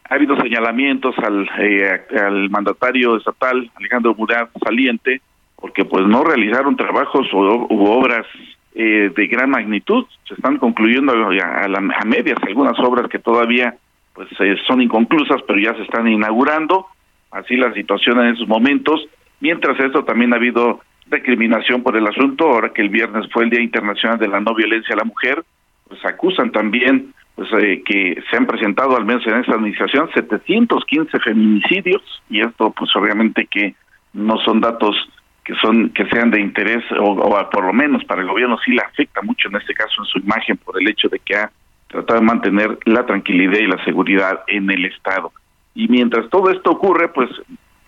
ha habido señalamientos al, eh, al mandatario estatal Alejandro Murat saliente porque pues no realizaron trabajos o, u obras eh, de gran magnitud. Se están concluyendo a, medias algunas obras que todavía pues eh, son inconclusas pero ya se están inaugurando. Así la situación en esos momentos. Mientras esto también ha habido recriminación por el asunto ahora que el viernes fue el Día Internacional de la No Violencia a la Mujer pues acusan también pues, eh, que se han presentado, al menos en esta administración, 715 feminicidios, y esto pues obviamente que no son datos que son que sean de interés o, por lo menos para el gobierno sí le afecta mucho en este caso en su imagen por el hecho de que ha tratado de mantener la tranquilidad y la seguridad en el estado. Y mientras todo esto ocurre pues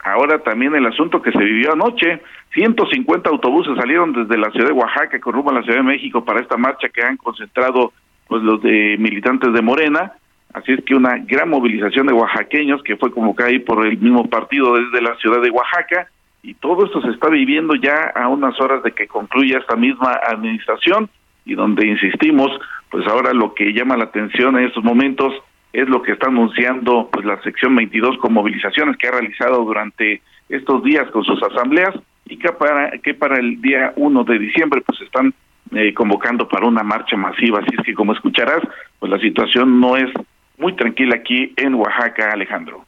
ahora también el asunto que se vivió anoche 150 autobuses salieron desde la ciudad de Oaxaca con rumbo a la ciudad de México para esta marcha que han concentrado pues los de militantes de Morena, así es que una gran movilización de oaxaqueños que fue convocada ahí por el mismo partido desde la ciudad de Oaxaca. Y todo esto se está viviendo ya a unas horas de que concluya esta misma administración y donde insistimos, pues ahora lo que llama la atención en estos momentos es lo que está anunciando pues la sección 22 con movilizaciones que ha realizado durante estos días con sus asambleas y que para que para el día 1 de diciembre pues están eh, convocando para una marcha masiva. Así es que, como escucharás, pues la situación no es muy tranquila aquí en Oaxaca, Alejandro.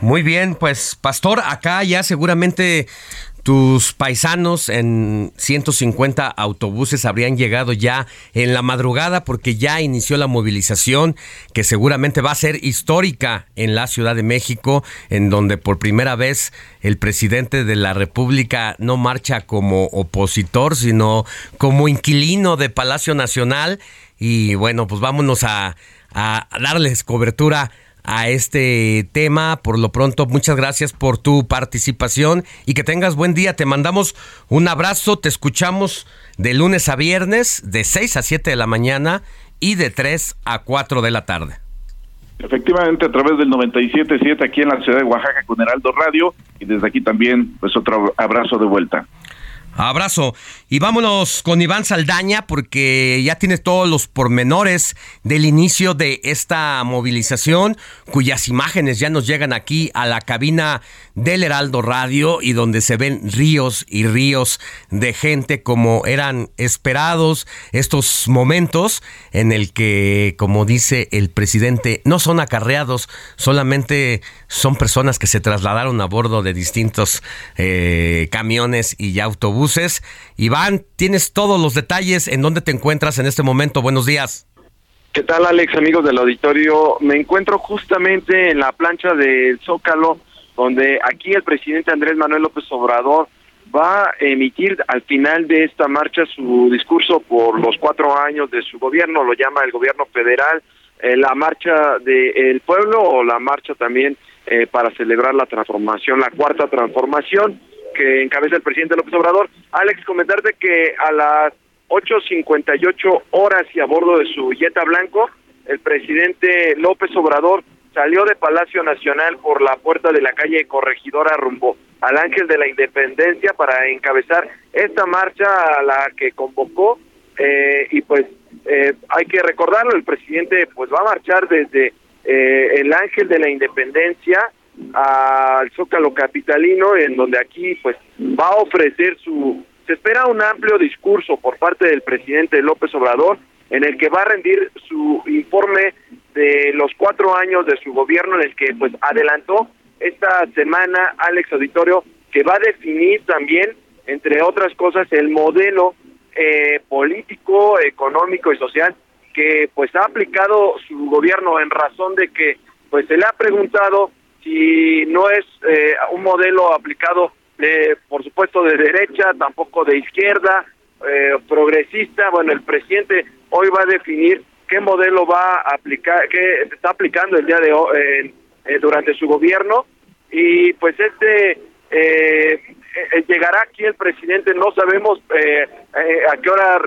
Muy bien, pues Pastor, acá ya seguramente tus paisanos en 150 autobuses habrían llegado ya en la madrugada porque ya inició la movilización que seguramente va a ser histórica en la Ciudad de México, en donde por primera vez el presidente de la República no marcha como opositor, sino como inquilino de Palacio Nacional. Y bueno, pues vámonos a, a darles cobertura a este tema. Por lo pronto, muchas gracias por tu participación y que tengas buen día. Te mandamos un abrazo, te escuchamos de lunes a viernes, de 6 a 7 de la mañana y de 3 a 4 de la tarde. Efectivamente, a través del 97.7 aquí en la ciudad de Oaxaca con Heraldo Radio y desde aquí también, pues otro abrazo de vuelta. Abrazo. Y vámonos con Iván Saldaña porque ya tiene todos los pormenores del inicio de esta movilización, cuyas imágenes ya nos llegan aquí a la cabina del Heraldo Radio y donde se ven ríos y ríos de gente como eran esperados estos momentos en el que, como dice el presidente, no son acarreados, solamente son personas que se trasladaron a bordo de distintos eh, camiones y autobuses. Iván, tienes todos los detalles en dónde te encuentras en este momento. Buenos días. ¿Qué tal, Alex, amigos del auditorio? Me encuentro justamente en la plancha del Zócalo donde aquí el presidente Andrés Manuel López Obrador va a emitir al final de esta marcha su discurso por los cuatro años de su gobierno, lo llama el gobierno federal, eh, la marcha del pueblo o la marcha también eh, para celebrar la transformación, la cuarta transformación. que encabeza el presidente López Obrador. Alex, comentarte que a las 8.58 horas y a bordo de su Jetta Blanco, el presidente López Obrador salió de Palacio Nacional por la puerta de la calle Corregidora rumbo al Ángel de la Independencia para encabezar esta marcha a la que convocó eh, y pues eh, hay que recordarlo, el presidente pues va a marchar desde eh, el Ángel de la Independencia al Zócalo Capitalino, en donde aquí pues va a ofrecer su... Se espera un amplio discurso por parte del presidente López Obrador, en el que va a rendir su informe de los cuatro años de su gobierno, en el que pues adelantó esta semana Alex Auditorio, que va a definir también, entre otras cosas, el modelo eh, político, económico y social que pues ha aplicado su gobierno en razón de que pues se le ha preguntado si no es eh, un modelo aplicado de, por supuesto de derecha, tampoco de izquierda, eh, progresista, bueno, el presidente hoy va a definir qué modelo va a aplicar, qué está aplicando el día de hoy eh, durante su gobierno. Y pues este llegará aquí el presidente, no sabemos a qué hora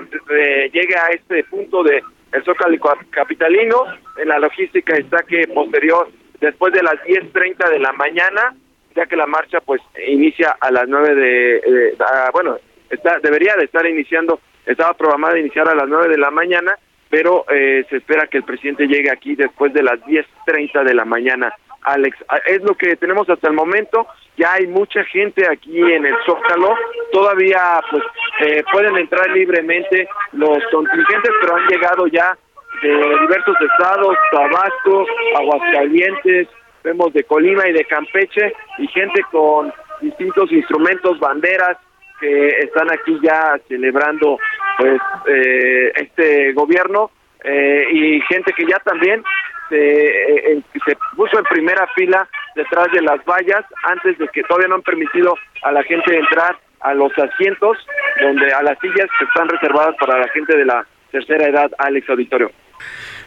llegue a este punto de el Zócalo Capitalino, en la logística está que posterior, después de las 10.30 de la mañana, ya que la marcha pues inicia a las 9 de, bueno, está debería de estar iniciando, estaba programada iniciar a las 9 de la mañana, pero eh, se espera que el presidente llegue aquí después de las 10.30 de la mañana. Alex, es lo que tenemos hasta el momento ya hay mucha gente aquí en el Zócalo, todavía pues eh, pueden entrar libremente los contingentes, pero han llegado ya de diversos estados, Tabasco, Aguascalientes, vemos de Colima y de Campeche, y gente con distintos instrumentos, banderas, que están aquí ya celebrando pues eh, este gobierno, eh, y gente que ya también se, se puso en primera fila detrás de las vallas antes de que todavía no han permitido a la gente entrar a los asientos donde a las sillas que están reservadas para la gente de la tercera edad Alex Auditorio.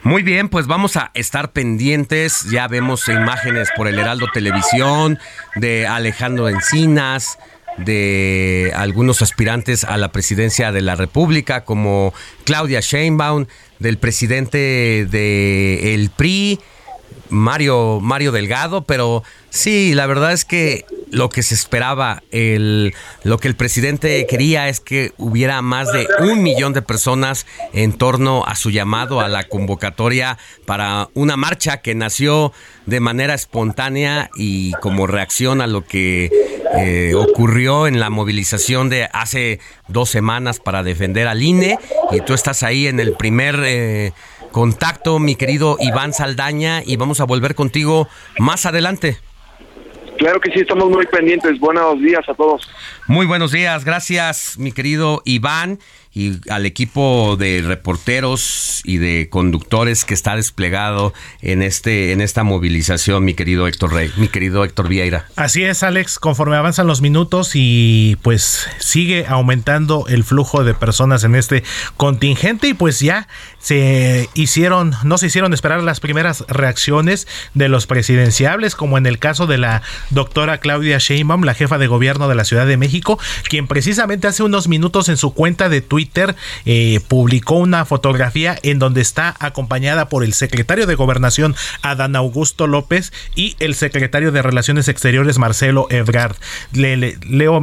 Muy bien, pues vamos a estar pendientes. Ya vemos imágenes por el Heraldo Televisión de Alejandro Encinas, de algunos aspirantes a la presidencia de la República, como Claudia Sheinbaum, del presidente del el PRI, Mario, Mario Delgado, pero sí, la verdad es que lo que se esperaba, el, lo que el presidente quería es que hubiera más de un millón de personas en torno a su llamado a la convocatoria para una marcha que nació de manera espontánea y como reacción a lo que eh, ocurrió en la movilización de hace dos semanas para defender al INE y tú estás ahí en el primer... Eh, contacto, mi querido Iván Saldaña, y vamos a volver contigo más adelante. Claro que sí, estamos muy pendientes. Buenos días a todos. Muy buenos días, gracias mi querido Iván y al equipo de reporteros y de conductores que está desplegado en este en esta movilización, mi querido Héctor Rey, mi querido Héctor Vieira. Así es, Alex, conforme avanzan los minutos y pues sigue aumentando el flujo de personas en este contingente y pues ya se hicieron, no se hicieron esperar las primeras reacciones de los presidenciables, como en el caso de la doctora Claudia Sheinbaum, la jefa de gobierno de la Ciudad de México, quien precisamente hace unos minutos en su cuenta de Twitter eh, publicó una fotografía en donde está acompañada por el secretario de Gobernación Adán Augusto López y el secretario de Relaciones Exteriores Marcelo Ebrard. Le, leo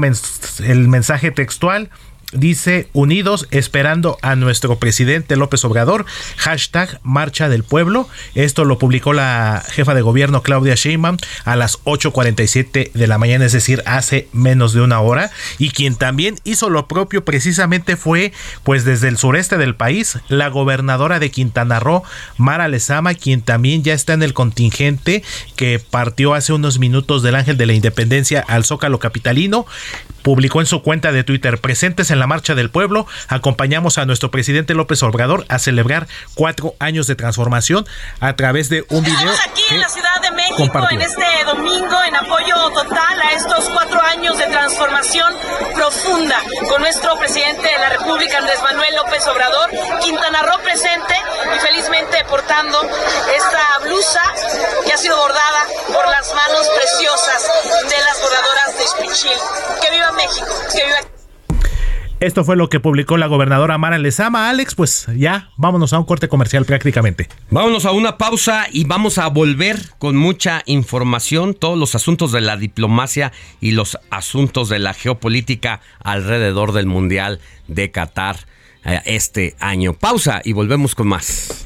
el mensaje textual dice unidos esperando a nuestro presidente López Obrador, hashtag marcha del pueblo. Esto lo publicó la jefa de gobierno Claudia Sheinbaum a las 8.47 de la mañana, es decir, hace menos de una hora. Y quien también hizo lo propio precisamente fue, pues desde el sureste del país, la gobernadora de Quintana Roo, Mara Lezama, quien también ya está en el contingente que partió hace unos minutos del Ángel de la Independencia al Zócalo Capitalino, publicó en su cuenta de Twitter presentes en la Marcha del Pueblo, acompañamos a nuestro presidente López Obrador a celebrar cuatro años de transformación a través de un video. Estamos aquí en la Ciudad de México en este domingo en apoyo total a estos cuatro años de transformación profunda con nuestro presidente de la República, Andrés Manuel López Obrador, Quintana Roo presente y felizmente portando esta blusa que ha sido bordada por las manos preciosas de las bordadoras de Ispichil. ¡Que viva México! ¡Que viva esto fue lo que publicó la gobernadora Mara Lezama. Alex, pues ya vámonos a un corte comercial prácticamente. Vámonos a una pausa y vamos a volver con mucha información, todos los asuntos de la diplomacia y los asuntos de la geopolítica alrededor del Mundial de Qatar eh, este año. Pausa y volvemos con más.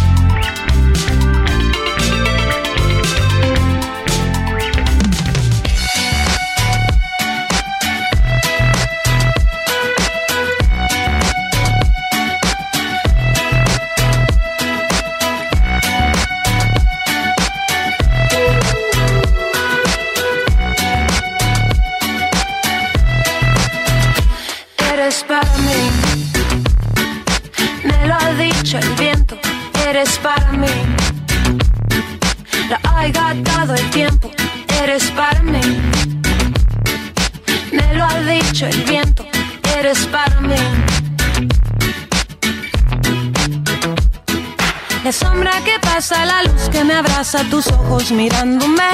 Eres para mí. La ha dado el tiempo, eres para mí. Me lo ha dicho el viento, eres para mí. La sombra que pasa, la luz que me abraza, tus ojos mirándome.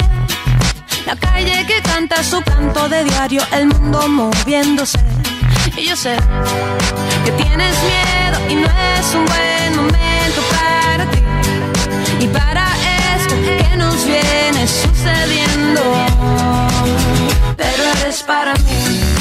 La calle que canta su canto de diario, el mundo moviéndose. Y yo sé que tienes miedo y no es un buen momento. Y para esto que nos viene sucediendo. Pero eres para mí.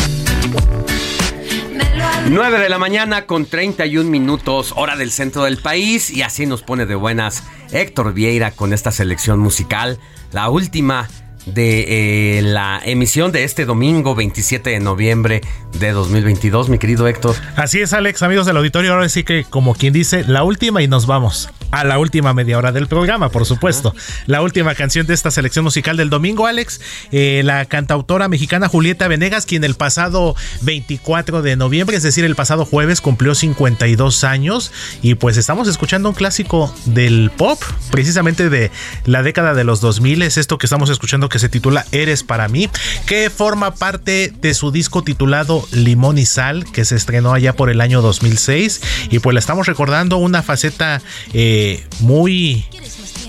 9 de la mañana con 31 minutos, hora del centro del país, y así nos pone de buenas Héctor Vieira con esta selección musical, la última de eh, la emisión de este domingo 27 de noviembre de 2022, mi querido Héctor. Así es, Alex, amigos del auditorio, ahora sí que como quien dice, la última y nos vamos a la última media hora del programa, por supuesto. La última canción de esta selección musical del domingo, Alex, eh, la cantautora mexicana Julieta Venegas, quien el pasado 24 de noviembre, es decir, el pasado jueves, cumplió 52 años y pues estamos escuchando un clásico del pop, precisamente de la década de los 2000, es esto que estamos escuchando que se titula Eres para mí, que forma parte de su disco titulado Limón y Sal, que se estrenó allá por el año 2006 y pues la estamos recordando una faceta... Eh, muy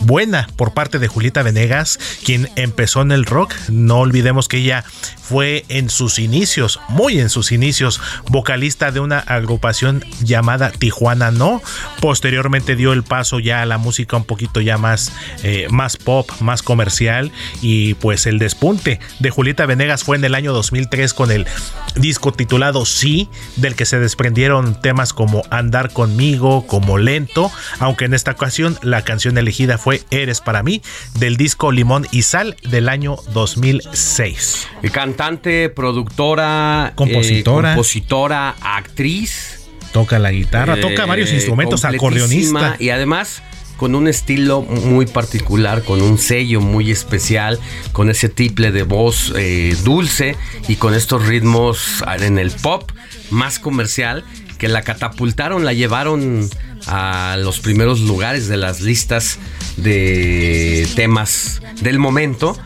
buena por parte de Julieta Venegas, quien empezó en el rock. No olvidemos que ella fue en sus inicios, muy en sus inicios, vocalista de una agrupación llamada Tijuana No. Posteriormente dio el paso ya a la música un poquito ya más, eh, más pop, más comercial. Y pues el despunte de Julieta Venegas fue en el año 2003 con el disco titulado Sí, del que se desprendieron temas como Andar conmigo, como Lento, aunque en esta ocasión la canción elegida fue Eres para mí, del disco Limón y Sal del año 2006 cantante, productora, compositora, eh, compositora actriz. Toca la guitarra, toca varios eh, instrumentos, acordeonista. Y además con un estilo muy particular, con un sello muy especial, con ese triple de voz eh, dulce y con estos ritmos en el pop más comercial que la catapultaron, la llevaron a los primeros lugares de las listas de temas del momento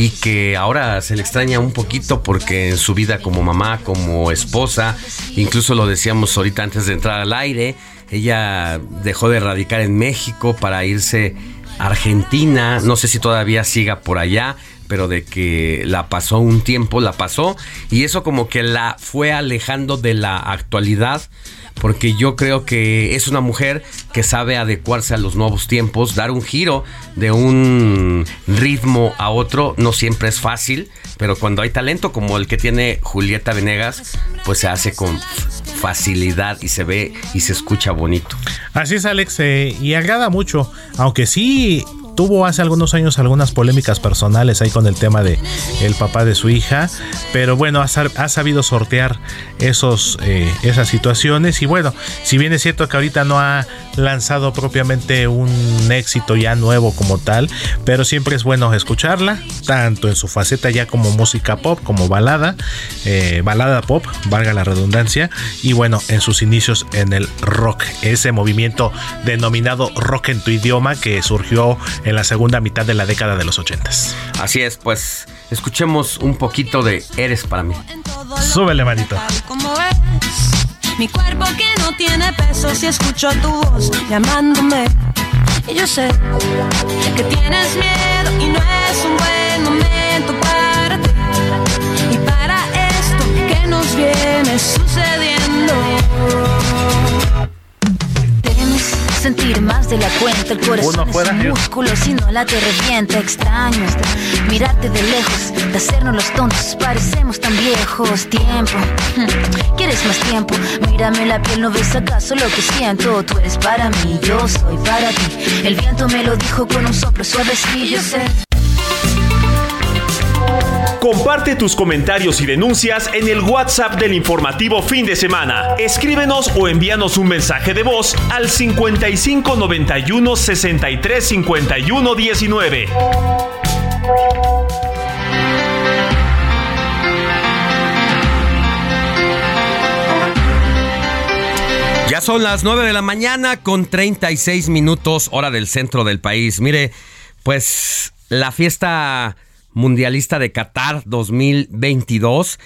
y que ahora se le extraña un poquito porque en su vida como mamá, como esposa, incluso lo decíamos ahorita antes de entrar al aire, ella dejó de radicar en México para irse a Argentina, no sé si todavía siga por allá, pero de que la pasó un tiempo, la pasó, y eso como que la fue alejando de la actualidad porque yo creo que es una mujer que sabe adecuarse a los nuevos tiempos, dar un giro de un ritmo a otro, no siempre es fácil, pero cuando hay talento como el que tiene Julieta Venegas, pues se hace con facilidad y se ve y se escucha bonito. Así es, Alex, eh, y agrada mucho, aunque sí tuvo hace algunos años algunas polémicas personales ahí con el tema de el papá de su hija, pero bueno, ha, sabido sortear esos, eh, esas situaciones. Y bueno, si bien es cierto que ahorita no ha lanzado propiamente un éxito ya nuevo como tal, pero siempre es bueno escucharla, tanto en su faceta ya como música pop, como balada, eh, balada pop, valga la redundancia, y bueno, en sus inicios en el rock, ese movimiento denominado rock en tu idioma que surgió en la segunda mitad de la década de los ochentas. Así es, pues escuchemos un poquito de Eres para mí. Súbele, manito. Mi cuerpo que no tiene peso si escucho tu voz llamándome. Y yo sé que tienes miedo y no es un buen momento para ti. Y para esto que nos viene sucediendo sentir más de la cuenta. El corazón es un músculo, si no la te revienta. Extraño mirarte de lejos, de hacernos los tontos. Parecemos tan viejos. Tiempo, hmm, ¿quieres más tiempo? Mírame la piel, ¿no ves acaso lo que siento? Tú eres para mí, yo soy para ti. El viento me lo dijo con un soplo suave, sí, yo sé. Comparte tus comentarios y denuncias en el WhatsApp del informativo fin de semana. Escríbenos o envíanos un mensaje de voz al 55 91 63 51 19. Ya son las 9 de la mañana con 36 minutos hora del centro del país. Mire, pues la fiesta mundialista de Qatar 2022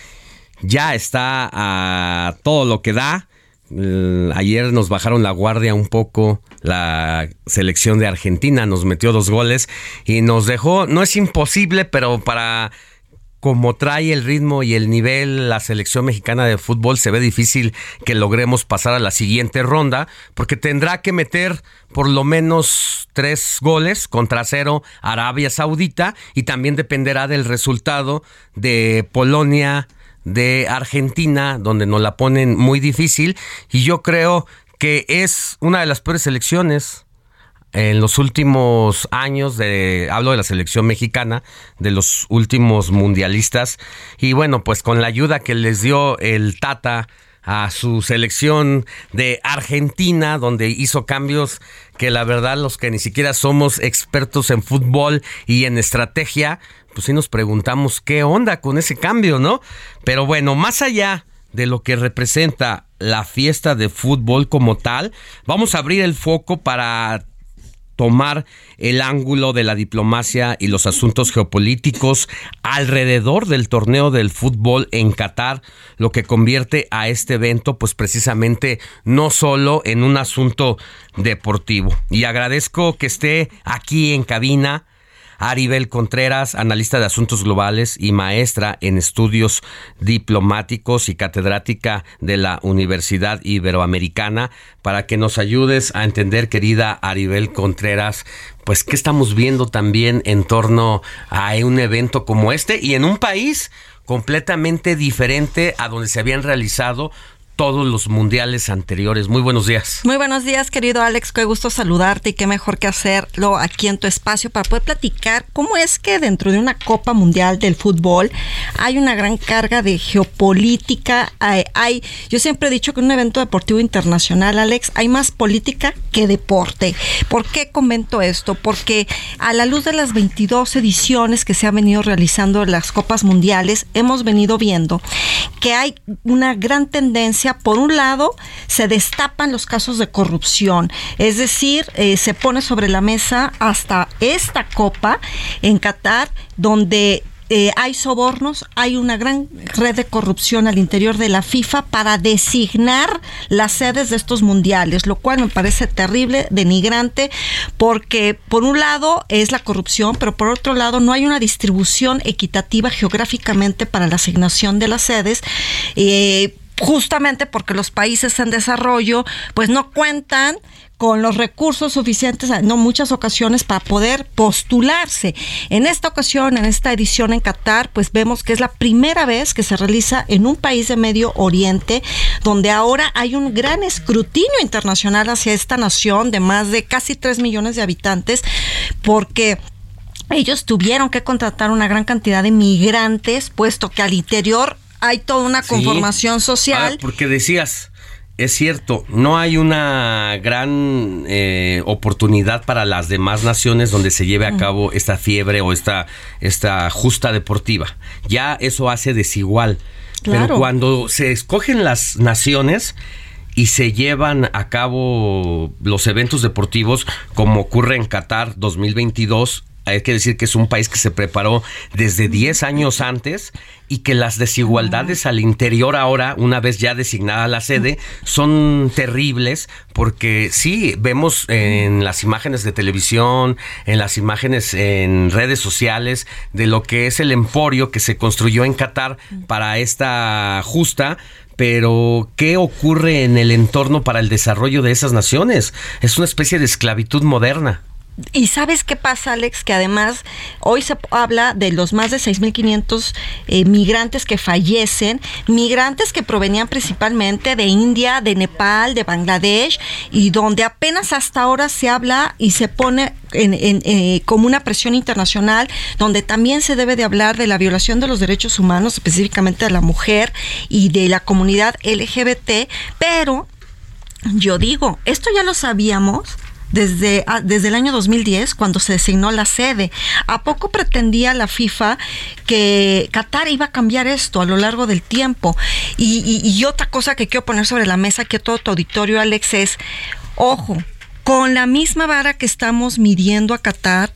ya está a todo lo que da. Ayer nos bajaron la guardia un poco la selección de Argentina, nos metió dos goles y nos dejó, no es imposible, pero para como trae el ritmo y el nivel la selección mexicana de fútbol, se ve difícil que logremos pasar a la siguiente ronda, porque tendrá que meter por lo menos tres goles contra cero Arabia Saudita y también dependerá del resultado de Polonia, de Argentina, donde nos la ponen muy difícil. Y yo creo que es una de las peores selecciones en los últimos años de hablo de la selección mexicana de los últimos mundialistas. Y bueno pues con la ayuda que les dio el Tata a su selección de Argentina donde hizo cambios que la verdad los que ni siquiera somos expertos en fútbol y en estrategia pues sí nos preguntamos qué onda con ese cambio no pero bueno más allá de lo que representa la fiesta de fútbol como tal vamos a abrir el foco para tomar el ángulo de la diplomacia y los asuntos geopolíticos alrededor del torneo del fútbol en Qatar, lo que convierte a este evento pues precisamente no solo en un asunto deportivo. Y agradezco que esté aquí en cabina Aribel Contreras, analista de asuntos globales y maestra en estudios diplomáticos y catedrática de la Universidad Iberoamericana, para que nos ayudes a entender, querida Aribel Contreras, pues qué estamos viendo también en torno a un evento como este y en un país completamente diferente a donde se habían realizado todos los mundiales anteriores. Muy buenos días. Muy buenos días, querido Alex. Qué gusto saludarte y qué mejor que hacerlo aquí en tu espacio para poder platicar cómo es que dentro de una Copa Mundial del Fútbol hay una gran carga de geopolítica. Hay, yo siempre he dicho que en un evento deportivo internacional, Alex, hay más política que deporte. ¿Por qué comento esto? Porque a la luz de las 22 ediciones que se han venido realizando las Copas Mundiales, hemos venido viendo que hay una gran tendencia por un lado, se destapan los casos de corrupción, es decir, eh, se pone sobre la mesa hasta esta copa en Qatar, donde eh, hay sobornos, hay una gran red de corrupción al interior de la FIFA para designar las sedes de estos mundiales, lo cual me parece terrible, denigrante, porque por un lado es la corrupción, pero por otro lado no hay una distribución equitativa geográficamente para la asignación de las sedes. Eh, justamente porque los países en desarrollo pues no cuentan con los recursos suficientes, no muchas ocasiones, para poder postularse. En esta ocasión, en esta edición en Qatar, pues vemos que es la primera vez que se realiza en un país de Medio Oriente, donde ahora hay un gran escrutinio internacional hacia esta nación de más de casi 3 millones de habitantes, porque ellos tuvieron que contratar una gran cantidad de migrantes, puesto que al interior hay toda una conformación social. Ah, porque decías, es cierto, no hay una gran eh, oportunidad para las demás naciones donde se lleve a cabo esta fiebre o esta, esta justa deportiva. Ya eso hace desigual. Pero cuando se escogen las naciones y se llevan a cabo los eventos deportivos, como ocurre en Qatar 2022, hay que decir que es un país que se preparó desde 10 años antes y que las desigualdades al interior ahora, una vez ya designada la sede, son terribles porque sí, vemos en las imágenes de televisión, en las imágenes en redes sociales de lo que es el emporio que se construyó en Qatar para esta justa pero ¿qué ocurre en el entorno para el desarrollo de esas naciones? Es una especie de esclavitud moderna. Y sabes qué pasa, Alex, que además hoy se habla de los más de 6.500 eh, migrantes que fallecen, migrantes que provenían principalmente de India, de Nepal, de Bangladesh, y donde apenas hasta ahora se habla y se pone en, eh, como una presión internacional, donde también se debe de hablar de la violación de los derechos humanos, específicamente de la mujer y de la comunidad LGBT, pero yo digo, esto ya lo sabíamos desde, ah, desde el año 2010, cuando se designó la sede. ¿A poco pretendía la FIFA que Qatar iba a cambiar esto a lo largo del tiempo? Y, otra cosa que quiero poner sobre la mesa, que todo tu auditorio, Alex, es, ojo, con la misma vara que estamos midiendo a Qatar,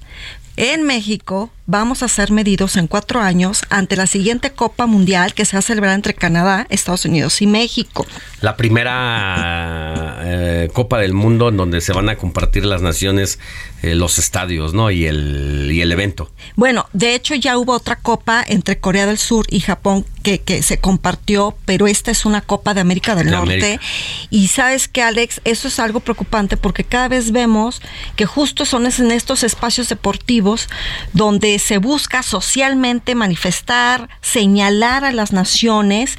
en México vamos a ser medidos en cuatro años ante la siguiente Copa Mundial que se va a celebrar entre Canadá, Estados Unidos y México. La primera eh, Copa del Mundo en donde se van a compartir las naciones, eh, los estadios, ¿no? Y el, y el evento. Bueno, de hecho ya hubo otra Copa entre Corea del Sur y Japón que, que se compartió, pero esta es una Copa de América del Norte. Y sabes que, Alex, eso es algo preocupante porque cada vez vemos que justo son en estos espacios deportivos donde se busca socialmente manifestar, señalar a las naciones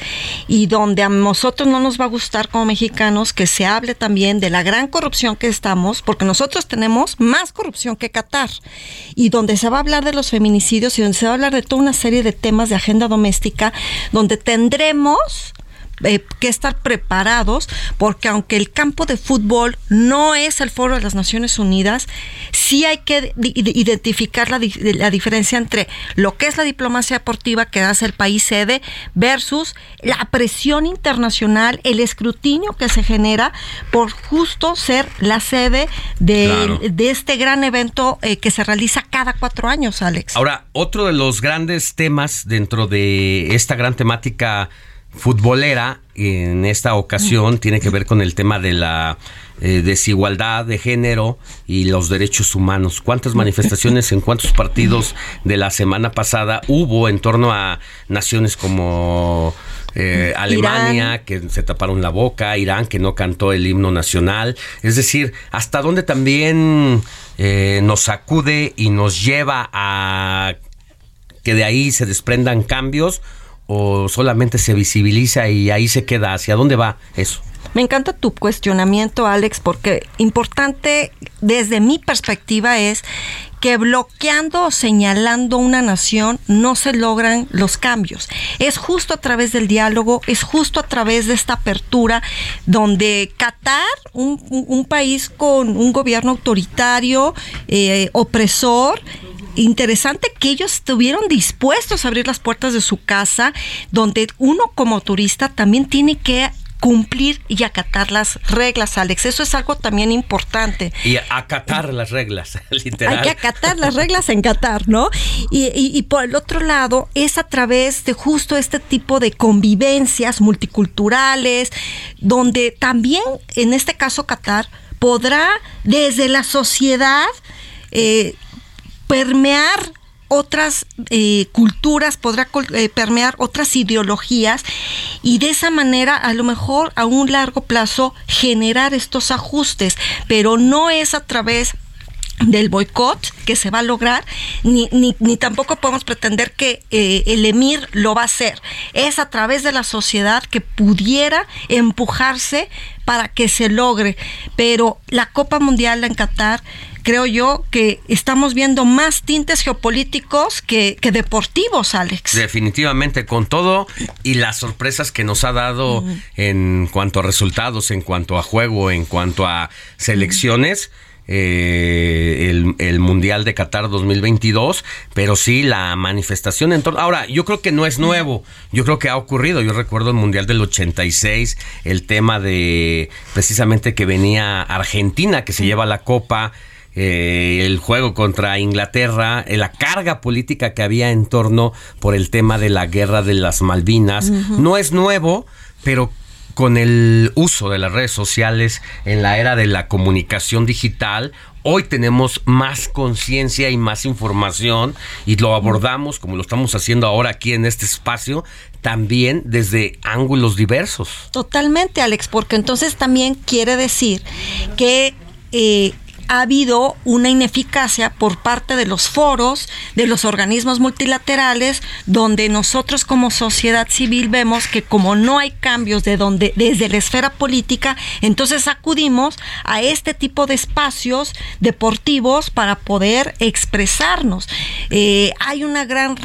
y donde a nosotros no nos va a gustar como mexicanos que se hable también de la gran corrupción que estamos, porque nosotros tenemos más corrupción que Qatar, y donde se va a hablar de los feminicidios y donde se va a hablar de toda una serie de temas de agenda doméstica, donde tendremos eh, que estar preparados porque aunque el campo de fútbol no es el foro de las Naciones Unidas, sí hay que identificar la, la, diferencia entre lo que es la diplomacia deportiva que hace el país sede versus la presión internacional, el escrutinio que se genera por justo ser la sede de, este gran evento eh, que se realiza cada cuatro años, Alex. Ahora, otro de los grandes temas dentro de esta gran temática futbolera en esta ocasión tiene que ver con el tema de la eh, desigualdad de género y los derechos humanos. ¿Cuántas manifestaciones en cuántos partidos de la semana pasada hubo en torno a naciones como eh, Alemania, que se taparon la boca, Irán, que no cantó el himno nacional? Es decir, hasta dónde también eh, nos sacude y nos lleva a que de ahí se desprendan cambios o solamente se visibiliza y ahí se queda? ¿Hacia dónde va eso? Me encanta tu cuestionamiento, Alex, porque importante desde mi perspectiva es que bloqueando o señalando una nación no se logran los cambios. Es justo a través del diálogo, es justo a través de esta apertura donde Qatar, un, país con un gobierno autoritario, eh, opresor, interesante que ellos estuvieron dispuestos a abrir las puertas de su casa, donde uno como turista también tiene que cumplir y acatar las reglas, Alex. Eso es algo también importante. Y acatar las reglas, literal. Hay que acatar las reglas en Qatar, ¿no? Y, y, por el otro lado, es a través de justo este tipo de convivencias multiculturales, donde también, en este caso, Qatar podrá desde la sociedad eh, permear otras eh, culturas, podrá eh, permear otras ideologías y de esa manera a lo mejor a un largo plazo generar estos ajustes, pero no es a través del boicot que se va a lograr, ni, ni, tampoco podemos pretender que eh, el emir lo va a hacer. Es a través de la sociedad que pudiera empujarse para que se logre. Pero la Copa Mundial en Qatar, creo yo que estamos viendo más tintes geopolíticos que, que deportivos, Alex. Definitivamente, con todo y las sorpresas que nos ha dado en cuanto a resultados, en cuanto a juego, en cuanto a selecciones. Eh, el, el, Mundial de Qatar 2022, pero sí la manifestación en torno... Ahora, yo creo que no es nuevo, yo creo que ha ocurrido, yo recuerdo el Mundial del 86, el tema de precisamente que venía Argentina, que se lleva la copa, eh, el juego contra Inglaterra, eh, la carga política que había en torno por el tema de la guerra de las Malvinas, no es nuevo, pero con el uso de las redes sociales en la era de la comunicación digital, hoy tenemos más conciencia y más información y lo abordamos como lo estamos haciendo ahora aquí en este espacio, también desde ángulos diversos. Totalmente, Alex, porque entonces también quiere decir que... Eh, ha habido una ineficacia por parte de los foros, de los organismos multilaterales, donde nosotros como sociedad civil vemos que como no hay cambios de donde, desde la esfera política, entonces acudimos a este tipo de espacios deportivos para poder expresarnos. Eh, hay una gran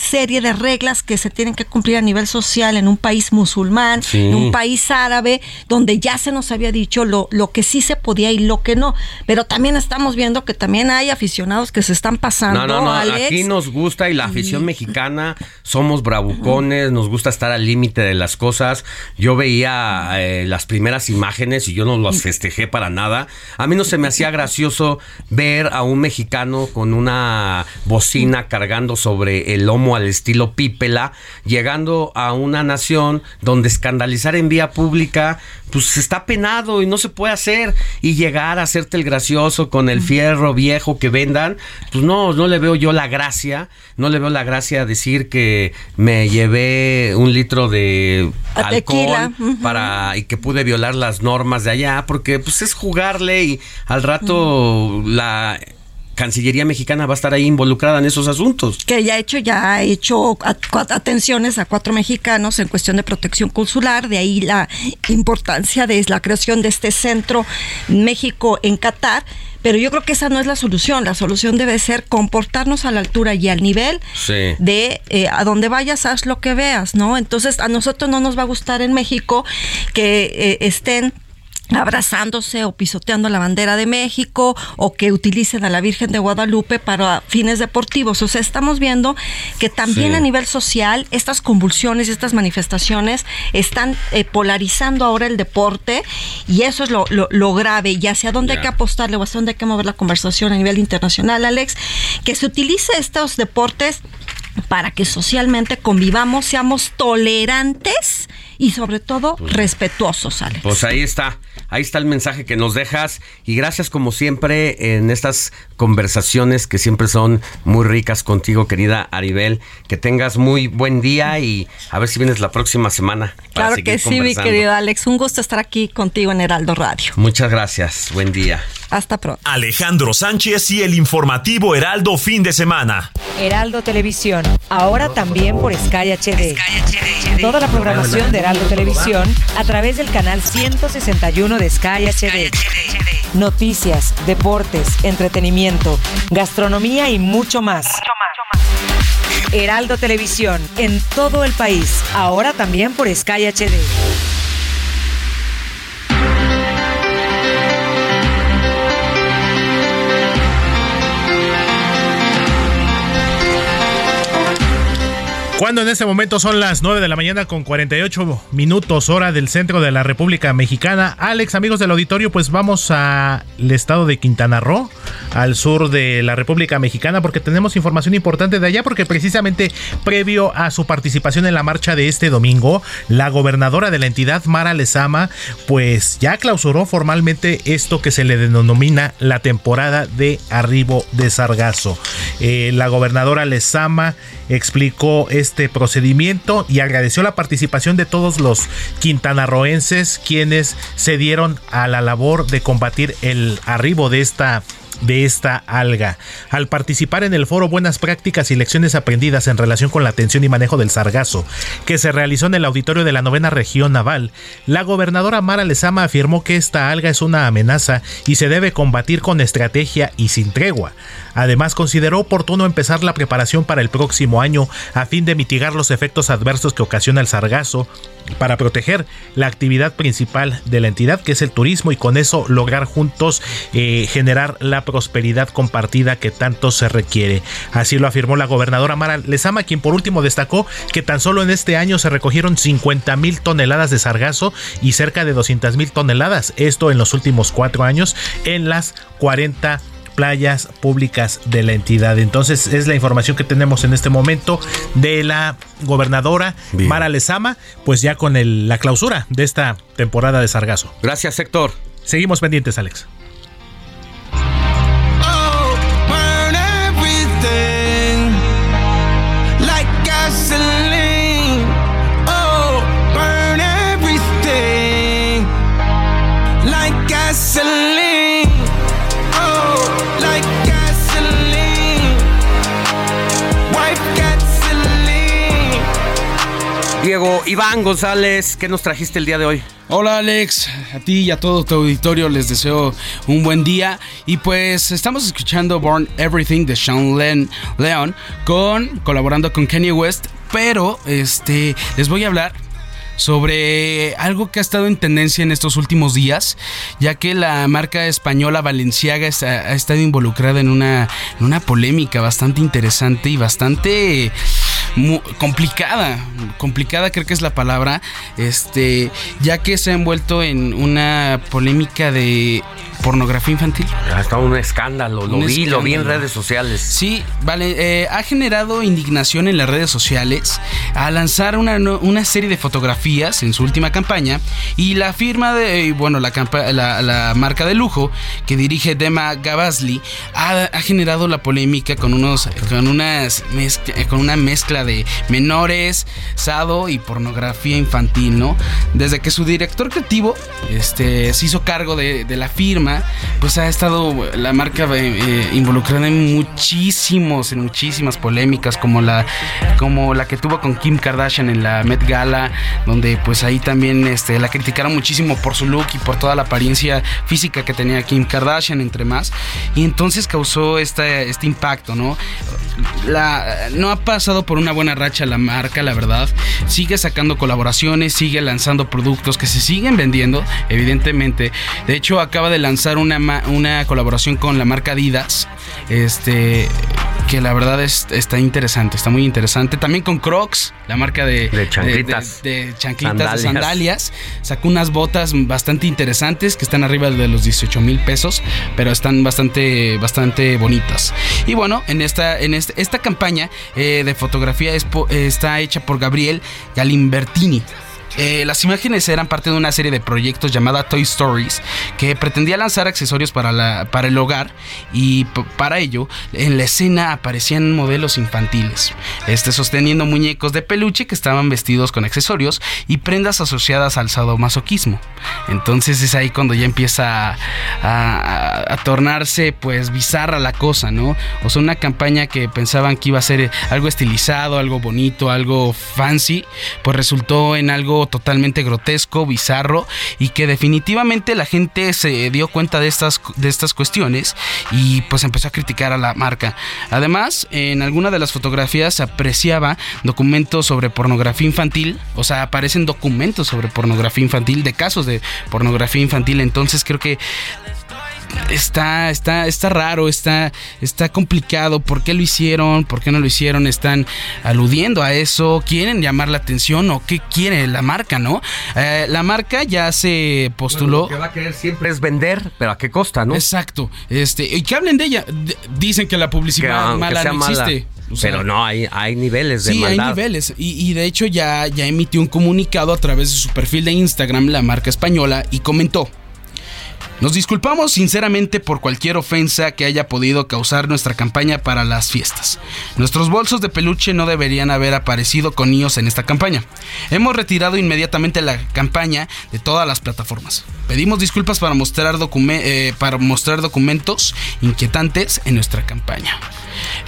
serie de reglas que se tienen que cumplir a nivel social en un país musulmán, sí. en un país árabe, donde ya se nos había dicho lo, lo que sí se podía y lo que no. Pero también estamos viendo que también hay aficionados que se están pasando. No, no, no. Alex. Aquí nos gusta y la afición mexicana somos bravucones, nos gusta estar al límite de las cosas. Yo veía eh, las primeras imágenes y yo no las festejé para nada. A mí no se me hacía gracioso ver a un mexicano con una bocina cargando sobre el lomo al estilo pípela, llegando a una nación donde escandalizar en vía pública pues está penado y no se puede hacer y llegar a hacerte el gracioso con el fierro viejo que vendan, pues no, no le veo yo la gracia, no le veo la gracia decir que me llevé un litro de A alcohol para y que pude violar las normas de allá, porque pues es jugarle y al rato la Cancillería mexicana va a estar ahí involucrada en esos asuntos. que ya ha hecho, ya ha hecho atenciones a cuatro mexicanos en cuestión de protección consular, de ahí la importancia de la creación de este centro México en Qatar. Pero yo creo que esa no es la solución. La solución debe ser comportarnos a la altura y al nivel Sí. de eh, a donde vayas, haz lo que veas, ¿no? Entonces, a nosotros no nos va a gustar en México que eh, estén abrazándose o pisoteando la bandera de México o que utilicen a la Virgen de Guadalupe para fines deportivos. O sea, estamos viendo que también Sí. a nivel social estas convulsiones y estas manifestaciones están eh, polarizando ahora el deporte y eso es lo, lo- lo grave y hacia dónde hay que apostarle o hacia dónde hay que mover la conversación a nivel internacional, Alex, que se utilice estos deportes para que socialmente convivamos, seamos tolerantes y sobre todo respetuosos, Alex. Pues ahí está, ahí está el mensaje que nos dejas y gracias como siempre en estas conversaciones que siempre son muy ricas contigo, querida Aribel. Que tengas muy buen día y a ver si vienes la próxima semana. para Claro que sí, mi querido Alex. Un gusto estar aquí contigo en Heraldo Radio. Muchas gracias, buen día. Hasta pronto. Alejandro Sánchez y el informativo Heraldo fin de semana. Heraldo Televisión, ahora también por Sky HD. Toda la programación de Heraldo Televisión a través del canal 161 de Sky HD. Noticias, deportes, entretenimiento, gastronomía y mucho más. Heraldo Televisión, en todo el país, ahora también por Sky HD. Cuando en este momento son las 9 de la mañana con 48 minutos hora del centro de la República Mexicana. Alex, amigos del auditorio, pues vamos al estado de Quintana Roo al sur de la República Mexicana porque tenemos información importante de allá porque precisamente previo a su participación en la marcha de este domingo, la gobernadora de la entidad, Mara Lezama, pues ya clausuró formalmente esto que se le denomina la temporada de arribo de sargazo. Eh, la gobernadora Lezama explicó este procedimiento y agradeció la participación de todos los quintanarroenses quienes se dieron a la labor de combatir el arribo de esta de esta alga. Al participar en el foro Buenas Prácticas y Lecciones Aprendidas en relación con la atención y manejo del sargazo, que se realizó en el auditorio de la novena región naval, la gobernadora Mara Lezama afirmó que esta alga es una amenaza y se debe combatir con estrategia y sin tregua. Además, consideró oportuno empezar la preparación para el próximo año a fin de mitigar los efectos adversos que ocasiona el sargazo para proteger la actividad principal de la entidad, que es el turismo, y con eso lograr juntos eh, generar la prosperidad compartida que tanto se requiere. Así lo afirmó la gobernadora Mara Lezama, quien por último destacó que tan solo en este año se recogieron 50 mil toneladas de sargazo y cerca de 200 mil toneladas, esto en los últimos cuatro años, en las 40 playas públicas de la entidad. Entonces es la información que tenemos en este momento de la gobernadora Mara Lezama, pues ya con la clausura de esta temporada de sargazo. Gracias, Héctor. Seguimos pendientes, Alex. Iván González, ¿qué nos trajiste el día de hoy? Hola Alex, a ti y a todo tu auditorio les deseo un buen día y pues estamos escuchando Born Everything de Sean Leon con colaborando con Kanye West, pero este les voy a hablar sobre algo que ha estado en tendencia en estos últimos días, ya que la marca española Valenciaga ha estado involucrada en una, en una polémica bastante interesante y bastante complicada, complicada creo que es la palabra, este, ya que se ha envuelto en una polémica de pornografía infantil. Ha estado un escándalo, lo vi, lo vi en redes sociales. Sí, vale, eh, ha generado indignación en las redes sociales a lanzar una, una, serie de fotografías en su última campaña y la firma de, bueno, la, la, marca de lujo que dirige Dema Gabasli ha, ha, generado la polémica con unos, con unas, con una mezcla de menores, sado y pornografía infantil, ¿no? Desde que su director creativo este, se hizo cargo de, la firma, pues ha estado la marca eh, eh, involucrada en muchísimos, en muchísimas polémicas, como la, como la que tuvo con Kim Kardashian en la Met Gala, donde pues ahí también este, la criticaron muchísimo por su look y por toda la apariencia física que tenía Kim Kardashian, entre más. Y entonces causó este, este impacto, ¿no? La, no ha pasado por una buena racha la marca, la verdad. Sigue sacando colaboraciones, sigue lanzando productos que se siguen vendiendo, evidentemente. De hecho, acaba de lanzar una, una colaboración con la marca Adidas. Este que la verdad es, está interesante, está muy interesante. También con Crocs, la marca de, de chanclitas, de, chanclitas, sandalias. de sandalias. Sacó unas botas bastante interesantes que están arriba de los 18 mil pesos, pero están bastante, bastante bonitas. Y bueno, en esta, en este, esta campaña eh, de fotografía está hecha por Gabriel Galimbertini. Eh, las imágenes eran parte de una serie de proyectos llamada Toy Stories que pretendía lanzar accesorios para, la, para el hogar y para ello en la escena aparecían modelos infantiles, este, sosteniendo muñecos de peluche que estaban vestidos con accesorios y prendas asociadas al sadomasoquismo. Entonces es ahí cuando ya empieza a, tornarse pues bizarra la cosa, ¿no? O sea, una campaña que pensaban que iba a ser algo estilizado, algo bonito, algo fancy, pues resultó en algo totalmente grotesco, bizarro y que definitivamente la gente se dio cuenta de estas, de estas cuestiones y pues empezó a criticar a la marca. Además, en alguna de las fotografías se apreciaba documentos sobre pornografía infantil, o sea, aparecen documentos sobre pornografía infantil, de casos de pornografía infantil, entonces creo que está, está, está raro, está, está complicado. ¿Por qué lo hicieron? ¿Por qué no lo hicieron? Están aludiendo a eso. ¿Quieren llamar la atención o qué quiere la marca, no? Eh, la marca ya se postuló. lo que va a querer siempre es vender, pero ¿a qué costa, no? Exacto. Este, y que hablen de ella. D- dicen que la publicidad Que, mala no mala. existe. O sea, pero no, hay, hay niveles de Sí, hay niveles. Y, y de hecho ya, ya emitió un comunicado a través de su perfil de Instagram, la marca española, y comentó. Nos disculpamos sinceramente por cualquier ofensa que haya podido causar nuestra campaña para las fiestas. Nuestros bolsos de peluche no deberían haber aparecido con niños en esta campaña. Hemos retirado inmediatamente la campaña de todas las plataformas. Pedimos disculpas para mostrar, eh, para mostrar documentos inquietantes en nuestra campaña.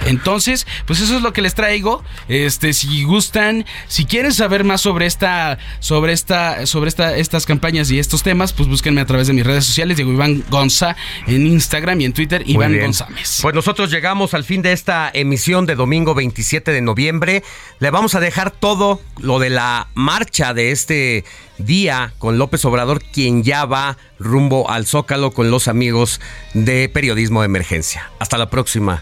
Entonces, pues eso es lo que les traigo. Este, si gustan, si quieren saber más sobre esta, sobre esta, sobre esta, estas campañas y estos temas, pues búsquenme a través de mis redes sociales, Diego Iván Gonza en Instagram y en Twitter, Muy Iván bien. González. Pues nosotros llegamos al fin de esta emisión de domingo 27 de noviembre. Le vamos a dejar todo lo de la marcha de este día con López Obrador, quien ya va rumbo al Zócalo con los amigos de Periodismo de Emergencia. Hasta la próxima.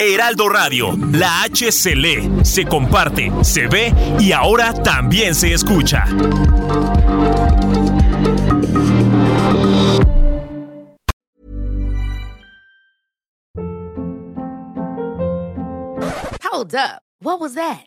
Heraldo Radio, la H se lee, se comparte, se ve y ahora también se escucha. Hold up. What was that?